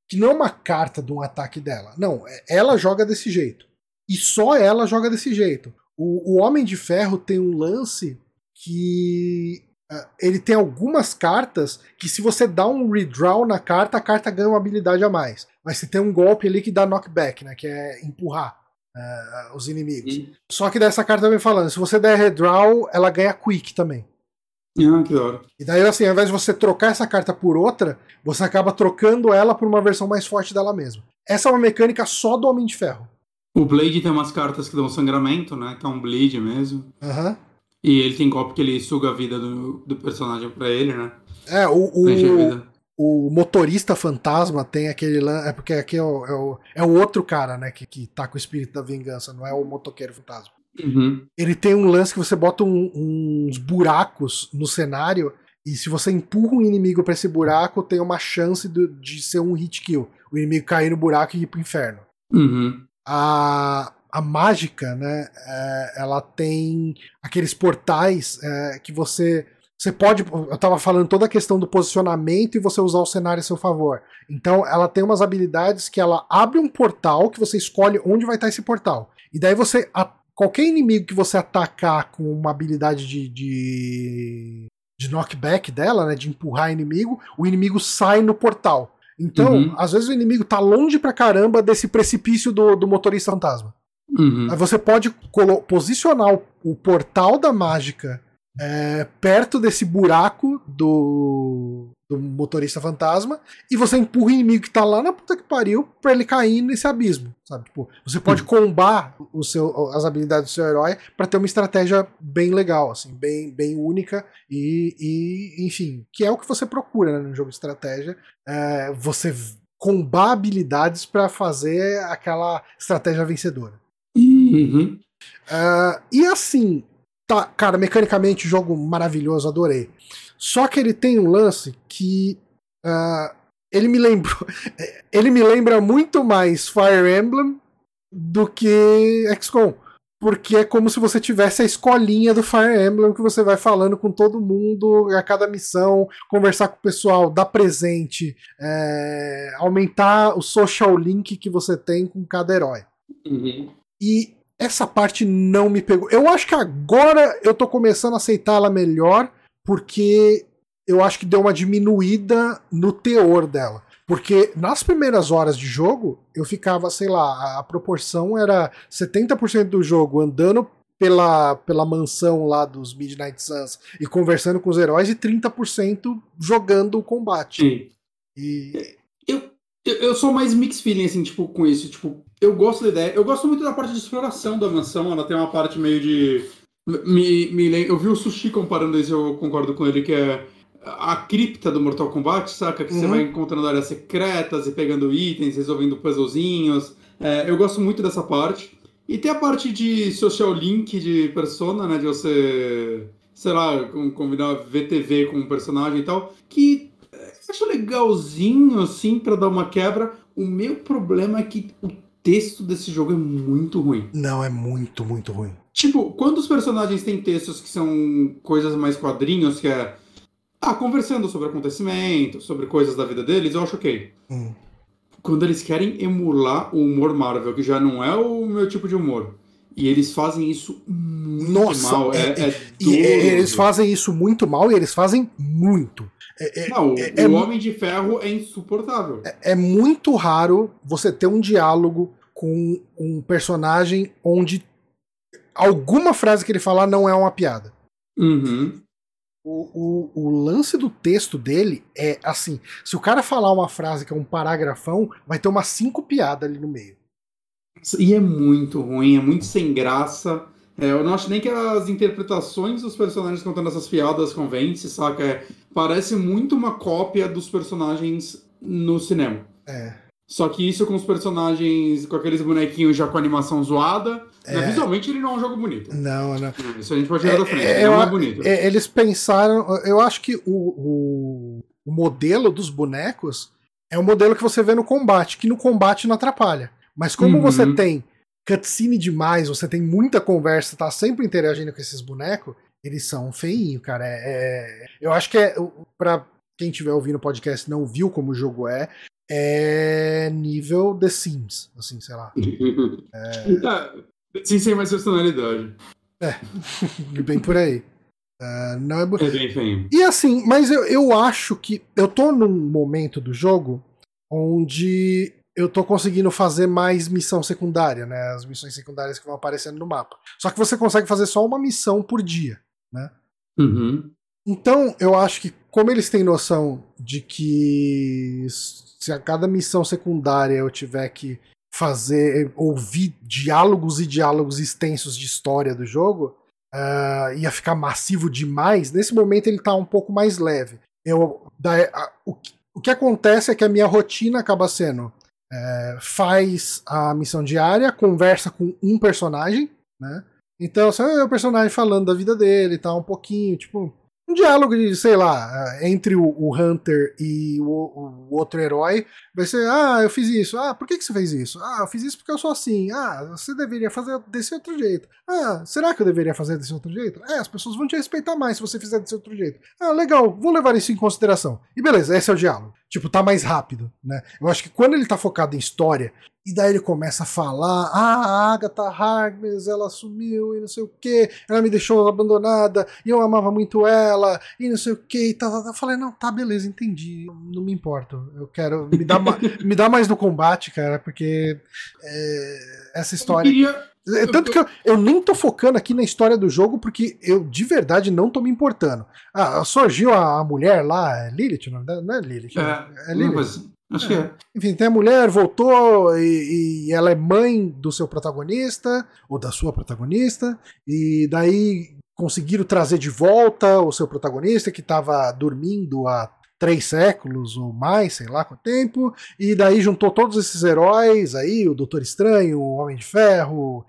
que não é uma carta de um ataque dela. Não, é, ela joga desse jeito. E só ela joga desse jeito. O, o Homem de Ferro tem um lance que uh, ele tem algumas cartas que se você dá um redraw na carta, a carta ganha uma habilidade a mais. Mas você tem um golpe ali que dá knockback, né? Que é empurrar uh, os inimigos. Só que dessa carta também falando, se você der redraw, ela ganha quick também. Ah, que hora. E daí, assim, ao invés de você trocar essa carta por outra, você acaba trocando ela por uma versão mais forte dela mesma. Essa é uma mecânica só do Homem de Ferro. O Blade tem umas cartas que dão sangramento, né? Que é um bleed mesmo. Uhum. E ele tem golpe que ele suga a vida do, do personagem pra ele, né? É, o, o, o motorista fantasma tem aquele. É porque aqui é o, é o, é o outro cara, né? Que, que tá com o espírito da vingança, não é o motoqueiro fantasma. Uhum. Ele tem um lance que você bota um, uns buracos no cenário. E se você empurra um inimigo para esse buraco, tem uma chance de, de ser um hit kill. O inimigo cair no buraco e ir pro inferno. Uhum. A, a mágica, né? É, ela tem aqueles portais é, que você. Você pode. Eu estava falando toda a questão do posicionamento e você usar o cenário a seu favor. Então, ela tem umas habilidades que ela abre um portal que você escolhe onde vai estar esse portal. E daí você. A, qualquer inimigo que você atacar com uma habilidade de, de, de knockback dela, né? De empurrar inimigo, o inimigo sai no portal. Então, uhum. às vezes o inimigo tá longe pra caramba desse precipício do, do motorista fantasma. Uhum. Aí você pode posicionar o, o portal da mágica é, perto desse buraco do, do, motorista fantasma e você empurra o inimigo que tá lá na puta que pariu pra ele cair nesse abismo, sabe? Tipo, você pode combar o seu, as habilidades do seu herói para ter uma estratégia bem legal, assim, bem, bem única e, e enfim, que é o que você procura né, no jogo de estratégia. É, você combar habilidades para fazer aquela estratégia vencedora. Uhum. Uh, e assim, tá, cara, mecanicamente, jogo maravilhoso, adorei. Só que ele tem um lance que. Uh, ele me lembrou. Ele me lembra muito mais Fire Emblem do que XCOM. Porque é como se você tivesse a escolinha do Fire Emblem que você vai falando com todo mundo a cada missão, conversar com o pessoal, dar presente, é, aumentar o social link que você tem com cada herói. Uhum. E essa parte não me pegou. Eu acho que agora eu tô começando a aceitar ela melhor, porque eu acho que deu uma diminuída no teor dela. Porque nas primeiras horas de jogo, eu ficava, sei lá, a proporção era 70% do jogo andando pela, pela mansão lá dos Midnight Suns e conversando com os heróis e 30% jogando o combate. Sim. E eu, eu sou mais mixed feeling, assim, tipo, com isso. Tipo, eu gosto da ideia. Eu gosto muito da parte de exploração da mansão. Ela tem uma parte meio de. Me, me, eu vi o Sushi comparando isso, eu concordo com ele, que é a cripta do Mortal Kombat, saca? Que uhum. você vai encontrando áreas secretas e pegando itens, resolvendo puzzlezinhos. É, eu gosto muito dessa parte. E tem a parte de social link de persona, né? De você, sei lá, combinar VTV com um personagem e tal. Que acho legalzinho, assim, para dar uma quebra. O meu problema é que o texto desse jogo é muito ruim. Não, é muito, muito ruim. Tipo, quando os personagens têm textos que são coisas mais quadrinhos, que é. Ah, conversando sobre acontecimentos, sobre coisas da vida deles, eu acho ok. Hum. Quando eles querem emular o humor Marvel, que já não é o meu tipo de humor, e eles fazem isso muito Nossa, mal. É, é, é, eles fazem isso muito mal e eles fazem muito. É, é, não, é, é, o Homem de Ferro é insuportável. É, é, muito raro você ter um diálogo com um personagem onde alguma frase que ele falar não é uma piada. Uhum. O, o, o, lance do texto dele é assim: se o cara falar uma frase que é um paragrafão, vai ter umas cinco piadas ali no meio. E é muito ruim, é muito sem graça. É, eu não acho nem que as interpretações dos personagens contando essas piadas convence, saca? É, parece muito uma cópia dos personagens no cinema. É. Só que isso com os personagens, com aqueles bonequinhos já com animação zoada. É. Né? Visualmente ele não é um jogo bonito. Não, não. Isso a gente pode tirar da frente. É, não é bonito. É, eles pensaram. Eu acho que o, o, o modelo dos bonecos é o modelo que você vê no combate, que no combate não atrapalha. Mas como Uhum. você tem cutscene demais, você tem muita conversa, tá sempre interagindo com esses bonecos, eles são feinhos, cara. É, é- eu acho que é. Pra quem estiver ouvindo o podcast e não viu como o jogo é, é nível The Sims, assim, sei lá. É, Sim, sem mais personalidade. Bem por aí. Ah, não é, É bem feio. E assim, mas eu, eu acho que eu tô num momento do jogo onde eu tô conseguindo fazer mais missão secundária, né? As missões secundárias que vão aparecendo no mapa. Só que você consegue fazer só uma missão por dia. Uhum. Então, eu acho que, como eles têm noção de que se a cada missão secundária eu tiver que fazer, ouvir diálogos e diálogos extensos de história do jogo, ah, ia ficar massivo demais. Nesse momento ele tá um pouco mais leve. Eu, da- a- o, o que acontece é que a minha rotina acaba sendo é, faz a missão diária, conversa com um personagem, né? Então, só é o personagem falando da vida dele e tal, um pouquinho, tipo, um diálogo de, sei lá, eh, entre o, o Hunter e o, o outro herói. Vai ser, ah, eu fiz isso. Ah, por que, que você fez isso? Ah, eu fiz isso porque eu sou assim. Ah, você deveria fazer desse outro jeito. Ah, será que eu deveria fazer desse outro jeito? É, as pessoas vão te respeitar mais se você fizer desse outro jeito. Ah, legal, vou levar isso em consideração. E beleza, esse é o diálogo. Tipo, tá mais rápido, né? Eu acho que quando ele tá focado em história, e daí ele começa a falar: ah, a Agatha Harkness, ela sumiu e não sei o que, ela me deixou abandonada e eu amava muito ela e não sei o que e tal. Eu falei: não, tá, beleza, entendi, não me importo. Eu quero. Me ma- me dá mais no combate, cara, porque é, essa história. queria. É, Tanto que eu, eu nem tô focando aqui na história do jogo, porque eu de verdade não tô me importando. Ah, surgiu a, a mulher lá, é Lilith, não é Lilith? É, é não, Lilith. mas acho que é. Enfim, tem a mulher, voltou e, e ela é mãe do seu protagonista, ou da sua protagonista, e daí conseguiram trazer de volta o seu protagonista que estava dormindo há três séculos ou mais, sei lá quanto tempo, e daí juntou todos esses heróis aí, o Doutor Estranho, o Homem de Ferro,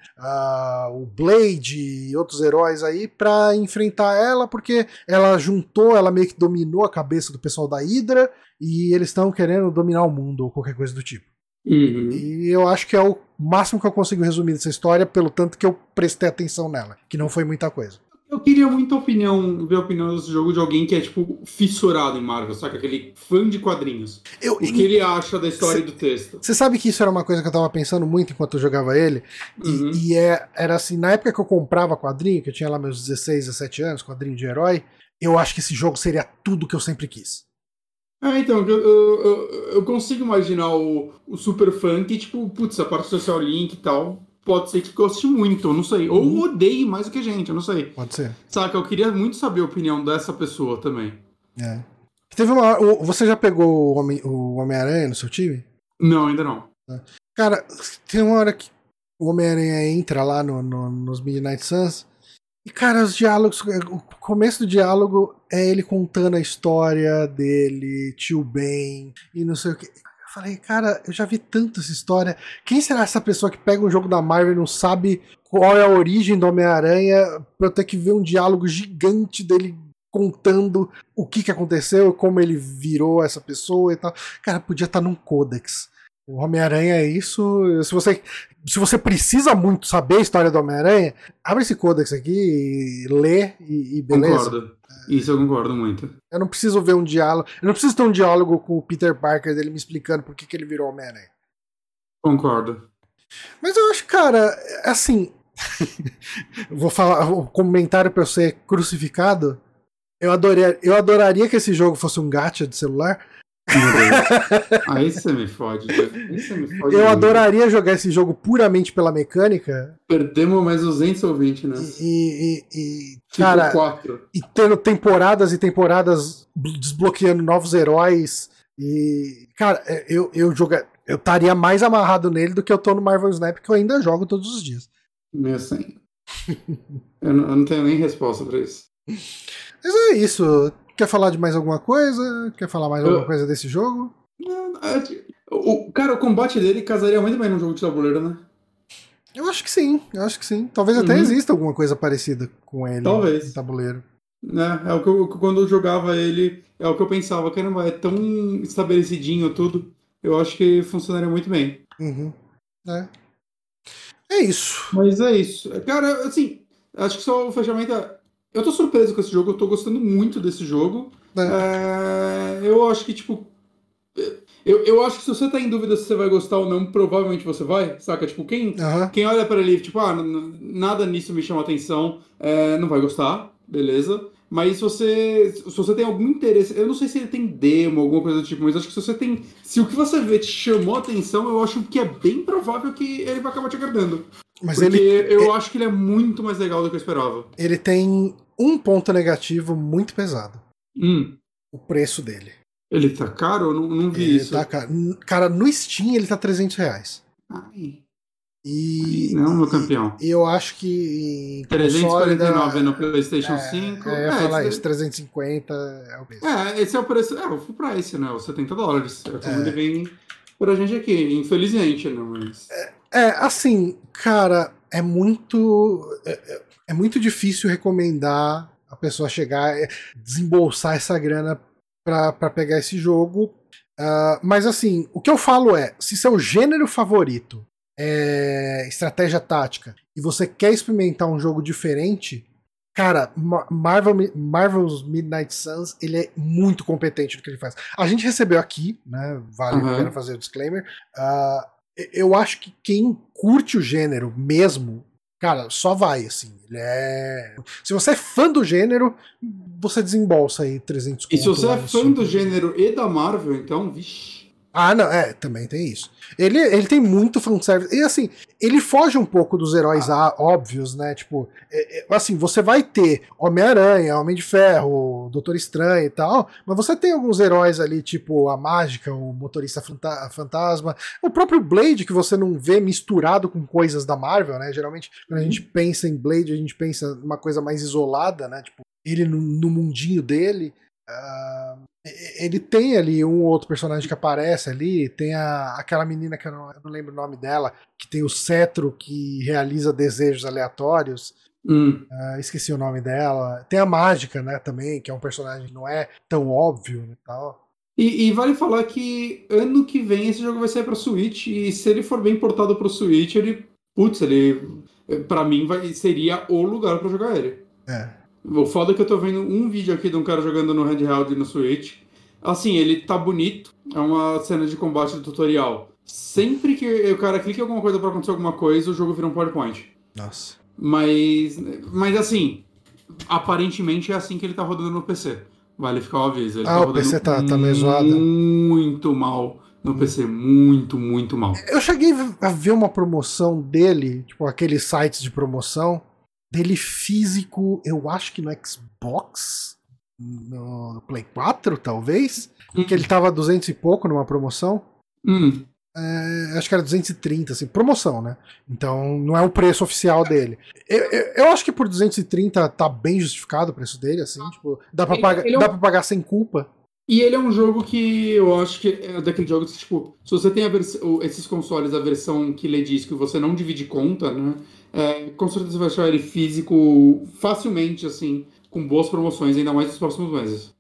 o Blade e outros heróis aí pra enfrentar ela, porque ela juntou, ela meio que dominou a cabeça do pessoal da Hydra, e eles estão querendo dominar o mundo ou qualquer coisa do tipo. Uhum. E eu acho que é o máximo que eu consigo resumir dessa história, pelo tanto que eu prestei atenção nela, que não foi muita coisa. Eu queria muita opinião, ver a opinião desse jogo de alguém que é, tipo, fissurado em Marvel, saca? Aquele fã de quadrinhos. Eu, O que ele acha da história e do texto. Você sabe que isso era uma coisa que eu tava pensando muito enquanto eu jogava ele? E, Uhum. e é, era assim, na época que eu comprava quadrinho, que eu tinha lá meus 16, 17 anos, quadrinho de herói, eu acho que esse jogo seria tudo que eu sempre quis. É, então, eu, eu, eu- eu consigo imaginar o, o super fã que, tipo, putz, a parte social link e tal, pode ser que goste muito, eu não sei. Ou Uhum. odeie mais do que a gente, eu não sei. Pode ser. Saca, eu queria muito saber a opinião dessa pessoa também. É. Teve uma Você já pegou o Homem- o Homem-Aranha no seu time? Não, ainda não. Cara, tem uma hora que o Homem-Aranha entra lá no, no- nos Midnight Suns. E, cara, os diálogos. O começo do diálogo é ele contando a história dele, tio Ben, e não sei o que. Falei, cara, eu já vi tanto essa história. Quem será essa pessoa que pega um jogo da Marvel e não sabe qual é a origem do Homem-Aranha pra eu ter que ver um diálogo gigante dele contando o que, que aconteceu, como ele virou essa pessoa e tal. Cara, podia estar num Codex. O Homem-Aranha é isso. Se você, se você precisa muito saber a história do Homem-Aranha, abre esse Codex aqui lê e, e beleza. Concordo. Isso eu concordo muito. Eu não preciso ver um diálogo. Eu não preciso ter um diálogo com o Peter Parker dele me explicando por que, que ele virou Homem-Aranha. Concordo. Mas eu acho, cara, assim. vou falar o comentário pra eu ser crucificado. Eu, adorei, eu adoraria que esse jogo fosse um gacha de celular. Meu. Aí você me fode. Jeff. Aí você me fode. Eu muito. adoraria jogar esse jogo puramente pela mecânica. Perdemos mais 200 ouvintes, né? E, e- e- Tipo cara, 4. e tendo temporadas e temporadas bl- desbloqueando novos heróis. E, cara, é, eu, eu joga, eu estaria mais amarrado nele do que eu tô no Marvel Snap, que eu ainda jogo todos os dias. Meio assim. eu, não, eu não tenho nem resposta pra isso. Mas é isso. Quer falar de mais alguma coisa? Quer falar mais alguma coisa desse jogo? O, cara, o combate dele casaria muito bem num jogo de tabuleiro, né? Eu acho que sim, eu acho que sim. Talvez até uhum. exista alguma coisa parecida com ele Talvez. no tabuleiro. É, é o que eu, quando eu jogava ele, é o que eu pensava, caramba, é tão estabelecidinho tudo. Eu acho que funcionaria muito bem. Uhum. É. É isso. Mas é isso. Cara, assim, acho que só o fechamento. É... Eu tô surpreso com esse jogo, eu tô gostando muito desse jogo. É. É... Eu acho que, tipo, eu, eu acho que se você tá em dúvida se você vai gostar ou não, provavelmente você vai, saca? Tipo, quem, uhum. quem olha para ele, tipo, ah, nada nisso me chama atenção, é, não vai gostar, beleza. Mas se você, se você tem algum interesse, eu não sei se ele tem demo, alguma coisa do tipo, mas acho que se você tem. Se o que você vê te chamou atenção, eu acho que é bem provável que ele vai acabar te agradando. Mas Porque ele, eu é acho que ele é muito mais legal do que eu esperava. Ele tem um ponto negativo muito pesado. Hum. O preço dele. Ele tá caro? Eu não, não vi ele isso. Tá caro. Cara, no Steam ele tá 300 reais. Ai. E. Não, meu campeão. E eu acho que. 349 no PlayStation é, 5. É, eu ia é, falar isso, 350 é o preço. É, esse é o preço. É, o full price, né? Os 70 dólares. É como é. ele vem pra gente aqui, infelizmente, né? Mas... É, é assim, cara, é muito. É, é, é muito difícil recomendar a pessoa chegar, desembolsar essa grana para pegar esse jogo. Uh, mas assim, o que eu falo é: se seu gênero favorito é estratégia tática e você quer experimentar um jogo diferente, cara, Marvel, Marvel's Midnight Suns ele é muito competente no que ele faz. A gente recebeu aqui, né? Vale uhum. a pena fazer o disclaimer. Uh, eu acho que quem curte o gênero mesmo cara, só vai, assim. É. Se você é fã do gênero, você desembolsa aí 300 E se você é fã do gênero e da Marvel, então, vixi. Ah, não, é, também tem isso. Ele, ele tem muito fanservice. E assim, ele foge um pouco dos heróis ah. óbvios, né? Tipo, é, é, assim, você vai ter Homem-Aranha, Homem de Ferro, Doutor Estranho e tal, mas você tem alguns heróis ali, tipo a Mágica, o Motorista fanta Fantasma, o próprio Blade, que você não vê misturado com coisas da Marvel, né? Geralmente, quando a gente uhum. pensa em Blade, a gente pensa numa coisa mais isolada, né? Tipo, ele no, no mundinho dele. Uh, ele tem ali um outro personagem que aparece ali, tem a, aquela menina que eu não, eu não, lembro o nome dela, que tem o cetro que realiza desejos aleatórios. Hum. Uh, esqueci o nome dela. Tem a mágica, né, também, que é um personagem que não é tão óbvio e tal. E, e, vale falar que ano que vem esse jogo vai sair pra Switch, e se ele for bem portado pro Switch, ele. Putz, ele. Pra mim vai, seria o lugar para jogar ele. É. O foda é que eu tô vendo um vídeo aqui de um cara jogando no handheld no Switch. Assim, ele tá bonito. É uma cena de combate do tutorial. Sempre que o cara clica em alguma coisa para acontecer alguma coisa, o jogo vira um PowerPoint. Nossa. Mas. Mas assim, aparentemente é assim que ele tá rodando no PC. Vale ficar o aviso. Ele ah, tá o PC tá, tá meio zoado. Muito mal no PC. Muito, muito mal. Eu cheguei a ver uma promoção dele, tipo aqueles sites de promoção dele físico, eu acho que no Xbox, no Play 4, talvez, hum. que ele tava 200 e pouco numa promoção. Hum. É, acho que era 230, assim, promoção, né? Então não é o preço oficial dele. Eu, eu, eu, acho que por 230 tá bem justificado o preço dele, assim, tipo, dá pra, ele, pagar, ele é um... dá pra pagar sem culpa. E ele é um jogo que eu acho que é daqueles jogos que, tipo, se você tem esses consoles, a versão que lhe diz que você não divide conta, né? É, com certeza vai achar ele físico facilmente, assim, com boas promoções, ainda mais nos próximos meses.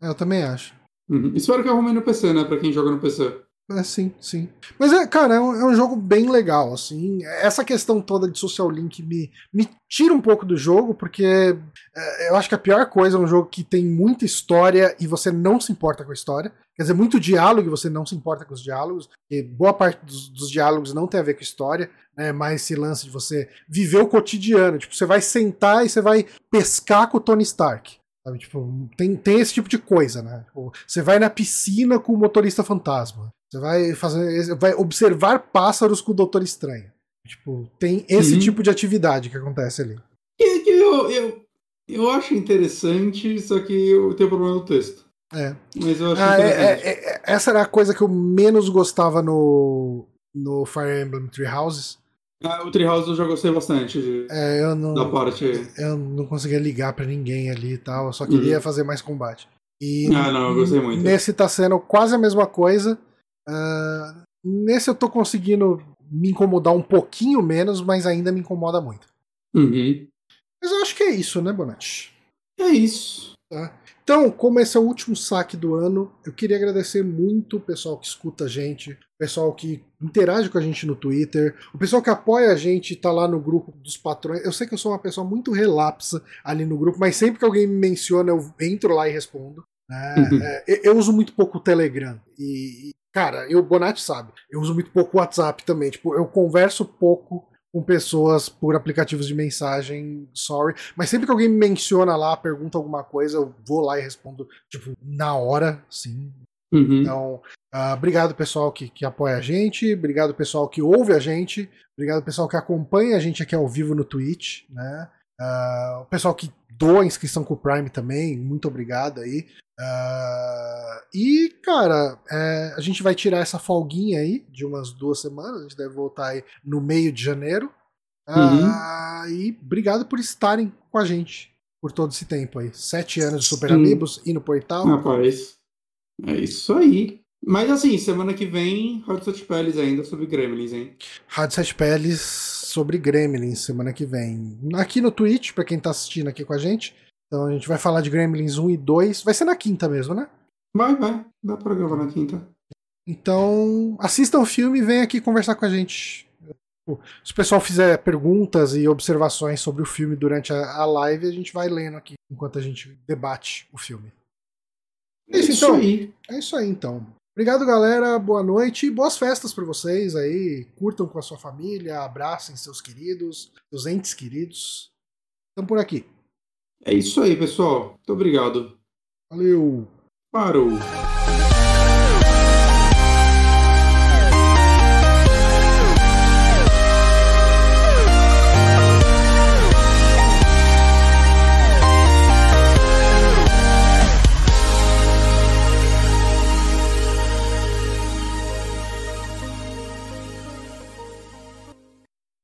Eu também acho. Uhum. Espero que arrumem no PC, né? Pra quem joga no PC. É, sim, sim. Mas, é, cara, é um, é um, jogo bem legal, assim. Essa questão toda de social link me, me tira um pouco do jogo, porque é, eu acho que a pior coisa é um jogo que tem muita história e você não se importa com a história. Quer dizer, muito diálogo e você não se importa com os diálogos. E boa parte dos, dos diálogos não tem a ver com história, né? Mais esse lance de você viver o cotidiano. Tipo, você vai sentar e você vai pescar com o Tony Stark. Sabe? Tipo, tem, tem esse tipo de coisa, né? Tipo, você vai na piscina com o motorista fantasma. Você vai fazer, vai observar pássaros com o Doutor Estranho. Tipo, tem esse uhum. tipo de atividade que acontece ali. Que, que eu, eu, eu acho interessante, só que eu tenho problema no texto. É. Mas eu acho ah, é, é, é, essa era a coisa que eu menos gostava no, no Fire Emblem Three Houses. Ah, o Treehouse eu já gostei bastante de, É, eu não, da parte. eu não conseguia ligar pra ninguém ali e tal, eu só queria Uhum. fazer mais combate. E Ah, não, eu gostei muito. nesse tá sendo quase a mesma coisa. Ah, nesse eu tô conseguindo me incomodar um pouquinho menos, mas ainda me incomoda muito. Uhum. Mas eu acho que é isso, né, Bonatti? É isso. Então, como esse é o último saque do ano, eu queria agradecer muito o pessoal que escuta a gente, o pessoal que interage com a gente no Twitter, o pessoal que apoia a gente e tá lá no grupo dos patrões. Eu sei que eu sou uma pessoa muito relapsa ali no grupo, mas sempre que alguém me menciona, eu entro lá e respondo. né? Uhum. É, eu- uso muito pouco o Telegram. E, cara, eu, Bonatti sabe, eu uso muito pouco o WhatsApp também. Tipo, eu converso pouco com pessoas por aplicativos de mensagem, sorry. Mas sempre que alguém me menciona lá, pergunta alguma coisa, eu vou lá e respondo, tipo, na hora, sim. Uhum. Então, ah, obrigado pessoal que, que apoia a gente, obrigado pessoal que ouve a gente, obrigado pessoal que acompanha a gente aqui ao vivo no Twitch, né? Ah, o pessoal que doa a inscrição com o Prime também, muito obrigado aí. Ah, e, cara, é, a gente vai tirar essa folguinha aí de umas duas semanas, a gente deve voltar aí no meio de janeiro. Ah, E obrigado por estarem com a gente por todo esse tempo aí. Sete anos de Super Sim. Amigos, indo pro oitavo. Rapaz, é isso aí. Mas assim, semana que vem, Hot Sete Peles ainda sobre Gremlins, hein? Rádio Sete Peles sobre Gremlins semana que vem. Aqui no Twitch, pra quem tá assistindo aqui com a gente. Então a gente vai falar de Gremlins 1 e 2. Vai ser na quinta mesmo, né? Vai, vai. Dá pra gravar na quinta. Então assistam o filme e venham aqui conversar com a gente. Se o pessoal fizer perguntas e observações sobre o filme durante a, a live, a gente vai lendo aqui enquanto a gente debate o filme. É Isso, isso então. aí. É isso aí então. Obrigado, galera. Boa noite e boas festas para vocês aí. Curtam com a sua família, abracem seus queridos, seus entes queridos. Estamos por aqui. É isso aí, pessoal. Muito obrigado. Valeu. Parou.